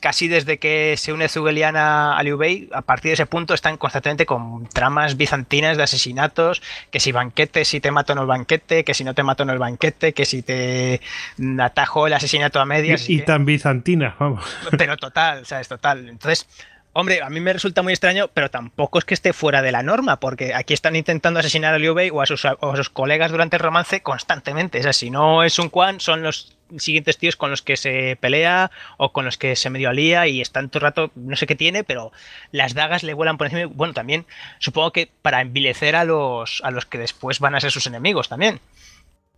Casi desde que se une Zugelian a, Liu Bei, a partir de ese punto están constantemente con tramas bizantinas de asesinatos, que si banquete, si te mato en el banquete, que si no te mato en el banquete, que si te mm, atajo el asesinato a medias. Y, y que- tan bizantina, vamos. [LAUGHS] pero total, ¿sabes? Total. Entonces, hombre, a mí me resulta muy extraño, pero tampoco es que esté fuera de la norma, porque aquí están intentando asesinar a Liu Bei o a sus, o a sus colegas durante el romance constantemente. O sea, si no es un Quan, son los siguientes tíos con los que se pelea o con los que se medio alía y están todo el rato, no sé qué tiene, pero las dagas le vuelan por encima. Bueno, también supongo que para envilecer a los, a los que después van a ser sus enemigos también.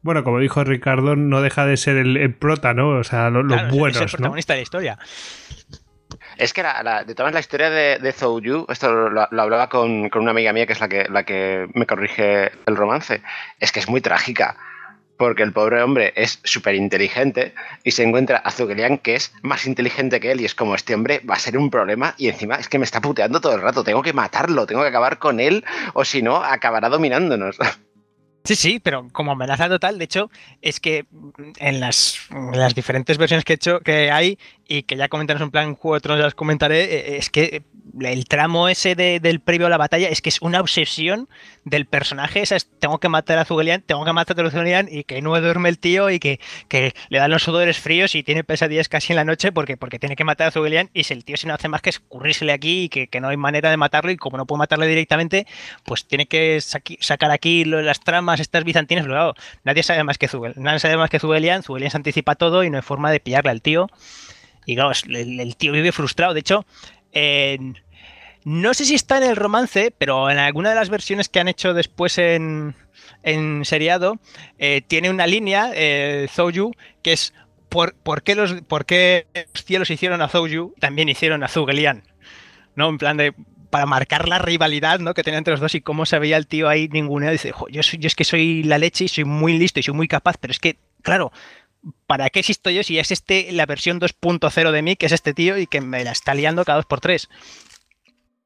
Bueno, como dijo Ricardo, no deja de ser el, el prota, ¿no? O sea, lo- los Claro, es el buenos, ¿no? protagonista de la historia. Es que la, la- de todas la historia de, de Zhou Yu, esto lo, lo hablaba con, con una amiga mía que es la que, la que me corrige el romance, es que es muy trágica. Porque el pobre hombre es súper inteligente y se encuentra a Zugelian que es más inteligente que él y es como este hombre va a ser un problema y encima es que me está puteando todo el rato, tengo que matarlo, tengo que acabar con él o si no acabará dominándonos. [LAUGHS] Sí, sí, pero como amenaza total, de hecho, es que en las, en las diferentes versiones que he hecho, que hay, y que ya comentamos en plan Juego de Tronos, las comentaré, eh, es que el tramo ese de- del previo a la batalla es que es una obsesión del personaje, esa es, tengo que matar a Zugelian, tengo que matar a Zugelian, y que no duerme el tío, y que, que le dan los sudores fríos y tiene pesadillas casi en la noche porque, porque tiene que matar a Zugelian, y si el tío si no hace más que escurrírsele aquí, y que, que no hay manera de matarlo, y como no puedo matarle directamente, pues tiene que sacar aquí las tramas estas bizantinas, pero claro, nadie sabe más que Zugel, nadie sabe más que Zugelian, Zugelian se anticipa todo y no hay forma de pillarle al tío. Y claro, el, tío vive frustrado. De hecho, no sé si está en el romance, pero en alguna de las versiones que han hecho después en, en seriado, eh, tiene una línea, eh, Zouyu, que es ¿por, por, qué los, por qué los cielos hicieron a Zouyu, también hicieron a Zugelian. ¿No? En plan de para marcar la rivalidad ¿no? que tenía entre los dos y cómo se veía el tío ahí ninguneado. Dice, "Jo, yo, soy, yo es que soy la leche y soy muy listo y soy muy capaz, pero es que, claro, ¿para qué existo yo si es este la versión 2.0 de mí, que es este tío y que me la está liando cada dos por tres?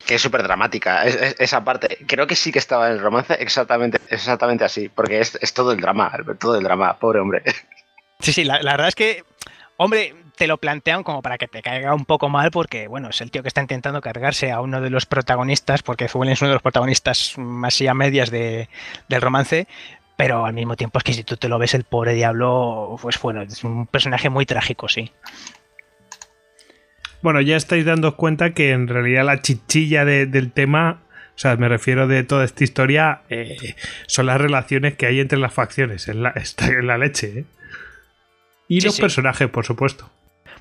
que es súper dramática es- es- esa parte. Creo que sí que estaba en el romance exactamente, exactamente así, porque es, es todo el drama, todo el drama, pobre hombre. Sí, sí, la, la verdad es que, hombre, te lo plantean como para que te caiga un poco mal, porque, bueno, es el tío que está intentando cargarse a uno de los protagonistas, porque Zuelen es uno de los protagonistas más y a medias de- del romance, pero al mismo tiempo es que si tú te lo ves, el pobre diablo, pues bueno, es un personaje muy trágico, sí. Bueno, ya estáis dando cuenta que en realidad la chichilla de- del tema, o sea, me refiero de toda esta historia, eh, son las relaciones que hay entre las facciones. Es la, [LAUGHS] está en la leche, ¿eh? Y Sí, los sí. personajes, por supuesto.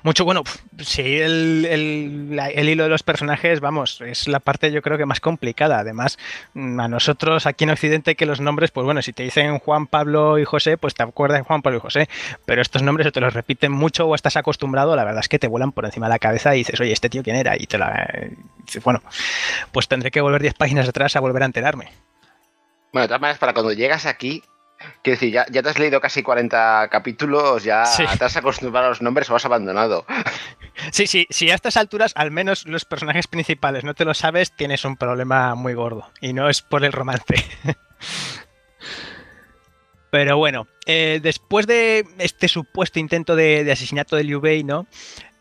Mucho, bueno, sí, el, el- hilo de los personajes, vamos, es la parte yo creo que más complicada. Además, mm, a nosotros aquí en Occidente que los nombres, pues bueno, si te dicen Juan, Pablo y José, pues te acuerdas de Juan, Pablo y José. Pero estos nombres o te los repiten mucho o estás acostumbrado, la verdad es que te vuelan por encima de la cabeza y dices, oye, ¿este tío quién era? Y te la... y dices, bueno, pues tendré que volver 10 páginas atrás a volver a enterarme. Bueno, de todas maneras, para cuando llegas aquí, quiero decir, ya, ya te has leído casi 40 capítulos, ya Sí. te has acostumbrado a los nombres o has abandonado. Sí, sí, si a estas alturas al menos los personajes principales no te lo sabes, tienes un problema muy gordo. Y no es por el romance. [LAUGHS] Pero bueno, eh, después de este supuesto intento de, de asesinato de Liu Bei, ¿no?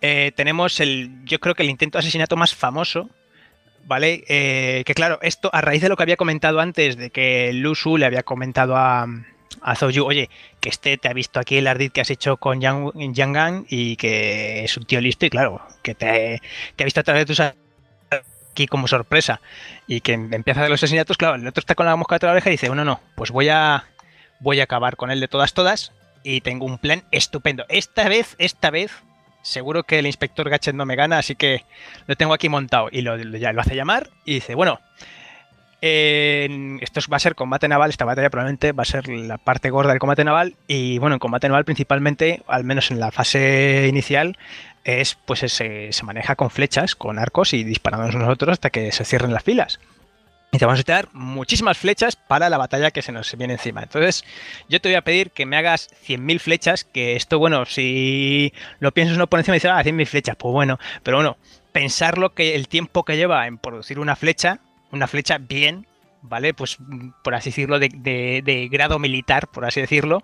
Eh, tenemos el, yo creo que el intento de asesinato más famoso, ¿vale? Eh, que claro, esto a raíz de lo que había comentado antes, de que Lu Su le había comentado a, a Zhou Yu, oye, que este te ha visto aquí el ardid que has hecho con Yang, Yang Gang y que es un tío listo y claro, que te, ha visto a través de tus aquí como sorpresa y que empieza a los asesinatos, claro, el otro está con la mosca de la oreja y dice, bueno, no, pues voy a voy a acabar con él de todas todas y tengo un plan estupendo. Esta vez, esta vez, seguro que el inspector Gachet no me gana, así que lo tengo aquí montado y lo, ya lo hace llamar y dice, bueno, en- esto va a ser combate naval, esta batalla probablemente va a ser la parte gorda del combate naval y bueno, en combate naval principalmente, al menos en la fase inicial, es pues se, se maneja con flechas, con arcos y disparándonos nosotros hasta que se cierren las filas. Y te vamos a tirar muchísimas flechas para la batalla que se nos viene encima. Entonces, yo te voy a pedir que me hagas 100.000 flechas, que esto, bueno, si lo piensas uno por encima y dices, ah, 100.000 flechas, pues bueno, pero bueno, pensarlo que el tiempo que lleva en producir una flecha, una flecha bien, ¿vale? Pues por así decirlo, de, de- de grado militar, por así decirlo,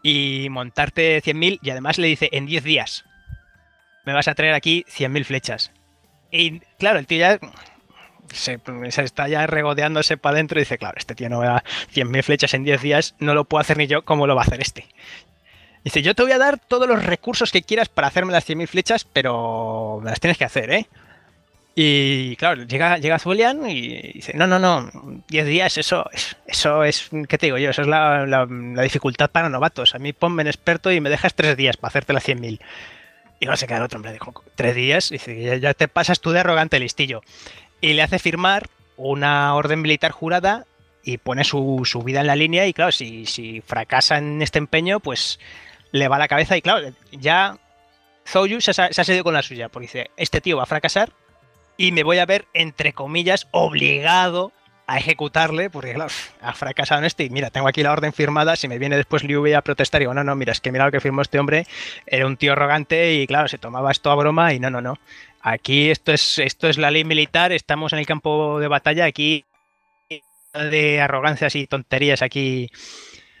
y montarte 100.000 y además le dice, en 10 días me vas a traer aquí 100.000 flechas. Y claro, el tío ya se, está ya regodeándose para adentro y dice, claro, este tío no me da 100.000 flechas en 10 días, no lo puedo hacer ni yo, ¿cómo lo va a hacer este? Dice, yo te voy a dar todos los recursos que quieras para hacerme las 100.000 flechas, pero me las tienes que hacer, ¿eh? Y claro, llega, llega Zulian y dice, no, no, no, 10 días, eso, es- eso es, ¿qué te digo yo? Eso es la, la- dificultad para novatos. A mí ponme en experto y me dejas 3 días para hacerte las 100.000. Y no se queda el otro, hombre, dijo, ¿tres días? Dice, ya, ya te pasas tú de arrogante listillo. Y le hace firmar una orden militar jurada y pone su, su vida en la línea y claro, si, si fracasa en este empeño, pues le va la cabeza y claro, ya Zouyu se, se ha salido con la suya, porque dice, este tío va a fracasar y me voy a ver, entre comillas, obligado a ejecutarle, porque claro, ha fracasado en este y mira, tengo aquí la orden firmada, si me viene después Liu Bei a protestar, digo, no, no, mira, es que mira lo que firmó este hombre, era un tío arrogante y claro, se tomaba esto a broma y no, no, no. Aquí esto es, esto es la ley militar, estamos en el campo de batalla, aquí de arrogancias y tonterías, aquí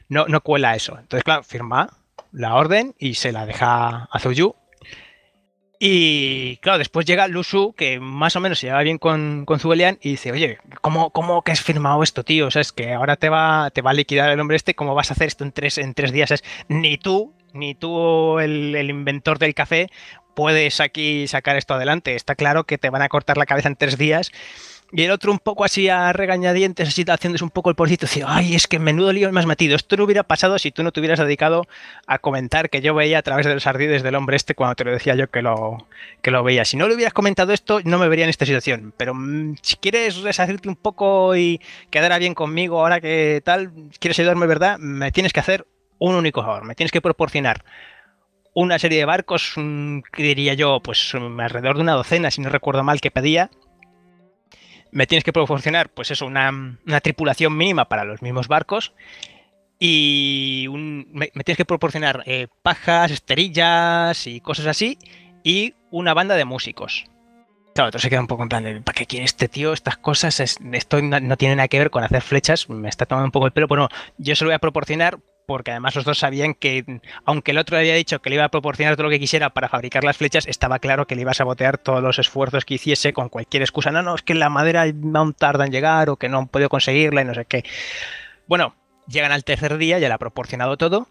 no, no cuela eso. Entonces, claro, firma la orden y se la deja a Zouyu. Y claro, después llega Lusu, que más o menos se lleva bien con, con Zuelian, y dice, oye, ¿cómo, ¿cómo que has firmado esto, tío? O sea, es que ahora te va, te va a liquidar el hombre este, ¿cómo vas a hacer esto en tres, en tres días? Es, ni tú, ni tú, el, el inventor del café, puedes aquí sacar esto adelante. Está claro que te van a cortar la cabeza en tres días. Y el otro un poco así a regañadientes, así haciéndose un poco el porcito, dice, ay, es que menudo lío me has metido. Esto no hubiera pasado si tú no te hubieras dedicado a comentar que yo veía a través de los ardides del hombre este cuando te lo decía yo que lo, que lo veía. Si no le hubieras comentado esto, no me vería en esta situación. Pero mm, si quieres resarcirte un poco y quedar bien conmigo ahora que tal, quieres ayudarme, ¿verdad? Me tienes que hacer un único favor. Me tienes que proporcionar una serie de barcos, que diría yo, pues mm, alrededor de una docena, si no recuerdo mal, que pedía. Me tienes que proporcionar, pues eso, una, una tripulación mínima para los mismos barcos. Y un- me, tienes que proporcionar eh, pajas, esterillas y cosas así. Y una banda de músicos. Claro, entonces se queda un poco en plan de, ¿para qué quiere este tío estas cosas? Es- esto no, no tiene nada que ver con hacer flechas, me está tomando un poco el pelo, pero no, yo se lo voy a proporcionar porque además los dos sabían que, aunque el otro le había dicho que le iba a proporcionar todo lo que quisiera para fabricar las flechas, estaba claro que le iba a sabotear todos los esfuerzos que hiciese con cualquier excusa. No, no, es que la madera aún tarda en llegar o que no han podido conseguirla y no sé qué. Bueno, llegan al tercer día, ya le ha proporcionado todo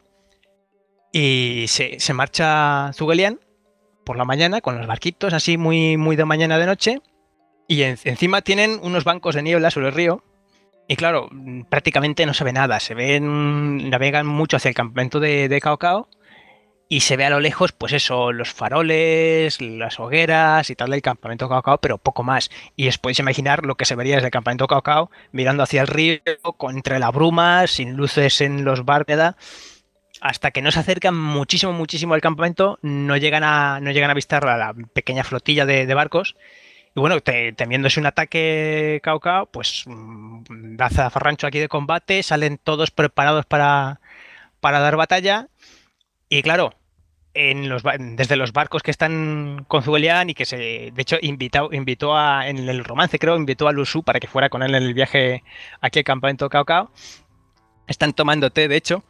y se, se marcha Zugelian por la mañana con los barquitos así muy, muy de mañana de noche y en- encima tienen unos bancos de niebla sobre el río y claro, mm, prácticamente no se ve nada, se ven, navegan mucho hacia el campamento de, de Cao Cao y se ve a lo lejos, pues eso, los faroles, las hogueras y tal del campamento Cacao, pero poco más. Y os podéis imaginar lo que se vería desde el campamento Cacao, mirando hacia el río, entre la bruma, sin luces en los barcos, hasta que no se acercan muchísimo, muchísimo al campamento, no llegan a, no llegan a avistar la pequeña flotilla de, barcos. Y bueno, temiéndose un ataque Cacao, pues mm, da zafarrancho aquí de combate, salen todos preparados para, para dar batalla. Y claro, desde los barcos que están con Zuelian y que se, de hecho, invitó, invitó a, en el romance, creo, invitó a Lusu para que fuera con él en el viaje aquí al campamento Cao Cao. Están tomando té, de hecho,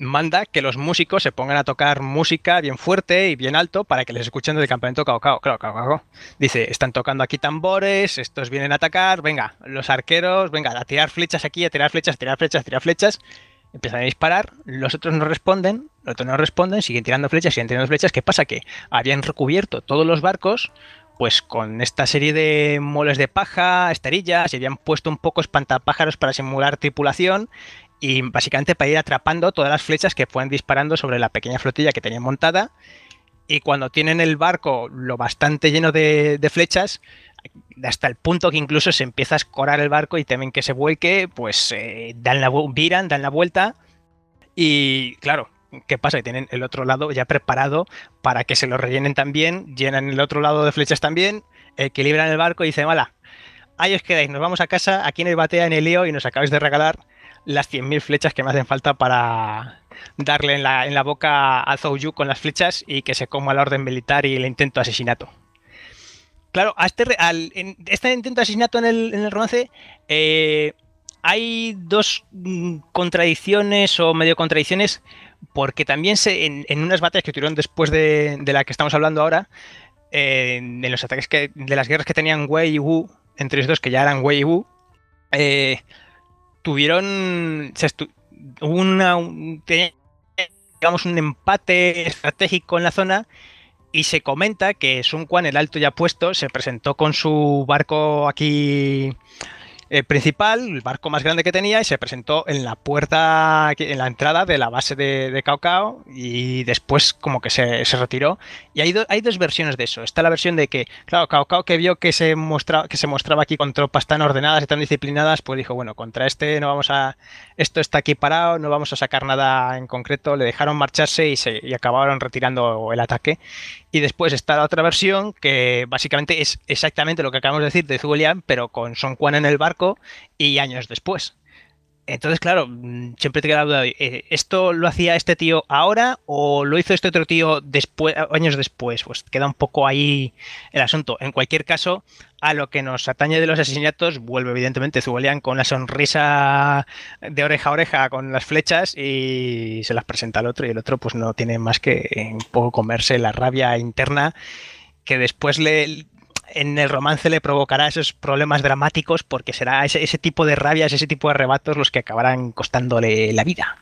manda que los músicos se pongan a tocar música bien fuerte y bien alto para que les escuchen desde el campamento Cao Cao. Claro, Cao. Dice, están tocando aquí tambores, estos vienen a atacar, venga, los arqueros, venga, a tirar flechas aquí, a tirar flechas, a tirar flechas, a tirar flechas empiezan a disparar, los otros no responden, los otros no responden, siguen tirando flechas, siguen tirando flechas. ¿Qué pasa? Que habían recubierto todos los barcos pues con esta serie de moles de paja, esterillas, y habían puesto un poco espantapájaros para simular tripulación y básicamente para ir atrapando todas las flechas que fueron disparando sobre la pequeña flotilla que tenían montada. Y cuando tienen el barco lo bastante lleno de, flechas, hasta el punto que incluso se empieza a escorar el barco y temen que se vuelque, pues eh, dan la, viran, dan la vuelta y claro, ¿qué pasa? Que tienen el otro lado ya preparado para que se lo rellenen también, llenan el otro lado de flechas también, equilibran el barco y dicen, hola, ahí os quedáis, nos vamos a casa, aquí en el batea, en el lío y nos acabáis de regalar las 100.000 flechas que me hacen falta para darle en la, en la boca a Zhou con las flechas y que se coma la orden militar y el intento de asesinato. Claro, a este, en este intento de asesinato en el, en el romance eh, hay dos mm, contradicciones o medio contradicciones porque también se, en, unas batallas que tuvieron después de, la que estamos hablando ahora, eh, en los ataques que, de las guerras que tenían Wei y Wu, entre los dos que ya eran Wei y Wu, eh, tuvieron una, un, digamos un empate estratégico en la zona y se comenta que Sun Quan, el alto ya puesto, se presentó con su barco aquí eh, principal, el barco más grande que tenía, y se presentó en la puerta, en la entrada de la base de, de Cao y después como que se, retiró. Y hay, hay dos versiones de eso. Está la versión de que, claro, Cao Cao que vio que se, mostraba, que se mostraba aquí con tropas tan ordenadas y tan disciplinadas, pues dijo, bueno, contra este no vamos a... Esto está aquí parado, no vamos a sacar nada en concreto. Le dejaron marcharse y, se, y acabaron retirando el ataque. Y después está la otra versión que básicamente es exactamente lo que acabamos de decir de Zulian, pero con Son Quan en el barco y años después. Entonces, claro, mm, siempre te queda la duda eh, ¿esto lo hacía este tío ahora o lo hizo este otro tío después, años después? Pues queda un poco ahí el asunto. En cualquier caso, a lo que nos atañe de los asesinatos, vuelve evidentemente Zubolian con la sonrisa de oreja a oreja con las flechas y se las presenta al otro y el otro pues no tiene más que un poco comerse la rabia interna que después le en el romance le provocará esos problemas dramáticos porque será ese, tipo de rabias, ese tipo de arrebatos los que acabarán costándole la vida.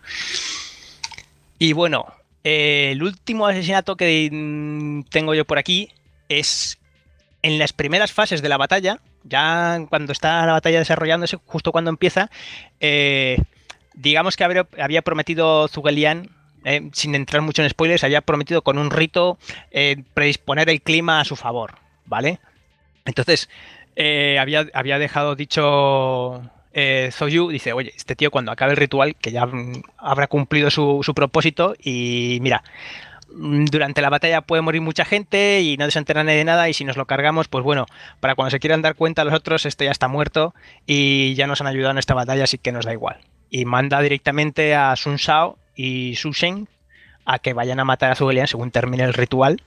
Y bueno, el último asesinato que tengo yo por aquí es en las primeras fases de la batalla, ya cuando está la batalla desarrollándose, justo cuando empieza, eh, digamos que había, prometido Zugelian, eh, sin entrar mucho en spoilers, había prometido con un rito predisponer el clima a su favor, ¿vale? Entonces, eh, había, había, dejado dicho eh, dice, oye, este tío cuando acabe el ritual, que ya habrá cumplido su, propósito, y mira, durante la batalla puede morir mucha gente y no se entera nadie de nada, y si nos lo cargamos, pues bueno, para cuando se quieran dar cuenta los otros, este ya está muerto y ya nos han ayudado en esta batalla, así que nos da igual. Y manda directamente a Sun Shao y Su Shen a que vayan a matar a Zhuge según termine el ritual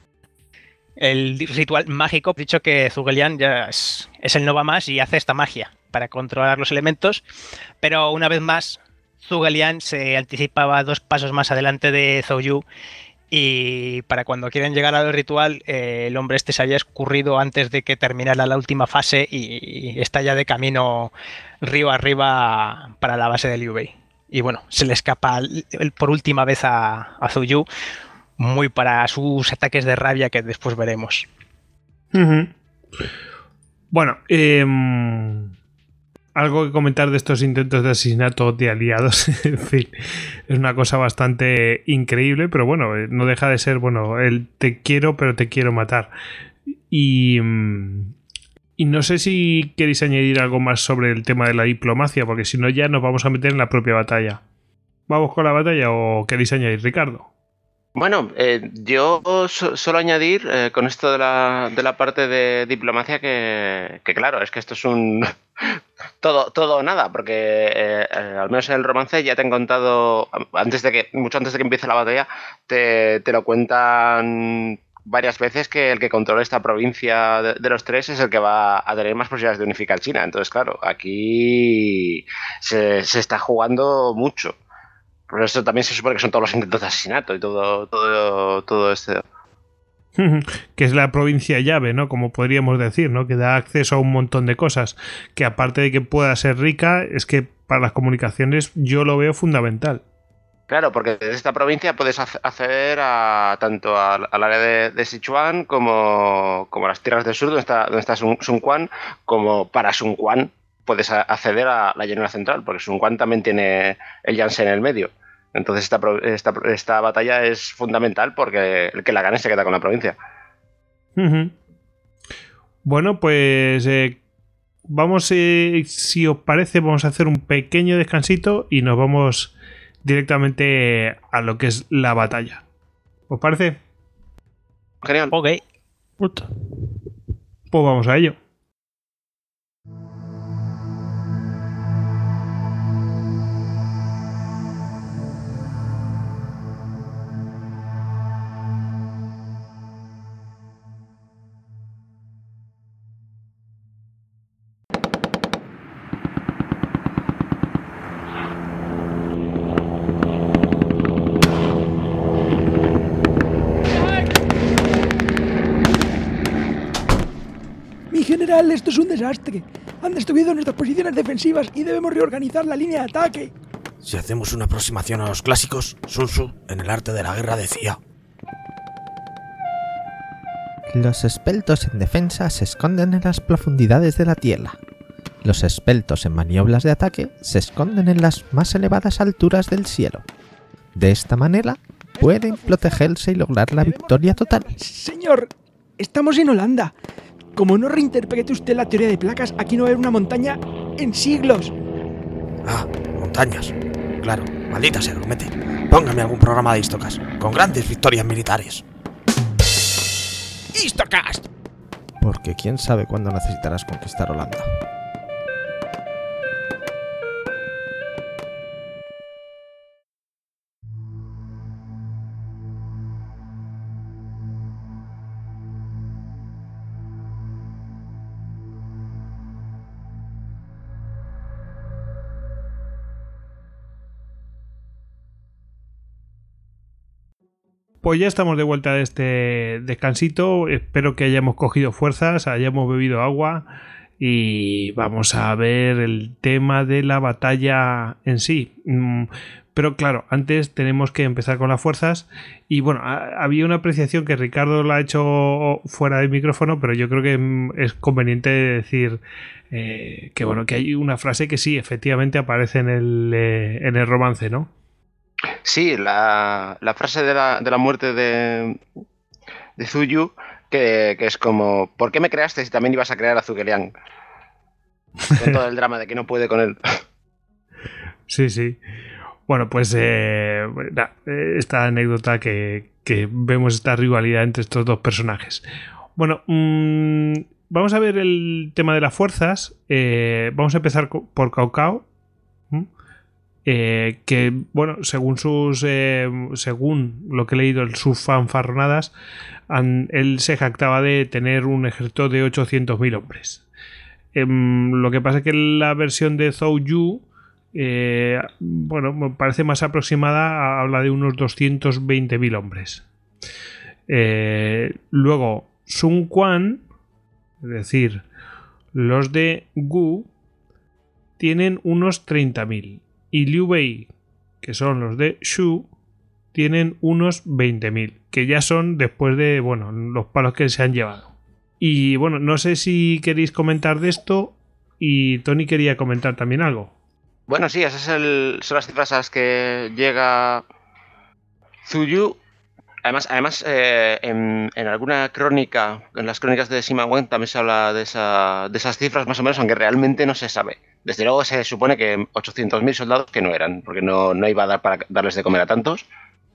el ritual mágico. He dicho que Zugelian ya es, el Nova más y hace esta magia para controlar los elementos, pero una vez más, Zugelian se anticipaba dos pasos más adelante de Zhou y para cuando quieren llegar al ritual, eh, el hombre este se había escurrido antes de que terminara la última fase y, está ya de camino río arriba para la base de Liu Bei. Y bueno, se le escapa por última vez a, a muy para sus ataques de rabia que después veremos. Bueno, em, algo que comentar de estos intentos de asesinato de aliados. [LAUGHS] en fin, es una cosa bastante increíble, pero bueno, eh, no deja de ser, bueno, el te quiero, pero te quiero matar. Y, mm, y no sé si queréis añadir algo más sobre el tema de la diplomacia, porque si no ya nos vamos a meter en la propia batalla. ¿Vamos con la batalla o queréis añadir, Ricardo? Bueno, eh, yo so- solo añadir eh, con esto de la, de la parte de diplomacia que, que claro, es que esto es un [LAUGHS] todo, todo o nada, porque eh, eh, al menos en el romance ya te han contado, antes de que, mucho antes de que empiece la batalla, te, te lo cuentan varias veces que el que controla esta provincia de, de los tres es el que va a tener más posibilidades de unificar China. Entonces, claro, aquí se, se está jugando mucho. Por eso también se supone que son todos los intentos de asesinato y todo, todo, todo este. [LAUGHS] que es la provincia llave, ¿no? Como podríamos decir, ¿no? Que da acceso a un montón de cosas. Que aparte de que pueda ser rica, es que para las comunicaciones yo lo veo fundamental. Claro, porque desde esta provincia puedes ac- acceder a tanto al, al área de, de Sichuan como, como a las tierras del sur, donde está, donde está Sun, Sun Quan, como para Sun Quan puedes acceder a la llanura central, porque Sun Quan también tiene el Yangtze en el medio. Entonces esta, esta, esta batalla es fundamental porque el que la gane se queda con la provincia. Bueno, pues eh, vamos, eh, si os parece, vamos a hacer un pequeño descansito y nos vamos directamente a lo que es la batalla. ¿Os parece? Genial. Ok. Pues vamos a ello. Esto es un desastre. Han destruido nuestras posiciones defensivas y debemos reorganizar la línea de ataque. Si hacemos una aproximación a los clásicos, Sun Tzu en el arte de la guerra decía: Los esbeltos en defensa se esconden en las profundidades de la tierra. Los esbeltos en maniobras de ataque se esconden en las más elevadas alturas del cielo. De esta manera, pueden protegerse y lograr la victoria total. Señor, estamos en Holanda. Como no reinterprete usted la teoría de placas, aquí no va a haber una montaña en siglos. Ah, montañas. Claro, maldita sea, mete. Póngame algún programa de Histocast, con grandes victorias militares. ¡Histocast! Porque quién sabe cuándo necesitarás conquistar Holanda. Pues ya estamos de vuelta de este descansito. Espero que hayamos cogido fuerzas, hayamos bebido agua y vamos a ver el tema de la batalla en sí. Mm, Pero claro, antes tenemos que empezar con las fuerzas. Y bueno, ha- había una apreciación que Ricardo la ha hecho fuera del micrófono, pero yo creo que mm, es conveniente decir eh, que bueno, que hay una frase que sí, efectivamente aparece en el, eh, en el romance, ¿no? Sí, la, la frase de la, de la muerte de, de Zuyu, que, es como, ¿por qué me creaste si también ibas a crear a Zhuge Con todo el drama de que no puede con él. [LAUGHS] Sí, sí. Bueno, pues eh, esta anécdota que, vemos esta rivalidad entre estos dos personajes. Bueno, mm, vamos a ver el tema de las fuerzas. Eh, vamos a empezar por Cao Cao. Eh, que, bueno, según sus. eh, según lo que he leído en sus fanfarronadas, él se jactaba de tener un ejército de 800.000 hombres. Em, lo que pasa es que la versión de Zhou Yu eh, bueno, parece más aproximada, habla de unos 220.000 hombres. Luego, Sun Quan, es decir, los de Gu, tienen unos 30.000. Y Liu Bei, que son los de Shu, tienen unos 20.000, que ya son después de, bueno, los palos que se han llevado. Y bueno, no sé si queréis comentar de esto y Tony quería comentar también algo. Bueno, sí, esas son las cifras a las que llega Zuyu. Además, además eh, en, en, alguna crónica, en las crónicas de Sima Wen también se habla de, esa, de esas cifras más o menos, aunque realmente no se sabe. Desde luego se supone que 800.000 soldados que no eran, porque no, no iba a dar para darles de comer a tantos.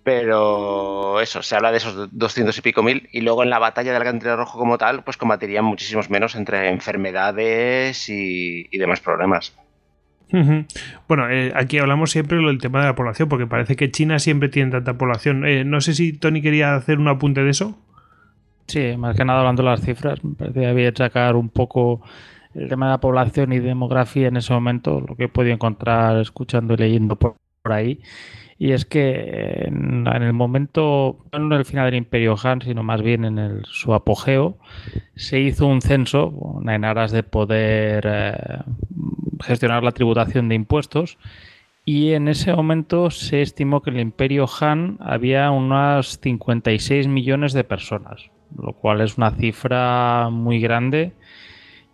Pero eso, se habla de esos 200 y pico mil. Y luego en la batalla del Alcántara Rojo como tal, pues combatirían muchísimos menos entre enfermedades y, y demás problemas. Bueno, eh, aquí hablamos siempre del tema de la población, porque parece que China siempre tiene tanta población. Eh, no sé si Tony quería hacer un apunte de eso. Sí, más que nada hablando de las cifras, me parece que había sacar un poco el tema de la población y demografía en ese momento, lo que he podido encontrar escuchando y leyendo por, por ahí. Y es que en, en, el momento, no en el final del Imperio Han, sino más bien en el, su apogeo, se hizo un censo en aras de poder eh, gestionar la tributación de impuestos. Y en ese momento se estimó que en el Imperio Han había unas 56 millones de personas, lo cual es una cifra muy grande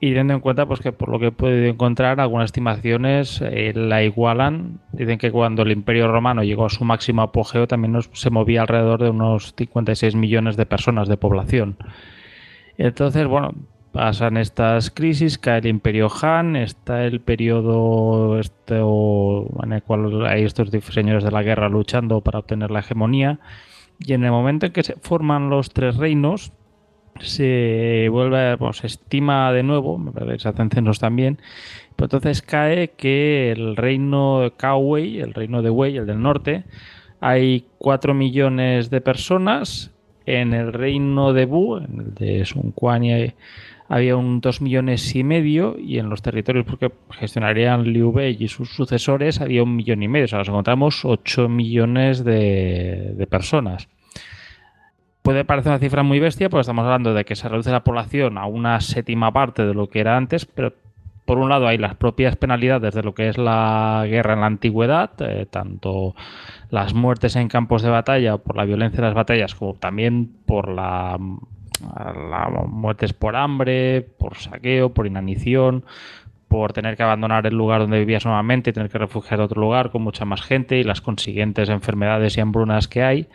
y teniendo en cuenta pues que por lo que he podido encontrar algunas estimaciones eh, la igualan. Dicen que cuando el Imperio Romano llegó a su máximo apogeo también nos, se movía alrededor de unos 56 millones de personas de población. Entonces bueno pasan estas crisis cae el Imperio Han está el periodo este, en el cual hay estos señores de la guerra luchando para obtener la hegemonía. Y en el momento en que se forman los tres reinos se vuelve, bueno, se estima de nuevo, censos también, pero entonces cae que el reino de Kauwei, el reino de Wei, el del norte, hay 4 millones de personas, en el reino de Bu, en el de Sun Quan, había un 2 millones y medio, y en los territorios porque gestionarían Liu Bei y sus sucesores había un millón y medio, o sea, nos encontramos 8 millones de personas puede parecer una cifra muy bestia, porque estamos hablando de que se reduce la población a una séptima parte de lo que era antes, pero por un lado hay las propias penalidades de lo que es la guerra en la antigüedad, eh, tanto las muertes en campos de batalla por la violencia de las batallas, como también por la, muertes por hambre, por saqueo, por inanición, por tener que abandonar el lugar donde vivías nuevamente y tener que refugiar a otro lugar con mucha más gente y las consiguientes enfermedades y hambrunas que hay.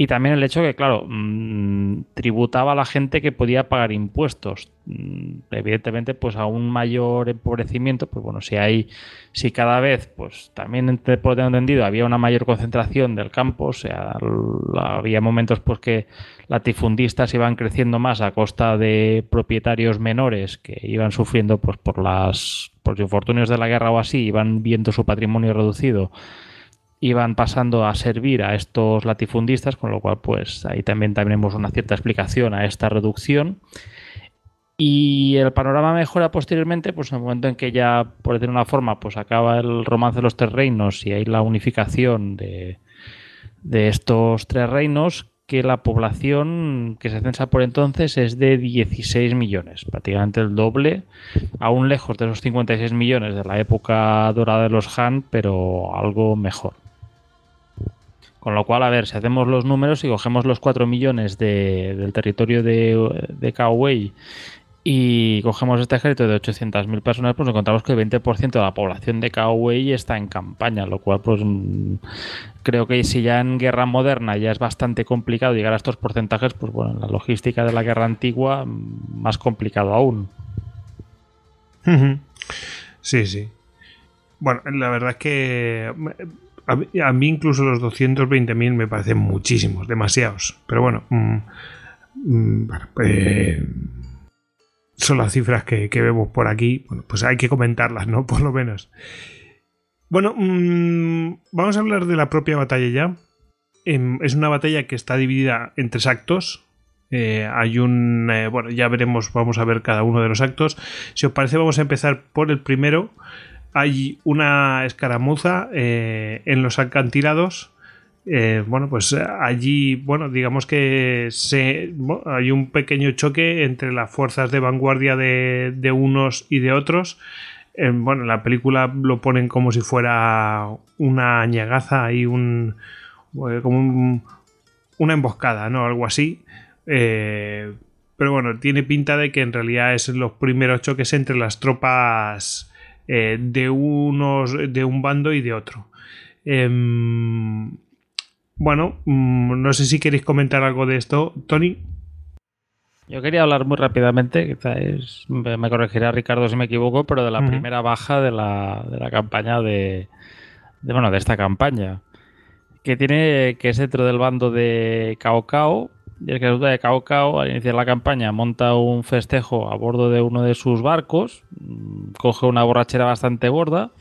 Y también el hecho que, claro, mmm, tributaba a la gente que podía pagar impuestos. Mm, evidentemente, pues a un mayor empobrecimiento, pues bueno, si hay, si cada vez, pues también por lo tengo entendido, había una mayor concentración del campo, o sea, había momentos pues que latifundistas iban creciendo más a costa de propietarios menores que iban sufriendo pues por las por los infortunios de la guerra o así, iban viendo su patrimonio reducido iban pasando a servir a estos latifundistas, con lo cual pues ahí también tenemos una cierta explicación a esta reducción. Y el panorama mejora posteriormente, pues en el momento en que ya, por decir una forma, pues acaba el romance de los tres reinos y hay la unificación de, de estos tres reinos, que la población que se censa por entonces es de 16 millones, prácticamente el doble, aún lejos de esos 56 millones de la época dorada de los Han, pero algo mejor. Con lo cual, a ver, si hacemos los números y cogemos los 4 millones de, del territorio de, de Kauwei y cogemos este ejército de 800.000 personas, pues encontramos que el 20% de la población de Kauwei está en campaña, lo cual pues creo que si ya en guerra moderna ya es bastante complicado llegar a estos porcentajes, pues bueno, en la logística de la guerra antigua más complicado aún. Sí, sí. Bueno, la verdad es que a mí incluso los 220.000 me parecen muchísimos, demasiados. Pero bueno, mmm, bueno eh, son las cifras que, vemos por aquí. Bueno, pues hay que comentarlas, ¿no? [LAUGHS] Por lo menos. Bueno, mmm, vamos a hablar de la propia batalla ya. Eh, es una batalla que está dividida en tres actos. Eh, hay un. Eh, bueno, ya veremos, vamos a ver cada uno de los actos. Si os parece, vamos a empezar por el primero hay una escaramuza eh, en los acantilados. Eh, bueno, pues allí, bueno, digamos que hay un pequeño choque entre las fuerzas de vanguardia de, de unos y de otros. Eh, bueno, en la película lo ponen como si fuera una añagaza y un. como un, una emboscada, ¿no? Algo así. Eh, pero bueno, tiene pinta de que en realidad es los primeros choques entre las tropas eh, de unos de un bando y de otro. Em, bueno, mm, no sé si queréis comentar algo de esto, Tony. Yo quería hablar muy rápidamente, quizás me corregirá Ricardo si me equivoco, pero de la primera baja de la, de la campaña de, de, bueno, de esta campaña, que tiene que es dentro del bando de Cao Cao, y es que resulta Cao Cao al iniciar la campaña monta un festejo a bordo de uno de sus barcos, mm, coge una borrachera bastante gorda,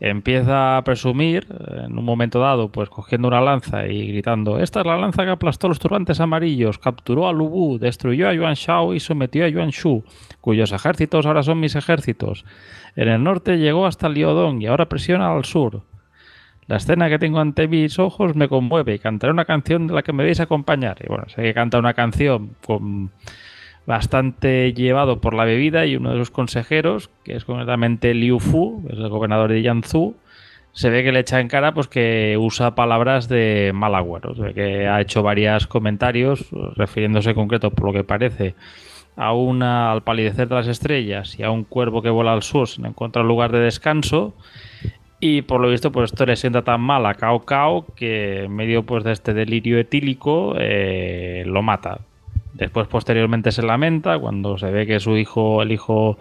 empieza a presumir eh, en un momento dado, pues cogiendo una lanza y gritando, esta es la lanza que aplastó los turbantes amarillos, capturó a Lubu, destruyó a Yuan Shao y sometió a Yuan Shu, cuyos ejércitos ahora son mis ejércitos. En el norte llegó hasta Liodong y ahora presiona al sur. La escena que tengo ante mis ojos me conmueve y cantaré una canción de la que me vais a acompañar. Y bueno, sé que canta una canción con bastante llevado por la bebida y uno de los consejeros, que es concretamente Liu Fu, es el gobernador de Yanzhou, se ve que le echa en cara pues que usa palabras de mal agüero, se ve que ha hecho varios comentarios refiriéndose en concreto por lo que parece a una al palidecer de las estrellas y a un cuervo que vuela al sur sin encontrar lugar de descanso y por lo visto pues esto le sienta tan mal a Cao Cao que en medio pues de este delirio etílico eh, lo mata Después, posteriormente, se lamenta cuando se ve que su hijo, el hijo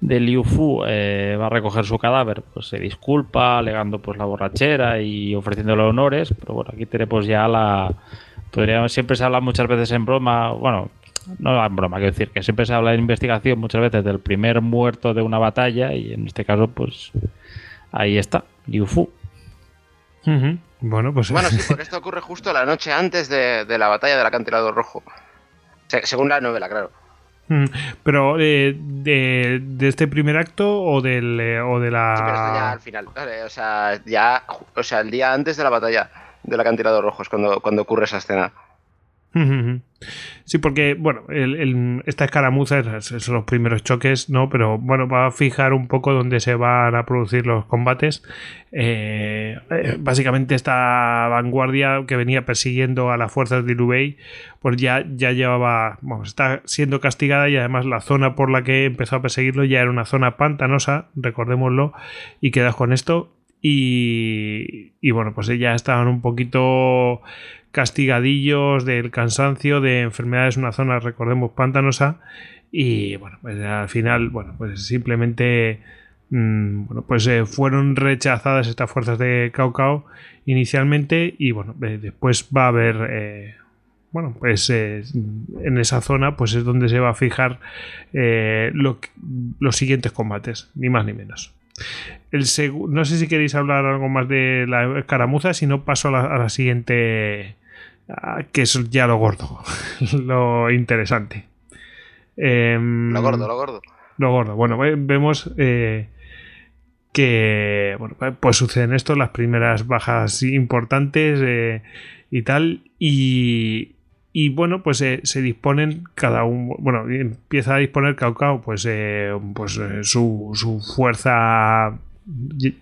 de Liu Fu, eh, va a recoger su cadáver. Pues se disculpa, alegando pues la borrachera y ofreciéndole honores. Pero bueno, aquí tenemos ya la. Podríamos, siempre se habla muchas veces en broma, bueno, no en broma, quiero decir que siempre se habla en investigación muchas veces del primer muerto de una batalla y en este caso, pues ahí está, Liu Fu. Ujú. Bueno, pues Bueno, [LAUGHS] sí, porque esto ocurre justo la noche antes de, de la batalla del acantilado rojo. Se- según la novela, claro. Pero eh, de, de este primer acto o del eh, o de la Sí, pero esto ya al final. Vale, o sea, ya. O sea, el día antes de la batalla del acantilado rojo es cuando, cuando ocurre esa escena. Sí, porque, bueno, el- el- esta escaramuza es- es- son los primeros choques, ¿no? Pero bueno, va a fijar un poco dónde se van a producir los combates. Eh, eh, básicamente esta vanguardia que venía persiguiendo a las fuerzas de Liu Bei, pues ya, ya llevaba, vamos, está siendo castigada y además la zona por la que empezó a perseguirlo ya era una zona pantanosa, recordémoslo, y quedas con esto. Y, y bueno, pues ya estaban un poquito castigadillos del cansancio, de enfermedades, una zona, recordemos, pantanosa. Y bueno, pues al final, bueno, pues simplemente mm, bueno, pues eh, fueron rechazadas estas fuerzas de Cao Cao inicialmente y bueno, eh, después va a haber, eh, bueno, pues en esa zona pues es donde se va a fijar lo los siguientes combates, ni más ni menos. El no sé si queréis hablar algo más de la escaramuza, si no paso a la, siguiente, que es ya lo gordo, [LAUGHS] lo interesante. Em, Lo gordo, lo gordo. lo gordo. Bueno, ve- vemos eh, que bueno, pues suceden esto, las primeras bajas importantes eh, y tal. Y, y bueno, pues eh, se disponen cada uno. Bueno, empieza a disponer Cao Cao, pues, pues su, su fuerza.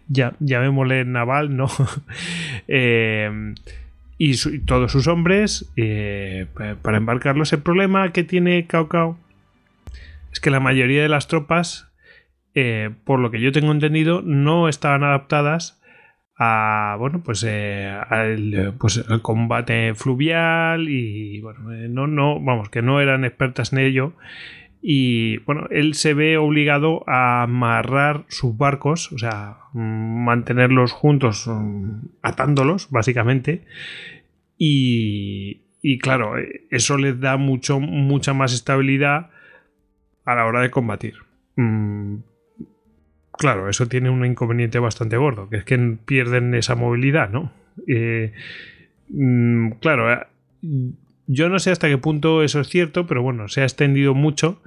Ya, llamémosle naval, ¿no? [LAUGHS] Eh, y, todos sus hombres eh, pa- para embarcarlos. El problema que tiene Cao Cao es que la mayoría de las tropas, eh, por lo que yo tengo entendido, no estaban adaptadas a bueno pues eh, al, pues al combate fluvial y bueno eh, no no vamos que no eran expertas en ello y bueno él se ve obligado a amarrar sus barcos o sea mantenerlos juntos mm, atándolos básicamente y, y claro eso les da mucho mucha más estabilidad a la hora de combatir. Mm, claro, eso tiene un inconveniente bastante gordo, que es que pierden esa movilidad, ¿no? Eh, mm, claro, eh, yo no sé hasta qué punto eso es cierto, pero bueno, se ha extendido mucho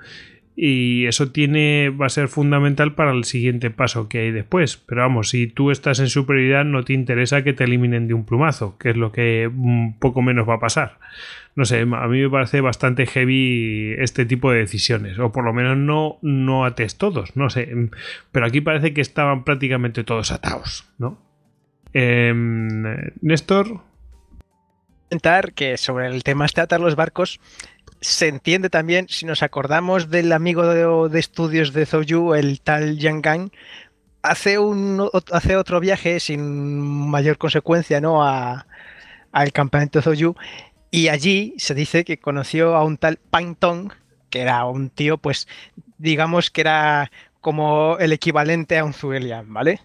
y eso tiene va a ser fundamental para el siguiente paso que hay después. Pero vamos, si tú estás en superioridad no te interesa que te eliminen de un plumazo, que es lo que un poco menos va a pasar. No sé, a mí me parece bastante heavy este tipo de decisiones, o por lo menos no, no ates todos, no sé. Pero aquí parece que estaban prácticamente todos atados, ¿no? Em, Néstor, que sobre el tema este de atar los barcos, se entiende también, si nos acordamos del amigo de, estudios de Zhou el tal Yang Gang, hace, hace otro viaje sin mayor consecuencia ¿no? Al campamento de y allí se dice que conoció a un tal Pang Tong, que era un tío, pues digamos que era como el equivalente a un Zuelian, ¿vale?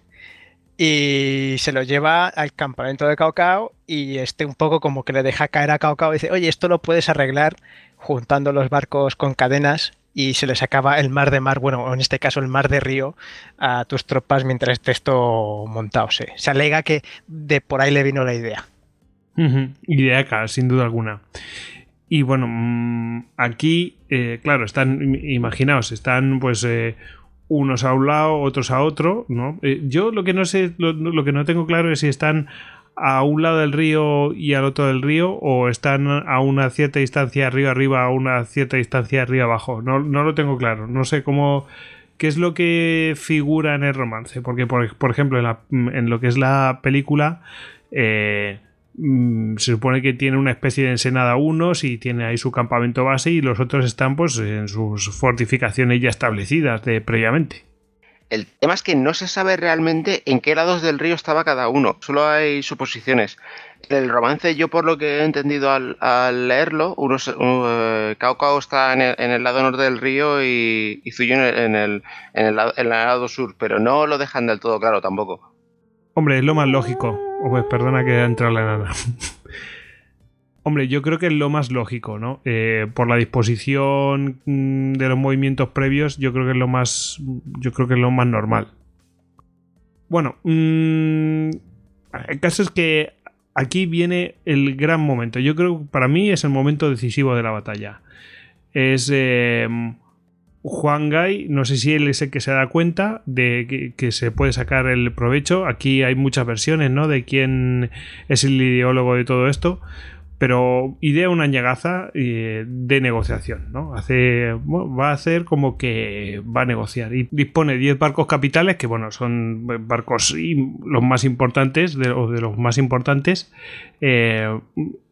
Y se lo lleva al campamento de Cao y este un poco como que le deja caer a Cao y dice, oye, esto lo puedes arreglar juntando los barcos con cadenas y se les acaba el mar de mar, bueno, en este caso el mar de río, a tus tropas mientras esté esto montado. Se, alega que de por ahí le vino la idea. Idea acá, sin duda alguna. Y bueno, mm, aquí, eh, claro, están, imaginaos, están pues eh, unos a un lado, otros a otro, ¿no? Eh, yo lo que no sé, lo, que no tengo claro es si están a un lado del río y al otro del río o están a una cierta distancia arriba arriba a una cierta distancia arriba abajo. No, no lo tengo claro. No sé cómo qué es lo que figura en el romance. Porque, por, ejemplo, en lo que es la película, eh, mm, se supone que tiene una especie de ensenada unos y tiene ahí su campamento base y los otros están pues en sus fortificaciones ya establecidas de previamente. El tema es que no se sabe realmente en qué lados del río estaba cada uno, solo hay suposiciones. En el romance, yo por lo que he entendido al, al leerlo, unos, uh, Cao Cao está en el, en el lado norte del río y, y Zuyo en el, en, el, en el lado sur, pero no lo dejan del todo claro tampoco. Hombre, es lo más lógico. Oh, pues perdona que ha entrado la enana. [LAUGHS] Hombre, yo creo que es lo más lógico, ¿no? Eh, por la disposición mm, de los movimientos previos, yo creo que es lo más. Yo creo que es lo más normal. Bueno, mm, el caso es que aquí viene el gran momento. Yo creo que para mí es el momento decisivo de la batalla. Es. eh, Juan Gay, no sé si él es el que se da cuenta de que, que se puede sacar el provecho. Aquí hay muchas versiones, ¿no? De quién es el ideólogo de todo esto. Pero idea una ñagaza eh, de negociación, ¿no? Hace, va a hacer como que va a negociar. Y dispone 10 barcos capitales, que bueno, son barcos los más importantes, de, o de los más importantes. Eh,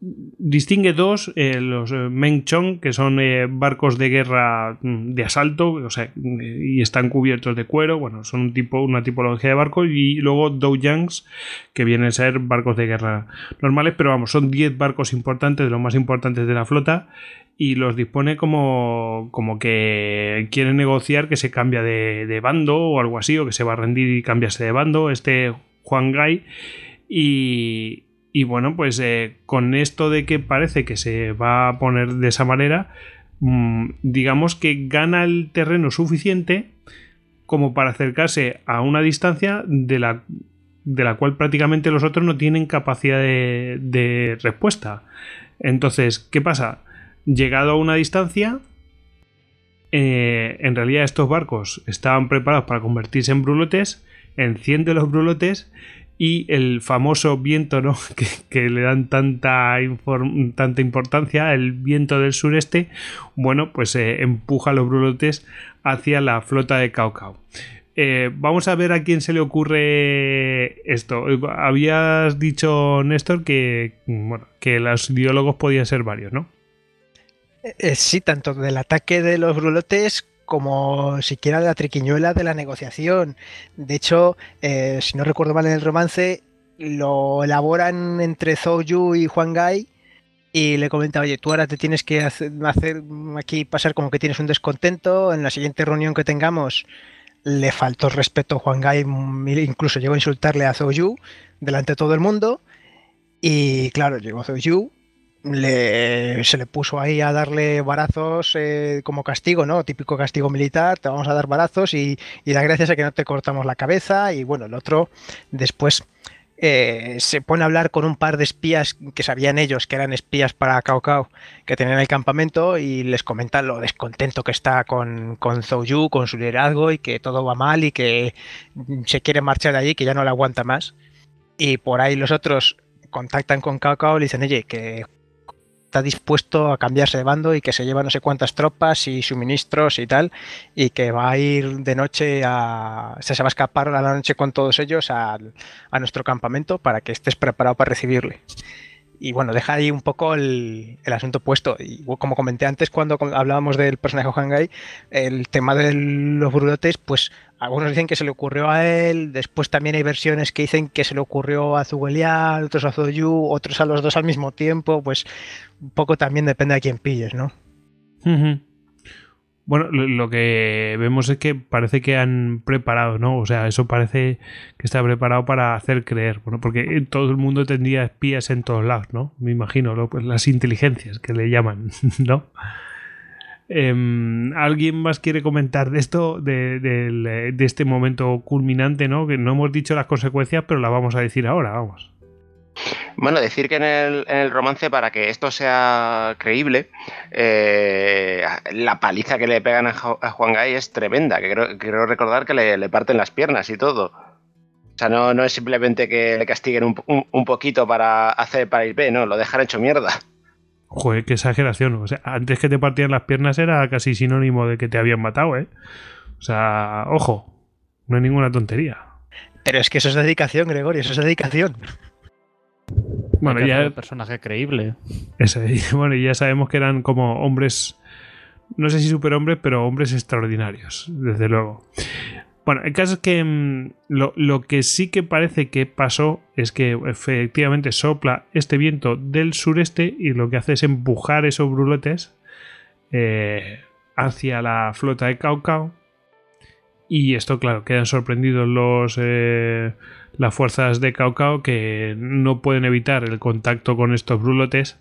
distingue dos, eh, los Meng Chong, que son barcos de guerra mm, de asalto, o sea, y están cubiertos de cuero, bueno, son un tipo, una tipología de barcos, y luego Douyangs, que vienen a ser barcos de guerra normales, pero vamos, son 10 barcos importantes, de los más importantes de la flota, y los dispone como, como que quiere negociar que se cambia de, bando o algo así, o que se va a rendir y cambiarse de bando, este Juan Gai, y, y bueno, pues eh, con esto de que parece que se va a poner de esa manera, mm, digamos que gana el terreno suficiente como para acercarse a una distancia de la, de la cual prácticamente los otros no tienen capacidad de, respuesta. Entonces, ¿qué pasa? Llegado a una distancia, eh, en realidad estos barcos estaban preparados para convertirse en brulotes, enciende los brulotes y el famoso viento ¿no? [LAUGHS] que, le dan tanta, tanta importancia, el viento del sureste, bueno, pues eh, empuja a los brulotes hacia la flota de Cao Cao. Eh, vamos a ver a quién se le ocurre esto. Eh, Habías dicho, Néstor, que, bueno, que los ideólogos podían ser varios, ¿no? Eh, sí, tanto del ataque de los brulotes como siquiera de la triquiñuela de la negociación. De hecho, eh, si no recuerdo mal en el romance, lo elaboran entre Zhou Yu y Juan Gai y le comenta, oye, tú ahora te tienes que hacer, hacer aquí pasar como que tienes un descontento, en la siguiente reunión que tengamos le faltó respeto a Juan Gai, incluso llegó a insultarle a Zhou Yu delante de todo el mundo y claro, llegó Zhou Yu se le puso ahí a darle barazos eh, como castigo, ¿no? Típico castigo militar, te vamos a dar barazos y, y da gracias a que no te cortamos la cabeza. Y bueno, el otro después eh, se pone a hablar con un par de espías que sabían ellos que eran espías para Cao Cao que tenían el campamento y les comenta lo descontento que está con, con Zhou Yu, con su liderazgo y que todo va mal y que se quiere marchar de allí, que ya no le aguanta más. Y por ahí los otros contactan con Cao Cao y le dicen, oye, que está dispuesto a cambiarse de bando y que se lleva no sé cuántas tropas y suministros y tal, y que va a ir de noche a. o sea, se va a escapar a la noche con todos ellos al- a, nuestro campamento para que estés preparado para recibirle. y bueno, deja ahí un poco el, el, asunto puesto. Y como comenté antes cuando hablábamos del personaje Hangai, el tema de los brulotes, pues algunos dicen que se le ocurrió a él, después también hay versiones que dicen que se le ocurrió a Zugelial, otros a Zoyu, otros a los dos al mismo tiempo, pues un poco también depende de quién pilles, ¿no? Bueno, lo, que vemos es que parece que han preparado, ¿no? O sea, eso parece que está preparado para hacer creer, bueno, porque todo el mundo tendría espías en todos lados, ¿no? Me imagino, pues las inteligencias que le llaman, [LAUGHS] ¿no? Em, ¿Alguien más quiere comentar de esto, de, este momento culminante, ¿no? Que no hemos dicho las consecuencias, pero las vamos a decir ahora, vamos. Bueno, decir que en el, romance, para que esto sea creíble, eh, la paliza que le pegan a, Juan Gay es tremenda. Que quiero, recordar que le, parten las piernas y todo. O sea, no, no es simplemente que le castiguen un, poquito para hacer para ir B, no, lo dejan hecho mierda. Joder, qué exageración. O sea, antes que te partían las piernas era casi sinónimo de que te habían matado, ¿eh? O sea, ojo, no hay ninguna tontería. Pero es que eso es dedicación, Gregorio, eso es dedicación. Bueno, ya. Un personaje creíble. Ese, [LAUGHS] bueno, y ya sabemos que eran como hombres. No sé si superhombres, pero hombres extraordinarios, desde luego. Bueno, el caso es que mm, lo, que sí que parece que pasó es que efectivamente sopla este viento del sureste y lo que hace es empujar esos bruletes eh, hacia la flota de Cao Y esto, claro, quedan sorprendidos los, eh, las fuerzas de Cao que no pueden evitar el contacto con estos brulotes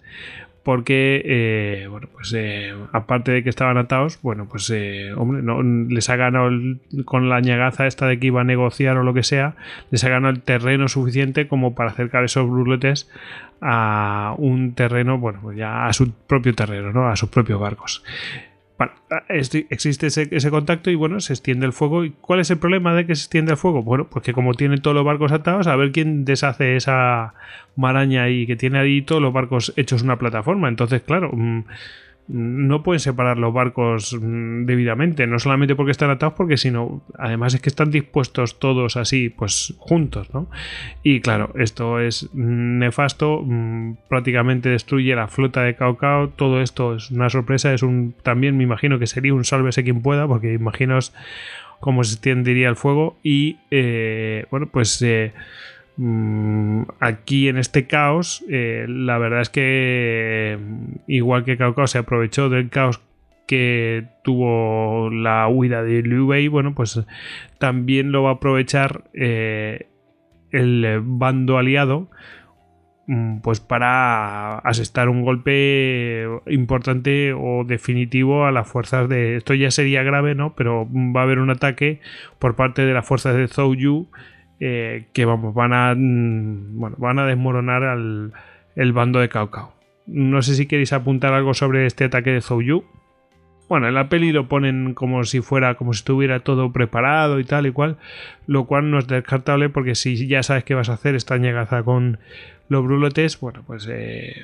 porque, eh, bueno, pues eh, aparte de que estaban atados, bueno, pues, eh, hombre, no, les ha ganado con la ñagaza esta de que iba a negociar o lo que sea, les ha ganado el terreno suficiente como para acercar esos brulotes a un terreno, bueno, pues ya a su propio terreno, ¿no? A sus propios barcos. Bueno, existe ese, contacto y bueno, se extiende el fuego. ¿Y cuál es el problema de que se extiende el fuego? Bueno, pues que como tienen todos los barcos atados, a ver quién deshace esa maraña y que tiene ahí todos los barcos hechos una plataforma. Entonces, claro, mm, no pueden separar los barcos mm, debidamente, no solamente porque están atados, porque sino, además es que están dispuestos todos así, pues juntos, ¿no? Y claro, esto es nefasto, mm, prácticamente destruye la flota de Cao todo esto es una sorpresa, es un, también me imagino que sería un sálvese quien pueda, porque imaginaos cómo se extendería el fuego y, eh, bueno, pues... Eh, aquí en este caos, eh, la verdad es que igual que Cao se aprovechó del caos que tuvo la huida de Liu Bei, bueno, pues también lo va a aprovechar eh, el bando aliado mm, pues para asestar un golpe importante o definitivo a las fuerzas de esto ya sería grave no pero va a haber un ataque por parte de las fuerzas de Zhou Yu eh, que van a, mm, bueno, van a desmoronar al el bando de Cao. No sé si queréis apuntar algo sobre este ataque de Zhou Yu. Bueno, en la peli lo ponen como si fuera, como si estuviera todo preparado y tal y cual, lo cual no es descartable porque si ya sabes que vas a hacer esta ñegaza con los brulotes, bueno, pues eh,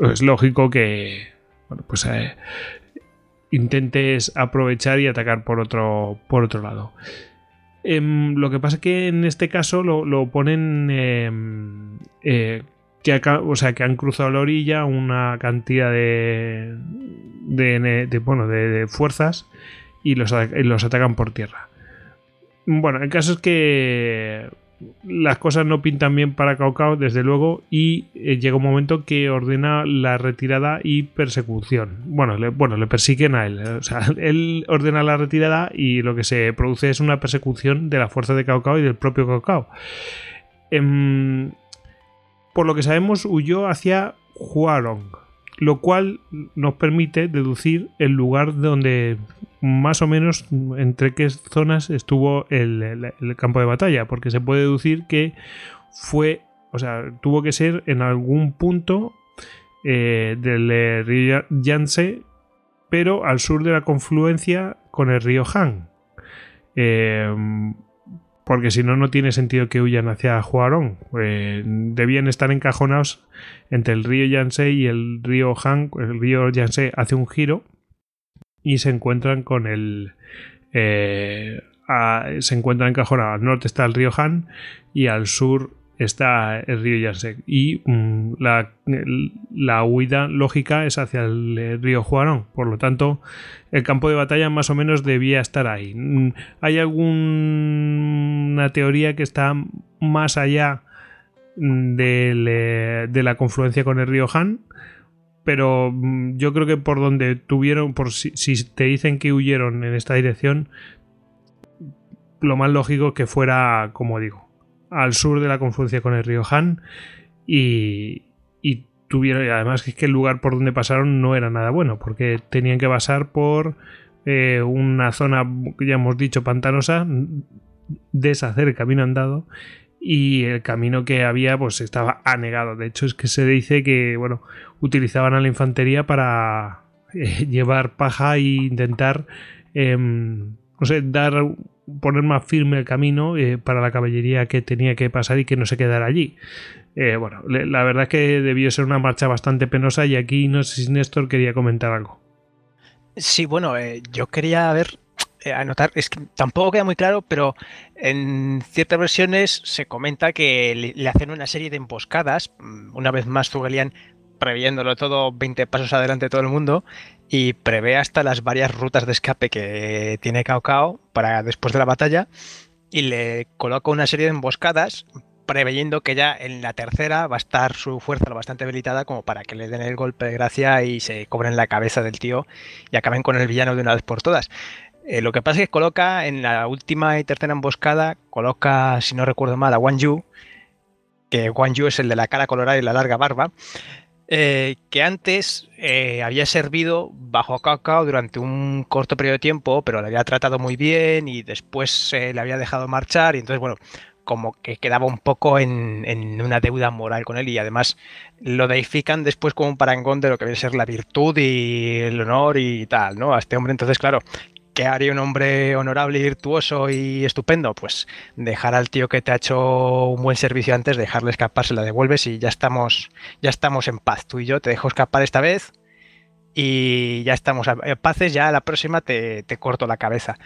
es lógico que, bueno, pues eh, intentes aprovechar y atacar por otro, por otro lado. Em, lo que pasa es que en este caso lo, ponen em, eh, que, o sea, que han cruzado la orilla una cantidad de, de, bueno, de, fuerzas y los, los atacan por tierra. Bueno, el caso es que las cosas no pintan bien para Cao desde luego, y eh, llega un momento que ordena la retirada y persecución. Bueno, le, bueno, le persiguen a él. O sea, [LAUGHS] él ordena la retirada y lo que se produce es una persecución de la fuerza de Cao y del propio Cao em, por lo que sabemos, huyó hacia Huarong lo cual nos permite deducir el lugar donde más o menos entre qué zonas estuvo el, campo de batalla, porque se puede deducir que fue, o sea, tuvo que ser en algún punto eh, del eh, río Yangtze, pero al sur de la confluencia con el río Han. Eh, porque si no, no tiene sentido que huyan hacia Huarong. Eh, debían estar encajonados entre el río Yangtze y el río Han. El río Yangtze hace un giro y se encuentran con el. Eh, se encuentran encajonados. Al norte está el río Han y al sur está el río Yansek y mm, la, la, huida lógica es hacia el, río Juarón. Por lo tanto, el campo de batalla más o menos debía estar ahí. Mm, hay alguna teoría que está más allá de, de la confluencia con el río Han, pero mm, yo creo que por donde tuvieron, por si, si, te dicen que huyeron en esta dirección, lo más lógico que fuera, como digo, al sur de la confluencia con el río Han y, y tuvieron, además que, es que el lugar por donde pasaron no era nada bueno, porque tenían que pasar por eh, una zona, ya hemos dicho, pantanosa, deshacer el camino andado y el camino que había pues estaba anegado. De hecho es que se dice que bueno utilizaban a la infantería para eh, llevar paja e intentar em, no sé dar poner más firme el camino eh, para la caballería que tenía que pasar y que no se quedara allí. Eh, bueno, la verdad es que debió ser una marcha bastante penosa y aquí no sé si Néstor quería comentar algo. Sí, bueno, yo quería ver eh, anotar, es que tampoco queda muy claro, pero en ciertas versiones se comenta que le, hacen una serie de emboscadas, mm, una vez más Zugelian previéndolo todo 20 pasos adelante de todo el mundo y prevé hasta las varias rutas de escape que tiene Cao Cao para después de la batalla y le coloca una serie de emboscadas preveyendo que ya en la tercera va a estar su fuerza lo bastante debilitada como para que le den el golpe de gracia y se cobren la cabeza del tío y acaben con el villano de una vez por todas. Eh, lo que pasa es que coloca en la última y tercera emboscada, coloca, si no recuerdo mal, a Wang Yu, que Wang Yu es el de la cara colorada y la larga barba, eh, que antes eh, había servido bajo Cao Cao durante un corto periodo de tiempo, pero le había tratado muy bien y después le había dejado marchar y entonces, bueno, como que quedaba un poco en, en, una deuda moral con él y además lo deifican después como un parangón de lo que debe ser la virtud y el honor y tal, ¿no? A este hombre entonces, claro, ¿Qué haría un hombre honorable, virtuoso y estupendo? Pues dejar al tío que te ha hecho un buen servicio antes, dejarle escapar, se la devuelves y ya estamos, ya estamos en paz. Tú y yo te dejo escapar esta vez y ya estamos en paz. ya la próxima te, te corto la cabeza.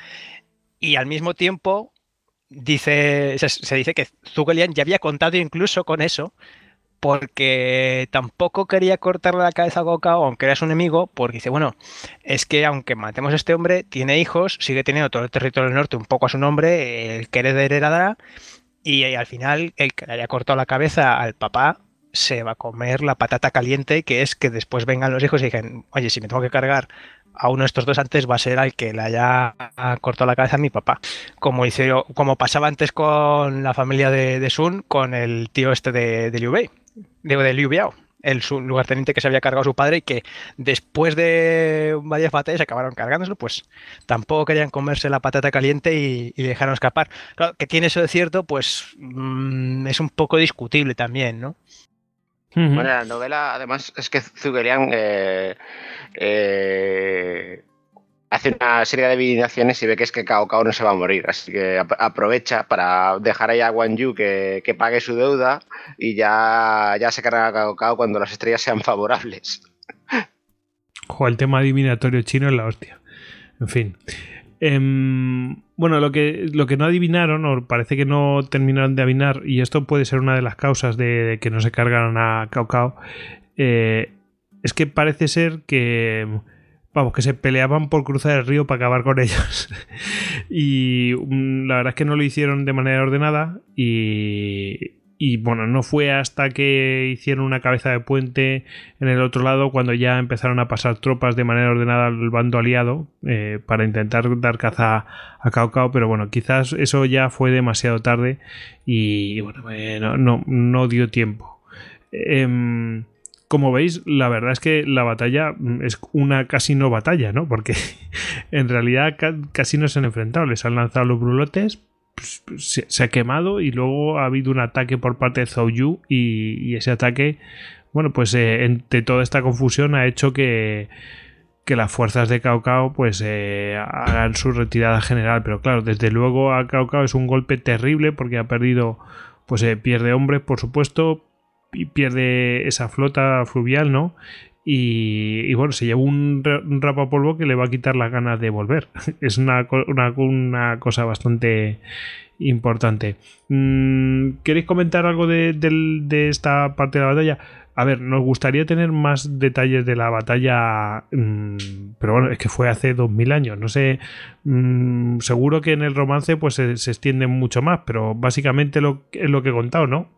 Y al mismo tiempo dice, se, dice que Zugelian ya había contado incluso con eso, porque tampoco quería cortarle la cabeza a Goka, aunque era su enemigo, porque dice, bueno, es que aunque matemos a este hombre, tiene hijos, sigue teniendo todo el territorio del norte un poco a su nombre, el que heredará, y, y al final el que le haya cortado la cabeza al papá se va a comer la patata caliente, que es que después vengan los hijos y digan, oye, si me tengo que cargar a uno de estos dos antes va a ser al que le haya cortado la cabeza a mi papá. Como hice como pasaba antes con la familia de, Sun, con el tío este de, de Liu Bei, digo, de Liu Biao, el lugarteniente que se había cargado a su padre y que después de varias batallas acabaron cargándoselo, pues tampoco querían comerse la patata caliente y, dejaron escapar. Claro, que tiene eso de cierto, pues mm, es un poco discutible también, ¿no? Bueno, la novela, además, es que Zugerian eh, eh, hace una serie de adivinaciones y ve que es que Cao Cao no se va a morir. Así que aprovecha para dejar ahí a Wang Yu que, pague su deuda y ya, ya se carga a Cao Cao cuando las estrellas sean favorables. [LAUGHS] Ojo, el tema adivinatorio chino es la hostia. En fin. Em, bueno, lo que, lo que no adivinaron, o parece que no terminaron de adivinar, y esto puede ser una de las causas de, que no se cargaron a Cao Cao, eh, es que parece ser que vamos, que se peleaban por cruzar el río para acabar con [LAUGHS] ellos. y mm, la verdad es que no lo hicieron de manera ordenada y, y bueno, no fue hasta que hicieron una cabeza de puente en el otro lado cuando ya empezaron a pasar tropas de manera ordenada al bando aliado eh, para intentar dar caza a Cao Cao, pero bueno, quizás eso ya fue demasiado tarde y bueno, eh, no, dio tiempo. Em, como veis, la verdad es que la batalla es una casi no batalla, ¿no? Porque [LAUGHS] en realidad casi no se han enfrentado, les han lanzado los brulotes, pues, se, ha quemado y luego ha habido un ataque por parte de Zhou Yu y, ese ataque, bueno, pues eh, entre toda esta confusión ha hecho que, las fuerzas de Cao pues eh, hagan su retirada general. Pero claro, desde luego a Cao es un golpe terrible porque ha perdido, pues eh, pierde hombres, por supuesto, y pierde esa flota fluvial, ¿no? y, bueno, se llevó un, un rapapolvo que le va a quitar las ganas de volver. [LAUGHS] es una, una, cosa bastante importante. Mm, ¿Queréis comentar algo de, de esta parte de la batalla? A ver, nos gustaría tener más detalles de la batalla, mm, pero bueno, es que fue hace 2000 años. No sé, mm, seguro que en el romance pues se, se extiende mucho más, pero básicamente lo, es lo que he contado, ¿no?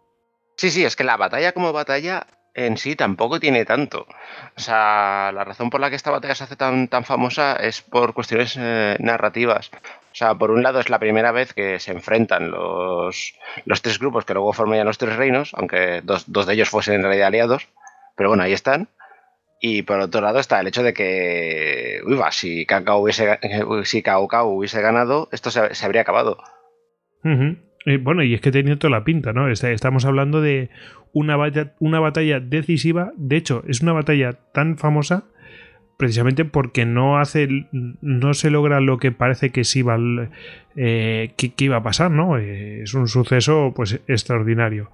Sí, sí, es que la batalla como batalla en sí tampoco tiene tanto. O sea, la razón por la que esta batalla se hace tan, tan famosa es por cuestiones eh, narrativas. O sea, por un lado es la primera vez que se enfrentan los, los tres grupos que luego formarían los tres reinos, aunque dos, dos de ellos fuesen en realidad aliados. Pero bueno, ahí están. Y por otro lado está el hecho de que, uy, va, si Cao hubiese, eh, si hubiese ganado, esto se, se habría acabado. Eh, bueno, y es que tenía toda la pinta, ¿no? Está- Estamos hablando de una batalla, una batalla decisiva. De hecho, es una batalla tan famosa precisamente porque no hace no se logra lo que parece que sí iba eh, que, iba a pasar, ¿no? Eh, es un suceso pues extraordinario.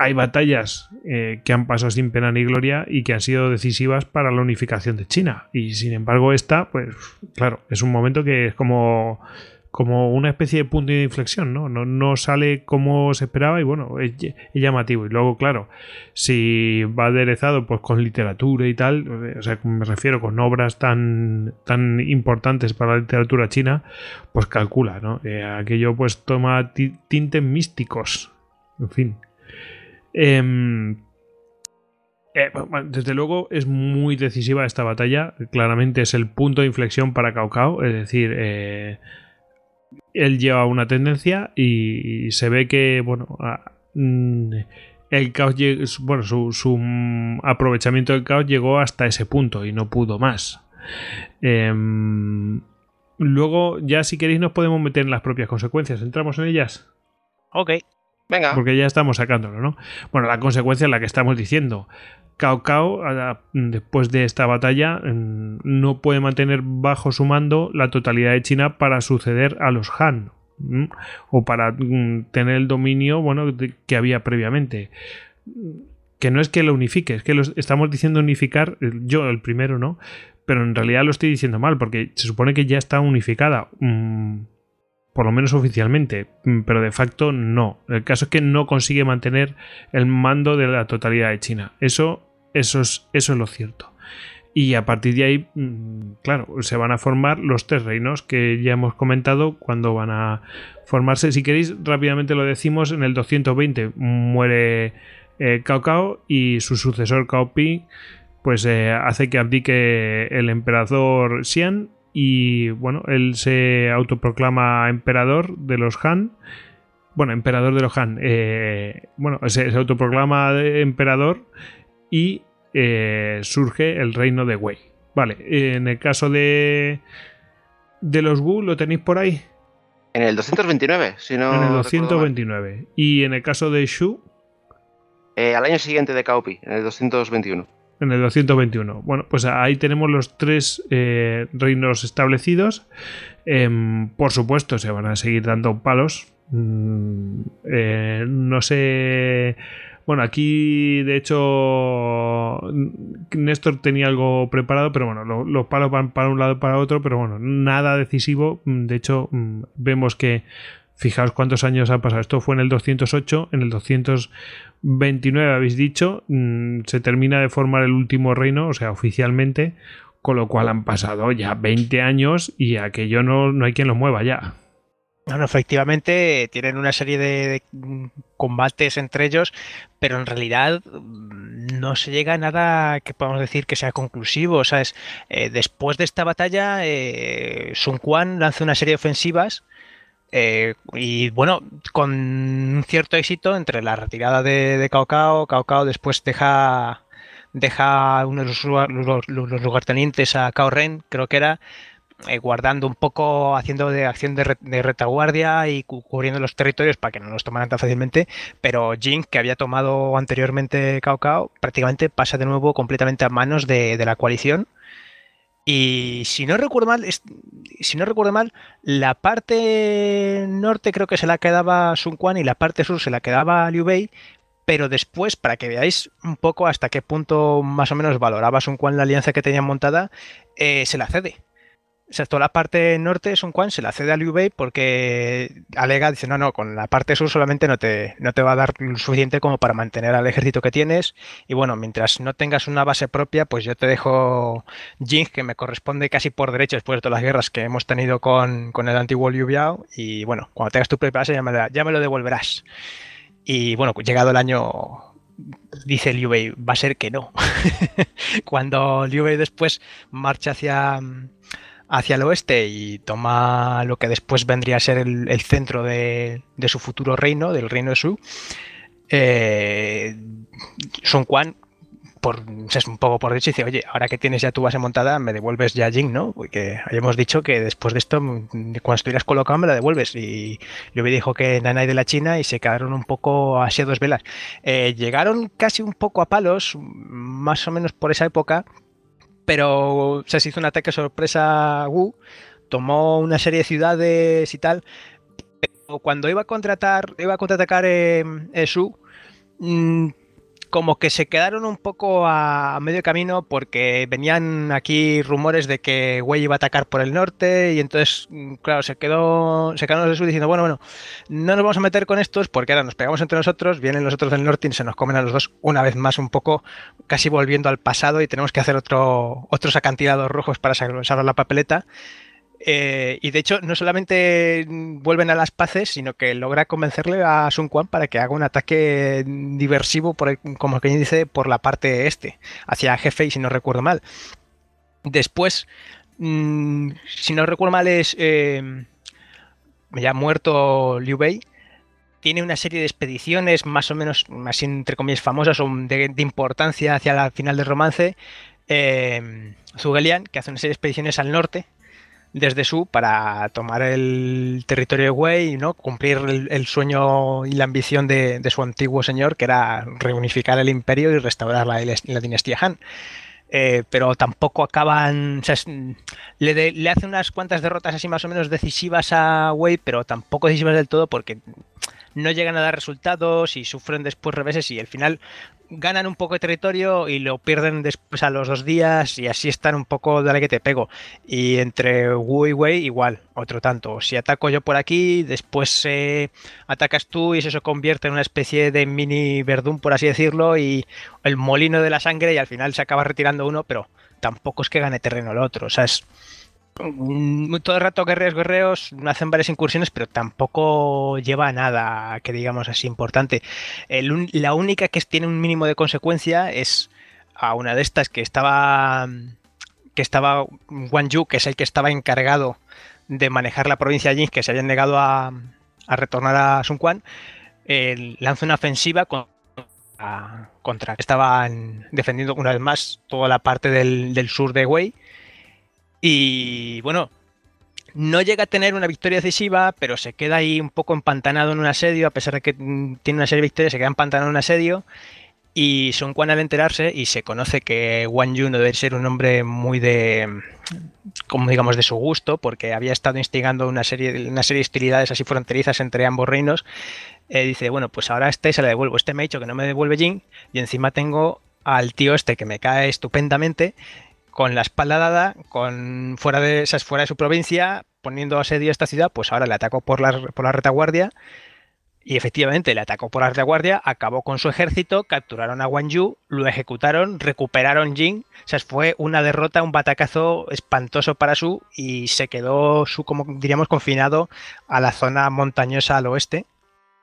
Hay batallas que han pasado sin pena ni gloria y que han sido decisivas para la unificación de China. Y sin embargo, esta, pues, claro, es un momento que es como, como una especie de punto de inflexión, ¿no? No, sale como se esperaba y bueno, es, ll- es llamativo. Y luego, claro, si va aderezado pues con literatura y tal, o sea, me refiero con obras tan, tan importantes para la literatura china, pues calcula, ¿no? Eh, aquello pues toma ti- tintes místicos. En fin. Em, eh, desde luego es muy decisiva esta batalla. Claramente es el punto de inflexión para Cao Cao. Es decir, eh, él lleva una tendencia y, se ve que, bueno, mm, el caos, bueno, su, su, mm, aprovechamiento del caos llegó hasta ese punto y no pudo más. Em, luego, ya si queréis, nos podemos meter en las propias consecuencias. ¿Entramos en ellas? Ok. Venga. Porque ya estamos sacándolo, ¿no? Bueno, la consecuencia es la que estamos diciendo. Cao Cao, después de esta batalla, mm, no puede mantener bajo su mando la totalidad de China para suceder a los Han. O para mm, tener el dominio bueno, que había previamente. Que no es que lo unifique, es que estamos diciendo unificar, yo el primero, ¿no? Pero en realidad lo estoy diciendo mal, porque se supone que ya está unificada. mm, por lo menos oficialmente, mm, pero de facto no. El caso es que no consigue mantener el mando de la totalidad de China. Eso, eso, es, eso es lo cierto. Y a partir de ahí, mm, claro, se van a formar los tres reinos que ya hemos comentado cuando van a formarse. Si queréis, rápidamente lo decimos, en el 220 muere eh, Cao Cao y su sucesor Cao Pi pues eh, hace que abdique el emperador Xian y bueno, él se autoproclama emperador de los Han. Bueno, emperador de los Han. eh, bueno, se, se autoproclama de emperador y eh, surge el reino de Wei. Vale, en el caso de de los Wu, ¿lo tenéis por ahí? En el 229, si no. en el recuerdo mal. 229. Y en el caso de Shu, Eh, al año siguiente de Kaopi, en el 221. En el 221. Bueno, pues ahí tenemos los tres eh, reinos establecidos. Em, por supuesto, se van a seguir dando palos. Mm, eh, no sé. Bueno, aquí de hecho Néstor tenía algo preparado, pero bueno, lo- los palos van para un lado para otro, pero bueno, nada decisivo. Mm, De hecho, mm, vemos que, fijaos cuántos años ha pasado. Esto fue en el 208, en el 229 habéis dicho, mm, se termina de formar el último reino, o sea, oficialmente, con lo cual han pasado ya 20 años y aquello no, no hay quien lo mueva ya. Bueno, efectivamente tienen una serie de, mm, combates entre ellos, pero en realidad mm, no se llega a nada que podamos decir que sea conclusivo. ¿sabes? Eh, después de esta batalla, eh, Sun Quan lanza una serie de ofensivas eh, y bueno, con cierto éxito entre la retirada de, de Cao después deja, deja uno de los, lugar- los- los- los lugartenientes a Cao Ren, creo que era, eh, guardando un poco, haciendo de acción de, de retaguardia y cu- cubriendo los territorios para que no los tomaran tan fácilmente, pero Jin, que había tomado anteriormente Cao Cao, prácticamente pasa de nuevo completamente a manos de la coalición. Y si no recuerdo mal, si no recuerdo mal, la parte norte creo que se la quedaba Sun Quan y la parte sur se la quedaba Liu Bei, pero después, para que veáis un poco hasta qué punto más o menos valoraba Sun Quan la alianza que tenían montada, eh, se la cede. O sea, toda la parte norte de Sun Quan se la cede a Liu Bei porque alega, dice, no, no, con la parte sur solamente no te, no te va a dar lo suficiente como para mantener al ejército que tienes. Y bueno, mientras no tengas una base propia, pues yo te dejo Jing, que me corresponde casi por derecho después de todas las guerras que hemos tenido con, con el antiguo Liu Biao. Y bueno, cuando tengas tu propia base ya me, ya me lo devolverás. Y bueno, llegado el año, dice Liu Bei, va a ser que no. [LAUGHS] Cuando Liu Bei después marcha hacia, hacia el oeste y toma lo que después vendría a ser el, centro de, su futuro reino, del reino de Su, eh, Sun Quan por, un poco por dicho, dice, oye, ahora que tienes ya tu base montada, me devuelves ya Jing, ¿no? Porque habíamos dicho que después de esto, cuando estuvieras colocado, me la devuelves. Y Liu Bei dijo que Nanai de la China y se quedaron un poco así a dos velas. Eh, llegaron casi un poco a palos, más o menos por esa época, pero se hizo un ataque sorpresa Wu, tomó una serie de ciudades y tal. Pero cuando iba a contratar, iba a contraatacar eh, eh, Su, mm, como que se quedaron un poco a, medio camino porque venían aquí rumores de que Wei iba a atacar por el norte y entonces, mm, claro, se quedó, se quedaron los diciendo, bueno, bueno, no nos vamos a meter con estos porque ahora nos pegamos entre nosotros, vienen los otros del norte y se nos comen a los dos una vez más un poco, casi volviendo al pasado y tenemos que hacer otro, otros acantilados rojos para sal- salvar la papeleta. Eh, y de hecho, no solamente vuelven a las paces, sino que logra convencerle a Sun Quan para que haga un ataque diversivo, por el- como quien dice, por la parte este, hacia Jefe, si no recuerdo mal. Después, mm, si no recuerdo mal, es eh, ya muerto Liu Bei. Tiene una serie de expediciones más o menos, así entre comillas, famosas o de, importancia hacia la final del romance. Eh, Zhuge que hace una serie de expediciones al norte, desde su para tomar el territorio de Wei, ¿no? cumplir el, sueño y la ambición de, de su antiguo señor, que era reunificar el imperio y restaurar la, dinastía Han. Eh, pero tampoco acaban. le, le hace unas cuantas derrotas así más o menos decisivas a Wei, pero tampoco decisivas del todo porque no llegan a dar resultados y sufren después reveses y al final ganan un poco de territorio y lo pierden después a los dos días y así están un poco dale que te pego. Y entre Wu y Wei igual, otro tanto. Si ataco yo por aquí, después eh, atacas tú y eso se convierte en una especie de mini verdún, por así decirlo, y el molino de la sangre y al final se acaba retirando uno, pero tampoco es que gane terreno el otro. O sea, es todo el rato guerreos, guerreos, hacen varias incursiones, pero tampoco lleva a nada que digamos así importante. La única que tiene un mínimo de consecuencia es a una de estas que estaba que estaba Wang Yu, que es el que estaba encargado de manejar la provincia Jing, que se habían negado a, retornar a Sun Quan, lanza una ofensiva contra estaban defendiendo una vez más toda la parte del, del sur de Wei y bueno no llega a tener una victoria decisiva, pero se queda ahí un poco empantanado en un asedio, a pesar de que mm, tiene una serie de victorias, se queda empantanado en un asedio. Y Sun Quan al enterarse, y se conoce que Wang Yu no debe ser un hombre muy de, como digamos, de su gusto, porque había estado instigando una serie, una serie de hostilidades así fronterizas entre ambos reinos, eh, dice, bueno, pues ahora este se le devuelvo, este me ha dicho que no me devuelve Jin, y encima tengo al tío este que me cae estupendamente, con la espalda dada, con fuera de esas fuera de su provincia, poniendo asedio a esta ciudad, pues ahora le atacó por la, por retaguardia. Y efectivamente le atacó por la retaguardia, acabó con su ejército, capturaron a Wang Yu, lo ejecutaron, recuperaron Jing, o sea, fue una derrota, un batacazo espantoso para Su y se quedó Su, como diríamos, confinado a la zona montañosa al oeste.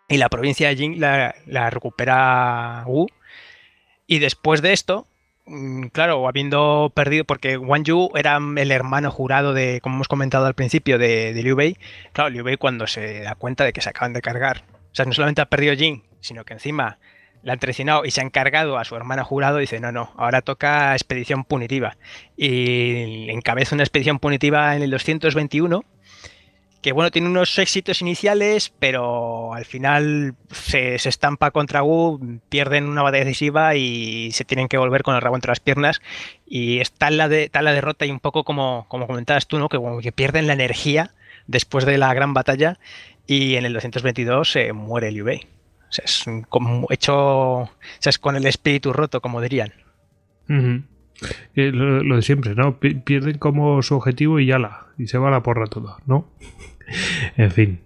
Y la provincia de Jing la, la recupera Wu. Y después de esto Claro, habiendo perdido, porque Wang Yu era el hermano jurado de, como hemos comentado al principio, de, Liu Bei. Claro, Liu Bei cuando se da cuenta de que se acaban de cargar, o sea, no solamente ha perdido Jin, sino que encima la han traicionado y se ha encargado a su hermano jurado, dice, no, no, ahora toca expedición punitiva. Y encabeza una expedición punitiva en el 221, que bueno, tiene unos éxitos iniciales, pero al final se, se estampa contra Wu, pierden una batalla decisiva y se tienen que volver con el rabo entre las piernas. Y está la, de, la derrota y un poco como, como comentabas tú, ¿no? Que, que pierden la energía después de la gran batalla y en el 222 se muere Liu Bei. Es hecho, es con el espíritu roto, como dirían. Lo, de siempre, ¿no? Pi- Pierden como su objetivo y la Y se va a la porra todo, ¿no? [LAUGHS] en fin.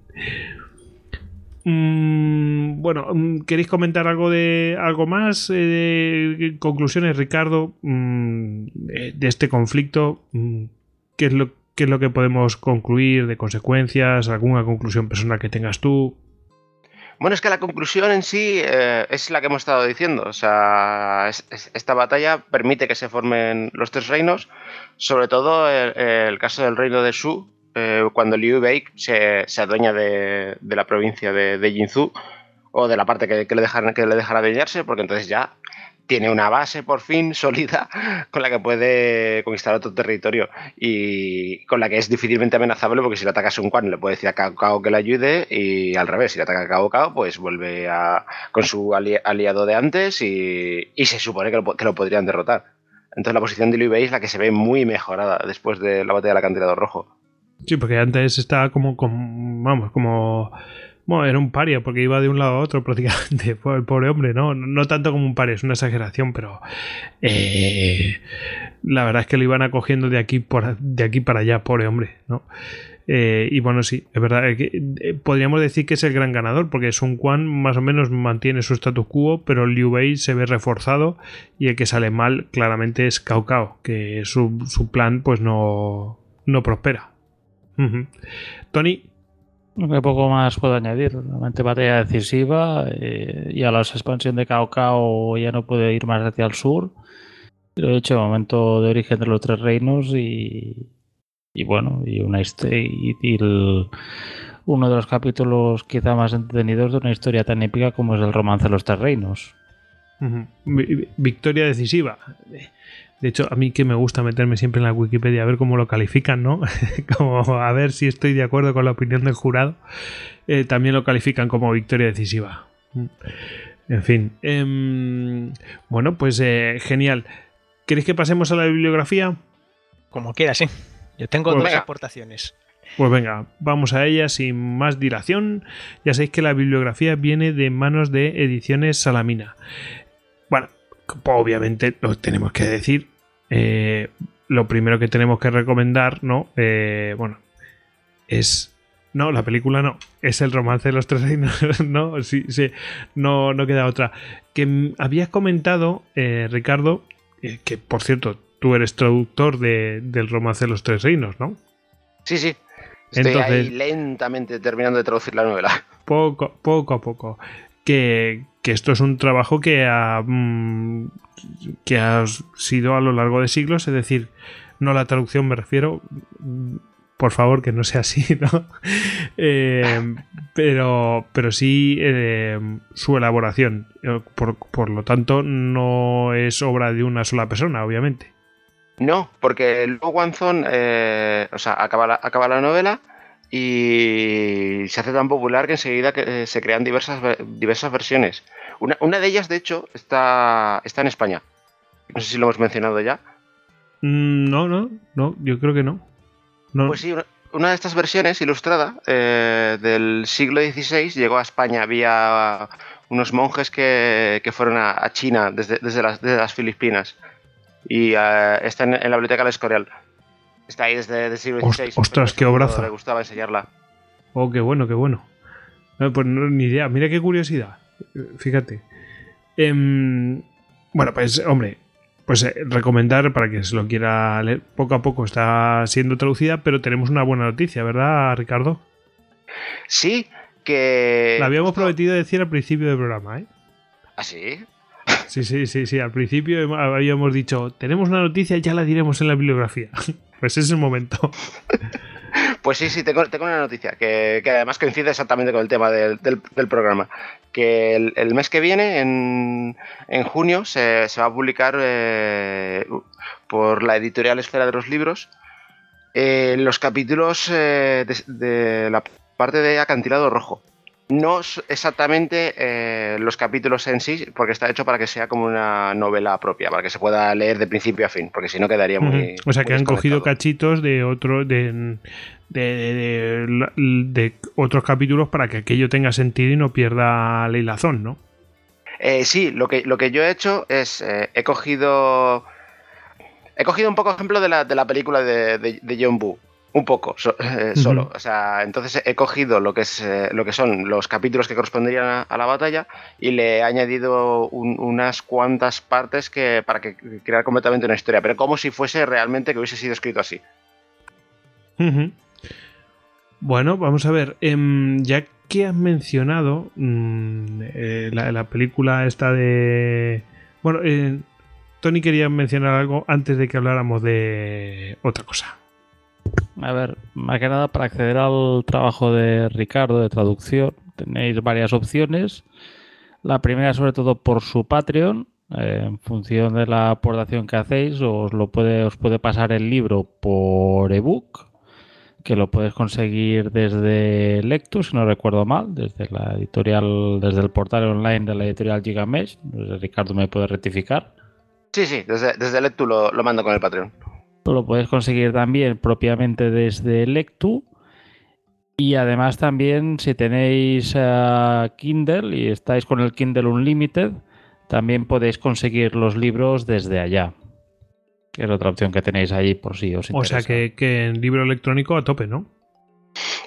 Mm, bueno, mm, ¿queréis comentar algo de algo más? eh, de conclusiones, Ricardo, mm, de, de este conflicto. Mm, ¿Qué es lo qué es lo que podemos concluir de consecuencias? ¿Alguna conclusión personal que tengas tú? Bueno, es que la conclusión en sí eh, es la que hemos estado diciendo. O sea, es- es- esta batalla permite que se formen los tres reinos, sobre todo el, el caso del reino de Shu, eh, cuando Liu Bei se, se adueña de, de la provincia de, de Jinzhou, o de la parte que, le dejan, que le dejan adueñarse, porque entonces ya tiene una base por fin [LAUGHS] sólida con la que puede conquistar otro territorio y con la que es difícilmente amenazable porque si le ataca a Sun Quan le puede decir a Cao que le ayude y al revés, si le ataca a Cao Cao pues vuelve a, con su ali- aliado de antes y, se supone que lo, que lo podrían derrotar. Entonces la posición de Liu Bei es la que se ve muy mejorada después de la batalla del acantilado rojo. Sí, porque antes estaba como, como vamos, como... Bueno, era un paria porque iba de un lado a otro [LAUGHS] prácticamente, el pobre hombre, ¿no? No, tanto como un paria, es una exageración, pero eh, la verdad es que lo iban acogiendo de aquí, por, de aquí para allá, pobre hombre, ¿no? Eh, y bueno, sí, es verdad, eh, eh, podríamos decir que es el gran ganador, porque Sun Quan más o menos mantiene su status quo, pero Liu Bei se ve reforzado y el que sale mal claramente es Cao Cao, que su, su plan pues no, no prospera. Tony, que poco más puedo añadir. Realmente batalla decisiva. eh, ya la expansión de Cao Cao ya no puede ir más hacia el sur. Lo he hecho momento de origen de los tres reinos y, y bueno, y una y, y el- uno de los capítulos quizá más entretenidos de una historia tan épica como es el romance de los tres reinos. Victoria decisiva. De hecho, a mí que me gusta meterme siempre en la Wikipedia a ver cómo lo califican, ¿no? [LAUGHS] como a ver si estoy de acuerdo con la opinión del jurado. Eh, también lo califican como victoria decisiva. Mm. En fin. em, bueno, pues eh, genial. ¿Queréis que pasemos a la bibliografía? Como quieras, sí. Yo tengo Pues dos venga. aportaciones. Pues venga, vamos a ella sin más dilación. Ya sabéis que la bibliografía viene de manos de Ediciones Salamina. Bueno, obviamente lo tenemos que decir. eh, lo primero que tenemos que recomendar, ¿no? Eh, bueno, es. No, la película no. Es el romance de los tres reinos. [LAUGHS] no, sí, sí. No, no queda otra. Que habías comentado, eh, Ricardo, eh, que por cierto, tú eres traductor de- del romance de los tres reinos, ¿no? Sí, sí. Estoy Entonces- ahí lentamente terminando de traducir la novela. poco, poco a poco. Que, esto es un trabajo que ha, mm, que ha sido a lo largo de siglos, es decir, no la traducción me refiero, mm, por favor que no sea así, [LAUGHS] ¿no? Eh, pero, pero sí eh, su elaboración. Eh, Por, por lo tanto, no es obra de una sola persona, obviamente. No, porque luego Wanzon, eh, o sea, acaba la, acaba la novela y se hace tan popular que enseguida que, eh, se crean diversas, ve- diversas versiones. Una, una de ellas, de hecho, está, está en España. No sé si lo hemos mencionado ya. Mm, No, no, no, yo creo que no. no Pues sí, una, una de estas versiones ilustrada eh, del siglo XVI llegó a España. Había unos monjes que, que fueron a, a China desde, desde, las, desde las Filipinas. Y eh, está en, en la biblioteca del Escorial. Está ahí desde el siglo XVI. ostras, qué obraza. Le gustaba enseñarla. Oh, qué bueno, qué bueno. Eh, pues no, ni idea. Mira qué curiosidad. Fíjate. Em, bueno, pues, hombre, pues eh, recomendar para que se lo quiera leer. Poco a poco está siendo traducida, pero tenemos una buena noticia, ¿verdad, Ricardo? Sí, que. La habíamos prometido decir al principio del programa, ¿eh? ¿Ah, sí? Sí, sí, sí, sí. Al principio habíamos dicho, tenemos una noticia, ya la diremos en la bibliografía. [LAUGHS] pues es el momento. [LAUGHS] Pues sí, sí, tengo, tengo una noticia que, que además coincide exactamente con el tema del, del- programa. Que el, mes que viene, en, en junio, se, va a publicar eh, por la editorial Esfera de los Libros eh, los capítulos eh, de la parte de Acantilado Rojo. No exactamente eh, los capítulos en sí, porque está hecho para que sea como una novela propia, para que se pueda leer de principio a fin, porque si no quedaría muy. O sea, que han cogido cachitos de otro de, de, de- de- otros capítulos para que aquello tenga sentido y no pierda la hilazón, ¿no? Eh, sí, lo que, lo que yo he hecho es. eh, he cogido. He cogido un poco ejemplo de la, de la película de, de- de John Woo. Un poco, so- eh, solo. O sea, entonces he cogido lo que, es, eh, lo que son los capítulos que corresponderían a, a la batalla y le he añadido un- unas cuantas partes que para que crear completamente una historia, pero como si fuese realmente que hubiese sido escrito así. Bueno, vamos a ver. em, ya que has mencionado mm, eh, la, la película esta de. Bueno, eh, Tony quería mencionar algo antes de que habláramos de otra cosa. A ver, más que nada para acceder al trabajo de Ricardo de traducción tenéis varias opciones. La primera sobre todo por su Patreon. eh, en función de la aportación que hacéis os lo puede os puede pasar el libro por ebook que lo puedes conseguir desde Lectus si no recuerdo mal desde la editorial desde el portal online de la editorial Gigamesh Ricardo me puede rectificar Sí, sí, desde, desde Lectu lo, lo mando con el Patreon. Lo puedes conseguir también propiamente desde Lectu. Y además también si tenéis eh, Kindle y estáis con el Kindle Unlimited, también podéis conseguir los libros desde allá. Que es otra opción que tenéis ahí por si os O interesa. sea que, que en libro electrónico a tope, ¿no?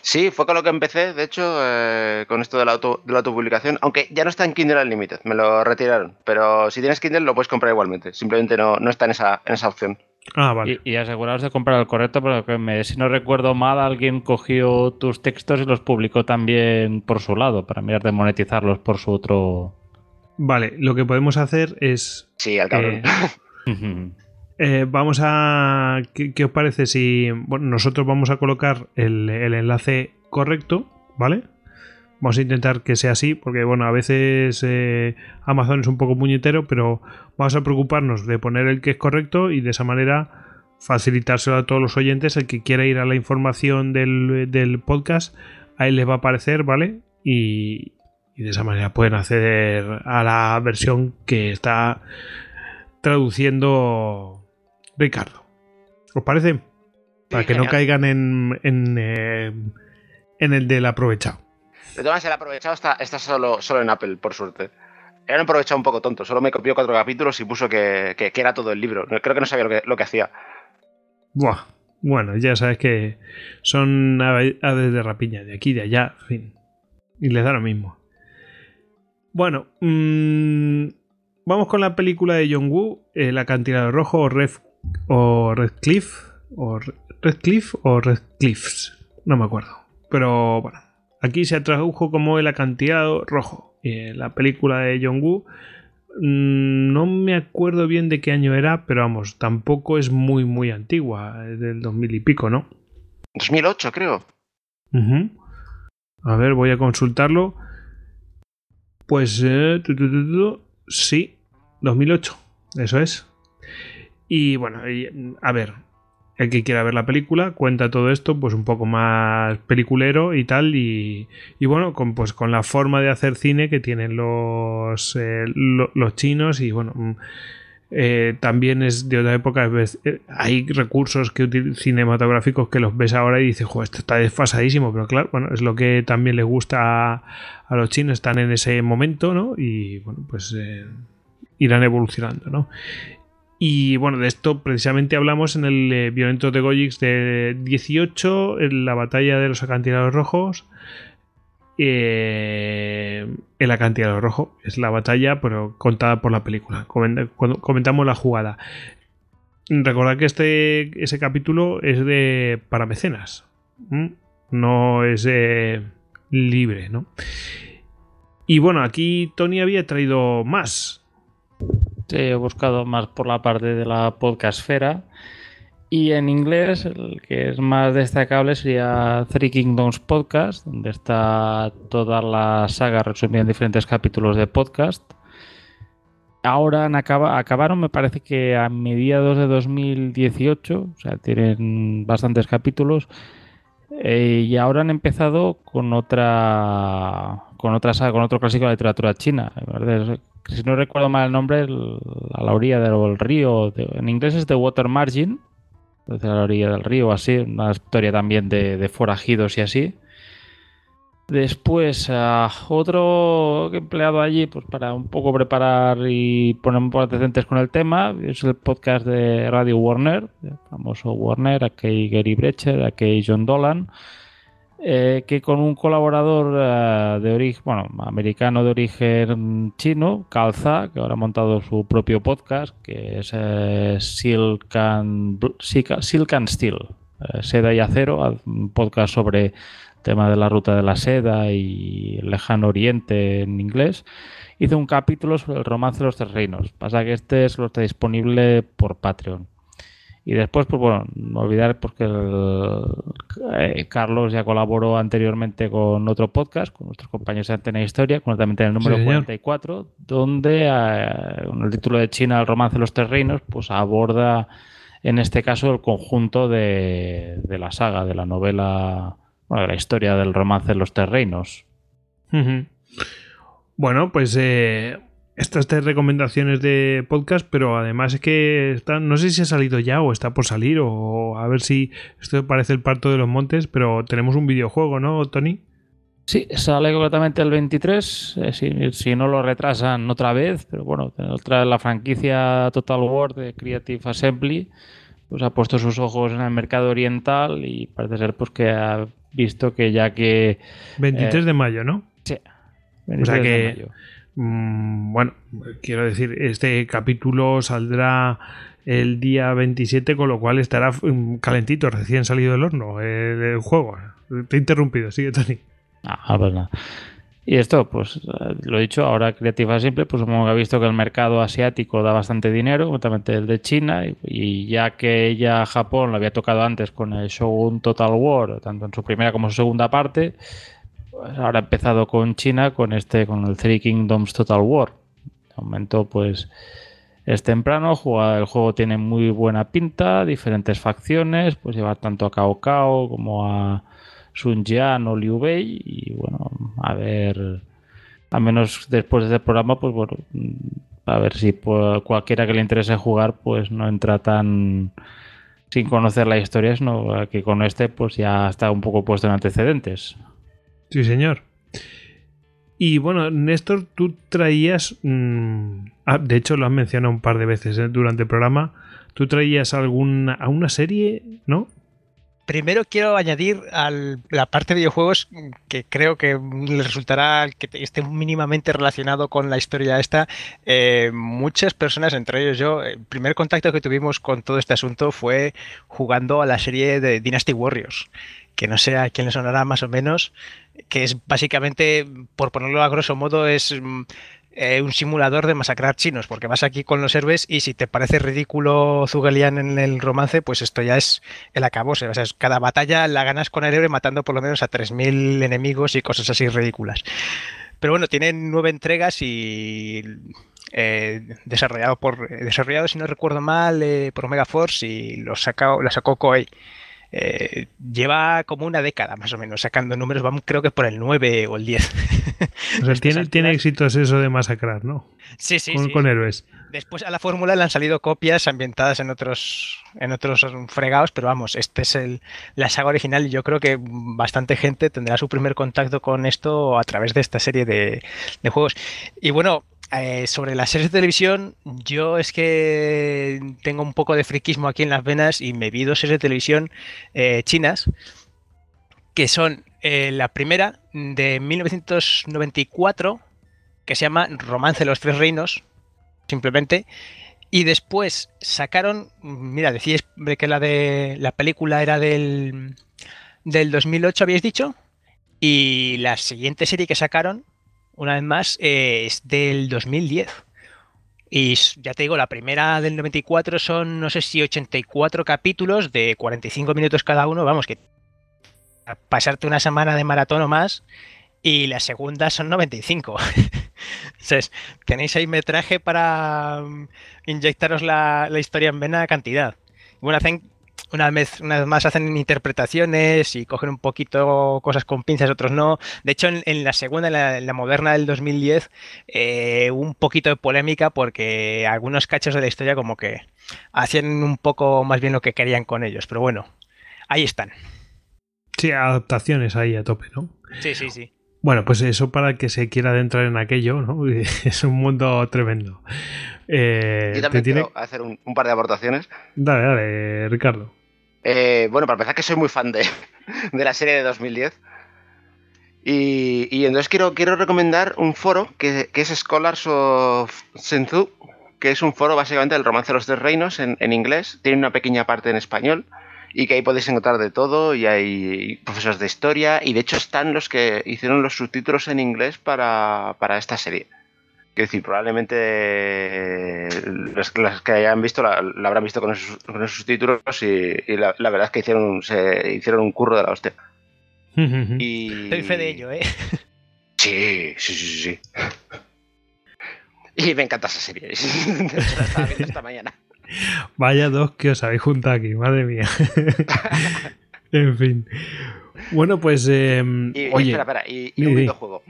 Sí, fue con lo que empecé, de hecho, eh, con esto de la, auto, de la autopublicación, aunque ya no está en Kindle Unlimited, me lo retiraron, pero si tienes Kindle lo puedes comprar igualmente, simplemente no, no está en esa, en esa opción. Ah, vale. Y, y aseguraos de comprar el correcto, porque me- si no recuerdo mal, alguien cogió tus textos y los publicó también por su lado, para mirar de monetizarlos por su otro. Vale, lo que podemos hacer es. Sí, al cabrón. eh, [LAUGHS] eh, vamos a. ¿qué, qué os parece si. Bueno, nosotros vamos a colocar el, el enlace correcto, ¿vale? Vamos a intentar que sea así, porque bueno, a veces eh, Amazon es un poco puñetero, pero vamos a preocuparnos de poner el que es correcto y de esa manera facilitárselo a todos los oyentes. El que quiera ir a la información del, del podcast, ahí les va a aparecer, ¿vale? Y, y de esa manera pueden acceder a la versión que está traduciendo Ricardo. ¿Os parece? Para que no caigan en, en, eh, en el del aprovechado. De todas maneras, el aprovechado está, está solo, solo en Apple, por suerte. Era un aprovechado un poco tonto, solo me copió cuatro capítulos y puso que, que- era todo el libro. Creo que no sabía lo que, hacía. Buah. Bueno, ya sabes que son ave- aves de rapiña, de aquí, de allá, fin. Y les da lo mismo. Bueno, mm, vamos con la película de John Woo, El acantilado rojo o, Red, o Redcliffe, o Re- Redcliffe o Redcliffes, no me acuerdo. Pero bueno, aquí se tradujo como El acantilado rojo. Eh, la película de John Woo Mm, No me acuerdo bien de qué año era, pero vamos, tampoco es muy, muy antigua, es del 2000 y pico, ¿no? 2008, creo. A ver, voy a consultarlo. Pues eh, tu, tu, tu, tu, sí, 2008, eso es. Y bueno, y, a ver, el que quiera ver la película cuenta todo esto pues un poco más peliculero y tal y, bueno con pues con la forma de hacer cine que tienen los eh, lo- los chinos y bueno mm, eh, también es de otra época eh, hay recursos que cinematográficos que los ves ahora y dices "Jo, esto está desfasadísimo pero claro bueno es lo que también les gusta a, los chinos están en ese momento no y bueno pues irán evolucionando no y bueno, de esto precisamente hablamos en el eh, Violento de Goyix de 18, en la batalla de los acantilados rojos. Eh, el acantilado rojo es la batalla, pero contada por la película. Comentamos la jugada. Recordad que este, ese capítulo es de para mecenas. No es eh, libre, ¿no? Y bueno, aquí Tony había traído más. He buscado más por la parte de la podcastfera. Y en inglés, el que es más destacable sería Three Kingdoms Podcast, donde está toda la saga resumida en diferentes capítulos de podcast. Ahora han acaba- acabaron, me parece que a mediados de 2018, o sea, tienen bastantes capítulos. Eh, y ahora han empezado con otra con otra saga, con otro clásico de literatura china. Si no recuerdo mal el nombre, a la orilla del río, en inglés es The Water Margin, a la orilla del río, así, una historia también de, forajidos y así. Después, ah, otro empleado allí, pues para un poco preparar y poner un poco antecedentes con el tema, es el podcast de Radio Warner, el famoso Warner, aquí Gary Brecher, aquí John Dolan, eh, que con un colaborador eh, de origen, bueno, americano de origen chino, Calza, que ahora ha montado su propio podcast, que es Silk, and, Silk- and Steel, eh, Seda y Acero, un podcast sobre el tema de la ruta de la seda y el lejano oriente en inglés. Hizo un capítulo sobre el romance de los tres. Pasa que este solo está disponible por Patreon. Y después, pues bueno, no olvidar pues, que el- eh, Carlos ya colaboró anteriormente con otro podcast, con nuestros compañeros de Antena Historia, concretamente en el número Sí, señor. 44, donde eh, con el título de China, el romance de los tres reinos, pues aborda en este caso el conjunto de, de la saga, de la novela, bueno, de la historia del romance de los tres reinos. Ujú. Bueno, pues eh, estas tres recomendaciones de podcast, pero además es que está, no sé si ha salido ya o está por salir, o a ver si esto parece el parto de los montes, pero tenemos un videojuego, ¿no, Tony? Sí, sale concretamente el 23, eh, si, si no lo retrasan otra vez, pero bueno, otra la franquicia Total War de Creative Assembly pues ha puesto sus ojos en el mercado oriental y parece ser pues que ha visto que ya que 23 Eh, de mayo, ¿no? sí, O sea 23 de que, mayo. Mm, bueno, quiero decir, este capítulo saldrá el día 27, con lo cual estará mm, calentito, recién salido del horno el, el juego. Te he interrumpido, sigue Tony. Ah, pues nada. Y esto, pues eh, lo he dicho, ahora Creative Simple, pues como ha visto que el mercado asiático da bastante dinero, concretamente el de China, y, ya que ella Japón lo había tocado antes con el Shogun Total War, tanto en su primera como su segunda parte, ahora ha empezado con China con este, con el Three Kingdoms Total War. Momento, pues es temprano, el juego tiene muy buena pinta, diferentes facciones, pues lleva tanto a Cao Cao como a Sun Jian o Liu Bei y bueno, a ver, al menos después de este programa, pues bueno, a ver si cualquiera que le interese jugar, pues no entra tan sin conocer la historia, sino que con este pues ya está un poco puesto en antecedentes. Sí, señor. Y bueno, Néstor, tú traías. mm, ah, de hecho, lo has mencionado un par de veces eh, durante el programa. Tú traías alguna, a una serie, ¿no? Primero quiero añadir a la parte de videojuegos que creo que le resultará que esté mínimamente relacionado con la historia esta. Eh, muchas personas, entre ellos yo, el primer contacto que tuvimos con todo este asunto fue jugando a la serie de Dynasty Warriors, que no sé a quién le sonará más o menos, que es básicamente, por ponerlo a grosso modo, es mm, eh, un simulador de masacrar chinos, porque vas aquí con los héroes y si te parece ridículo Zugelian en el romance, pues esto ya es el acabose. Cada batalla la ganas con el héroe matando por lo menos a 3.000 enemigos y cosas así ridículas. Pero bueno, tienen nueve entregas y eh, desarrollado por eh, desarrollado si no recuerdo mal eh, por Omega Force y lo sacó lo sacó Koei. Eh, lleva como una década más o menos sacando números, vamos creo que por el 9 o el 10. O sea, [LAUGHS] Estas tiene, tiene éxitos eso de masacrar, ¿no? Sí, sí, con, sí. con héroes. Después a la fórmula le han salido copias ambientadas en otros en otros fregados, pero vamos, este es el, la saga original y yo creo que bastante gente tendrá su primer contacto con esto a través de esta serie de, de juegos. Y bueno, eh, sobre las series de televisión, yo es que tengo un poco de friquismo aquí en las venas y me vi dos series de televisión eh, chinas que son eh, la primera de 1994 que se llama Romance de los Tres Reinos, simplemente. Y después sacaron, mira, decíais que la de la película era del, del 2008, habéis dicho. Y la siguiente serie que sacaron, una vez más, eh, es del 2010. Y ya te digo, la primera del 94 son, no sé si 84 capítulos de 45 minutos cada uno. Vamos, que pasarte una semana de maratón o más. Y la segunda son 95. [LAUGHS] Entonces, tenéis ahí metraje para mm, inyectaros la, la historia en vena cantidad. Bueno, hacen una vez, una vez más hacen interpretaciones y cogen un poquito cosas con pinzas, otros no. De hecho, en, en la segunda, en la, en la moderna del 2010, eh, hubo un poquito de polémica porque algunos cachos de la historia como que hacían un poco más bien lo que querían con ellos. Pero bueno, ahí están. Sí, adaptaciones ahí a tope, ¿no? Sí, sí, sí. Bueno, pues eso para el que se quiera adentrar en aquello, ¿no? [LAUGHS] Es un mundo tremendo. Eh, Yo te también tiene- quiero hacer un, un par de aportaciones. Dale, dale, Ricardo. Eh, bueno, para empezar que soy muy fan de, [LAUGHS] de la serie de 2010. Y, y entonces quiero, quiero recomendar un foro que, que es Scholars of Senzu, que es un foro básicamente del romance de los tres reinos en, en inglés. Tiene una pequeña parte en español y que ahí podéis encontrar de todo y hay profesores de historia y de hecho están los que hicieron los subtítulos en inglés para, para esta serie. Quiero decir, probablemente eh, los, los que hayan visto la, la habrán visto con esos, con esos subtítulos y, y la, la verdad es que hicieron, se hicieron un curro de la hostia. [LAUGHS] Y... Doy fe de ello, ¿eh? Sí, sí, sí, sí. sí. [LAUGHS] Y me encanta esa serie. [LAUGHS] Viendo esta mañana. [LAUGHS] Vaya dos que os habéis juntado aquí, madre mía. [LAUGHS] en fin. Bueno, pues. eh, Y, oye, espera, espera, y, y un videojuego.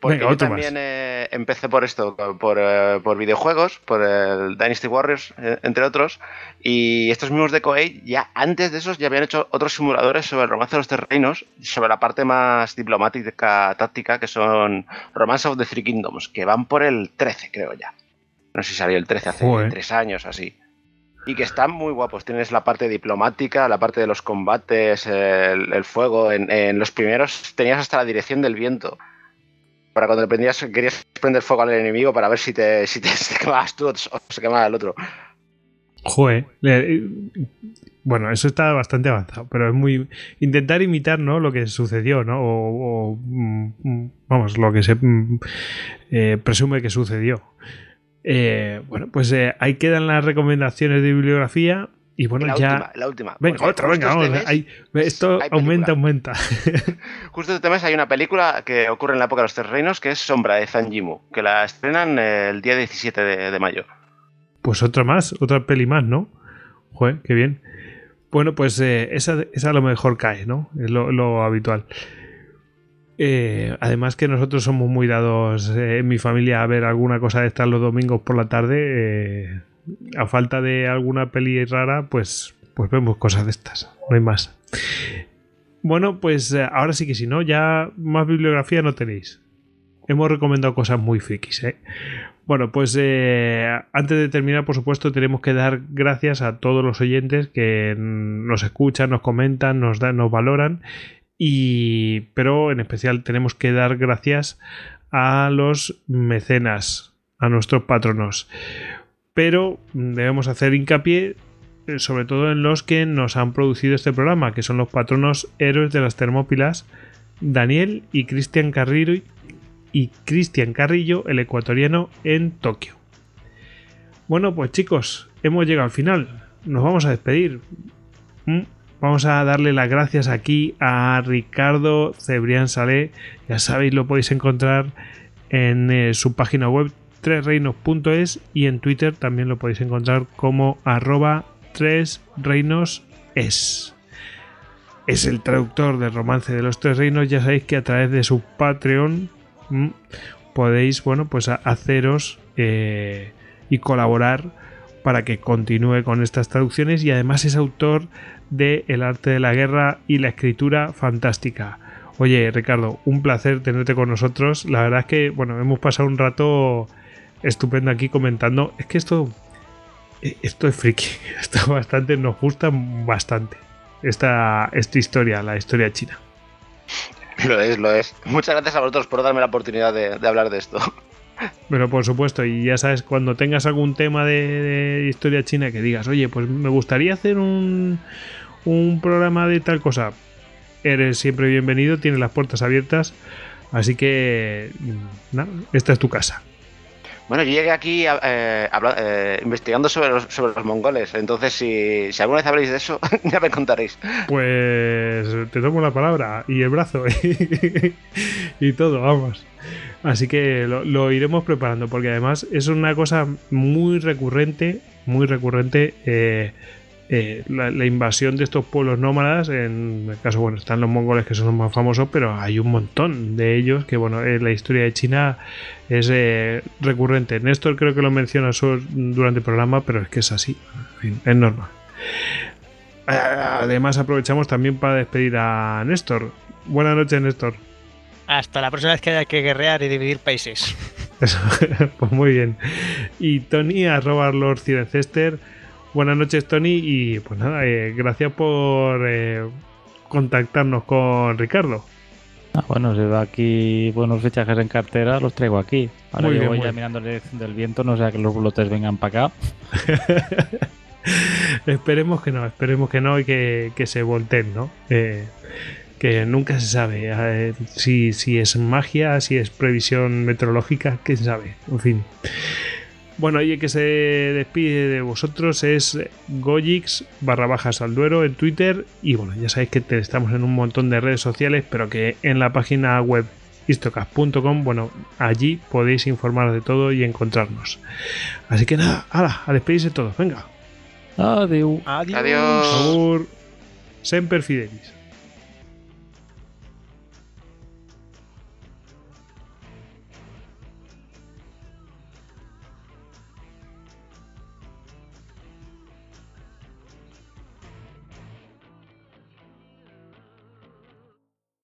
Porque Venga, yo también eh, empecé por esto, por, eh, por videojuegos, por el Dynasty Warriors, eh, entre otros. Y estos mismos de Koei, ya antes de esos, ya habían hecho otros simuladores sobre el romance de los tres reinos, sobre la parte más diplomática, táctica, que son Romance of the Three Kingdoms, que van por el 13, creo ya. No sé si salió el 13 hace Joder. tres años, así. Y que están muy guapos. Tienes la parte diplomática, la parte de los combates, el, fuego. En, en los primeros tenías hasta la dirección del viento. Para cuando prendías, querías prender fuego al enemigo para ver si te, si te, [LAUGHS] quemabas tú o se quemaba el otro. Joder. eh, Bueno, eso está bastante avanzado, pero es muy. Intentar imitar, ¿no? Lo que sucedió, ¿no? O. o, mm, mm, vamos, lo que se mm, eh, presume que sucedió. Eh, bueno, pues eh, ahí quedan las recomendaciones de bibliografía. Y bueno, la ya. última, la última. Venga, Porque otra, venga, este mes- esto hay aumenta, aumenta. [LAUGHS] Justo este mes hay una película que ocurre en la época de los tres reinos que es Sombra de Zanjimu, que la estrenan el día 17 de, de mayo. Pues otra más, otra peli más, ¿no? Joder, qué bien. Bueno, pues eh, esa, esa a lo mejor cae, ¿no? Es lo, lo habitual. Eh, además que nosotros somos muy dados eh, en mi familia a ver alguna cosa de estas los domingos por la tarde. eh, a falta de alguna peli rara, pues, pues vemos cosas de estas. No hay más. Bueno, pues ahora sí que si no, ya más bibliografía no tenéis. Hemos recomendado cosas muy frikis, ¿eh? Bueno, pues antes de terminar, por supuesto, tenemos que dar gracias a todos los oyentes que nos escuchan, nos comentan, nos dan, nos valoran. Y, pero en especial tenemos que dar gracias a los mecenas, a nuestros patronos. Pero debemos hacer hincapié eh, sobre todo en los que nos han producido este programa, que son los patronos héroes de las Termópilas, Daniel y Cristian Carrillo, y Cristian Carrillo, el ecuatoriano, en Tokio. Bueno, pues chicos, hemos llegado al final. Nos vamos a despedir. Mm, Vamos a darle las gracias aquí a Ricardo Cebrián Salé. Ya sabéis, lo podéis encontrar en eh, su página web tresreinos.es y en Twitter también lo podéis encontrar como arroba tresreinos.es. Es el traductor del romance de los tres reinos. Ya sabéis que a través de su Patreon mm, podéis, bueno, pues haceros eh, y colaborar para que continúe con estas traducciones y además es autor de El arte de la guerra y la escritura fantástica. Oye, Ricardo, un placer tenerte con nosotros. La verdad es que, bueno, hemos pasado un rato estupendo aquí comentando. Es que esto, eh, esto es friki. [LAUGHS] Esto bastante, nos gusta bastante. Esta, esta historia, la historia china. Lo es, lo es. Muchas gracias a vosotros por darme la oportunidad de, de hablar de esto. Pero por supuesto, y ya sabes, cuando tengas algún tema de, de historia china que digas, oye, pues me gustaría hacer un, un programa de tal cosa, eres siempre bienvenido, tienes las puertas abiertas, así que, mm, esta es tu casa. Bueno, yo llegué aquí eh, habla- eh, investigando sobre los, sobre los mongoles, entonces si, si alguna vez habléis de eso, [LAUGHS] ya me contaréis. Pues te tomo la palabra y el brazo [LAUGHS] y todo, vamos. Así que lo, lo iremos preparando porque además es una cosa muy recurrente, muy recurrente eh, eh, la, la invasión de estos pueblos nómadas. En el caso, bueno, están los mongoles que son los más famosos, pero hay un montón de ellos que, bueno, en la historia de China es eh, recurrente. Néstor creo que lo menciona durante el programa, pero es que es así. En fin, es normal. Eh, Además, aprovechamos también para despedir a Néstor. Buenas noches, Néstor. Hasta la próxima vez que haya que guerrear y dividir países. [LAUGHS] Eso, pues muy bien. Y Tony, arroba Lord Cirencester. Buenas noches, Tony. Y pues nada, eh, gracias por eh, contactarnos con Ricardo. Ah, bueno, si va aquí buenos fichajes en cartera, los traigo aquí. Ahora Muy yo bien, voy ya mirando la dirección del viento, no sea que los blotes vengan para acá. [LAUGHS] esperemos que no, esperemos que no y que, que se volteen, ¿no? Eh, que nunca se sabe eh, si, si es magia, si es previsión meteorológica, quién sabe, en fin. Bueno, y el que se despide de vosotros es Gojix barra bajas al duero en Twitter. Y bueno, ya sabéis que te- estamos en un montón de redes sociales, pero que en la página web istocas.com, bueno, allí podéis informaros de todo y encontrarnos. Así que nada, hala, a despedirse todos, venga. Adiós. Adiós. Adiós. Por favor, Semper Fidelis.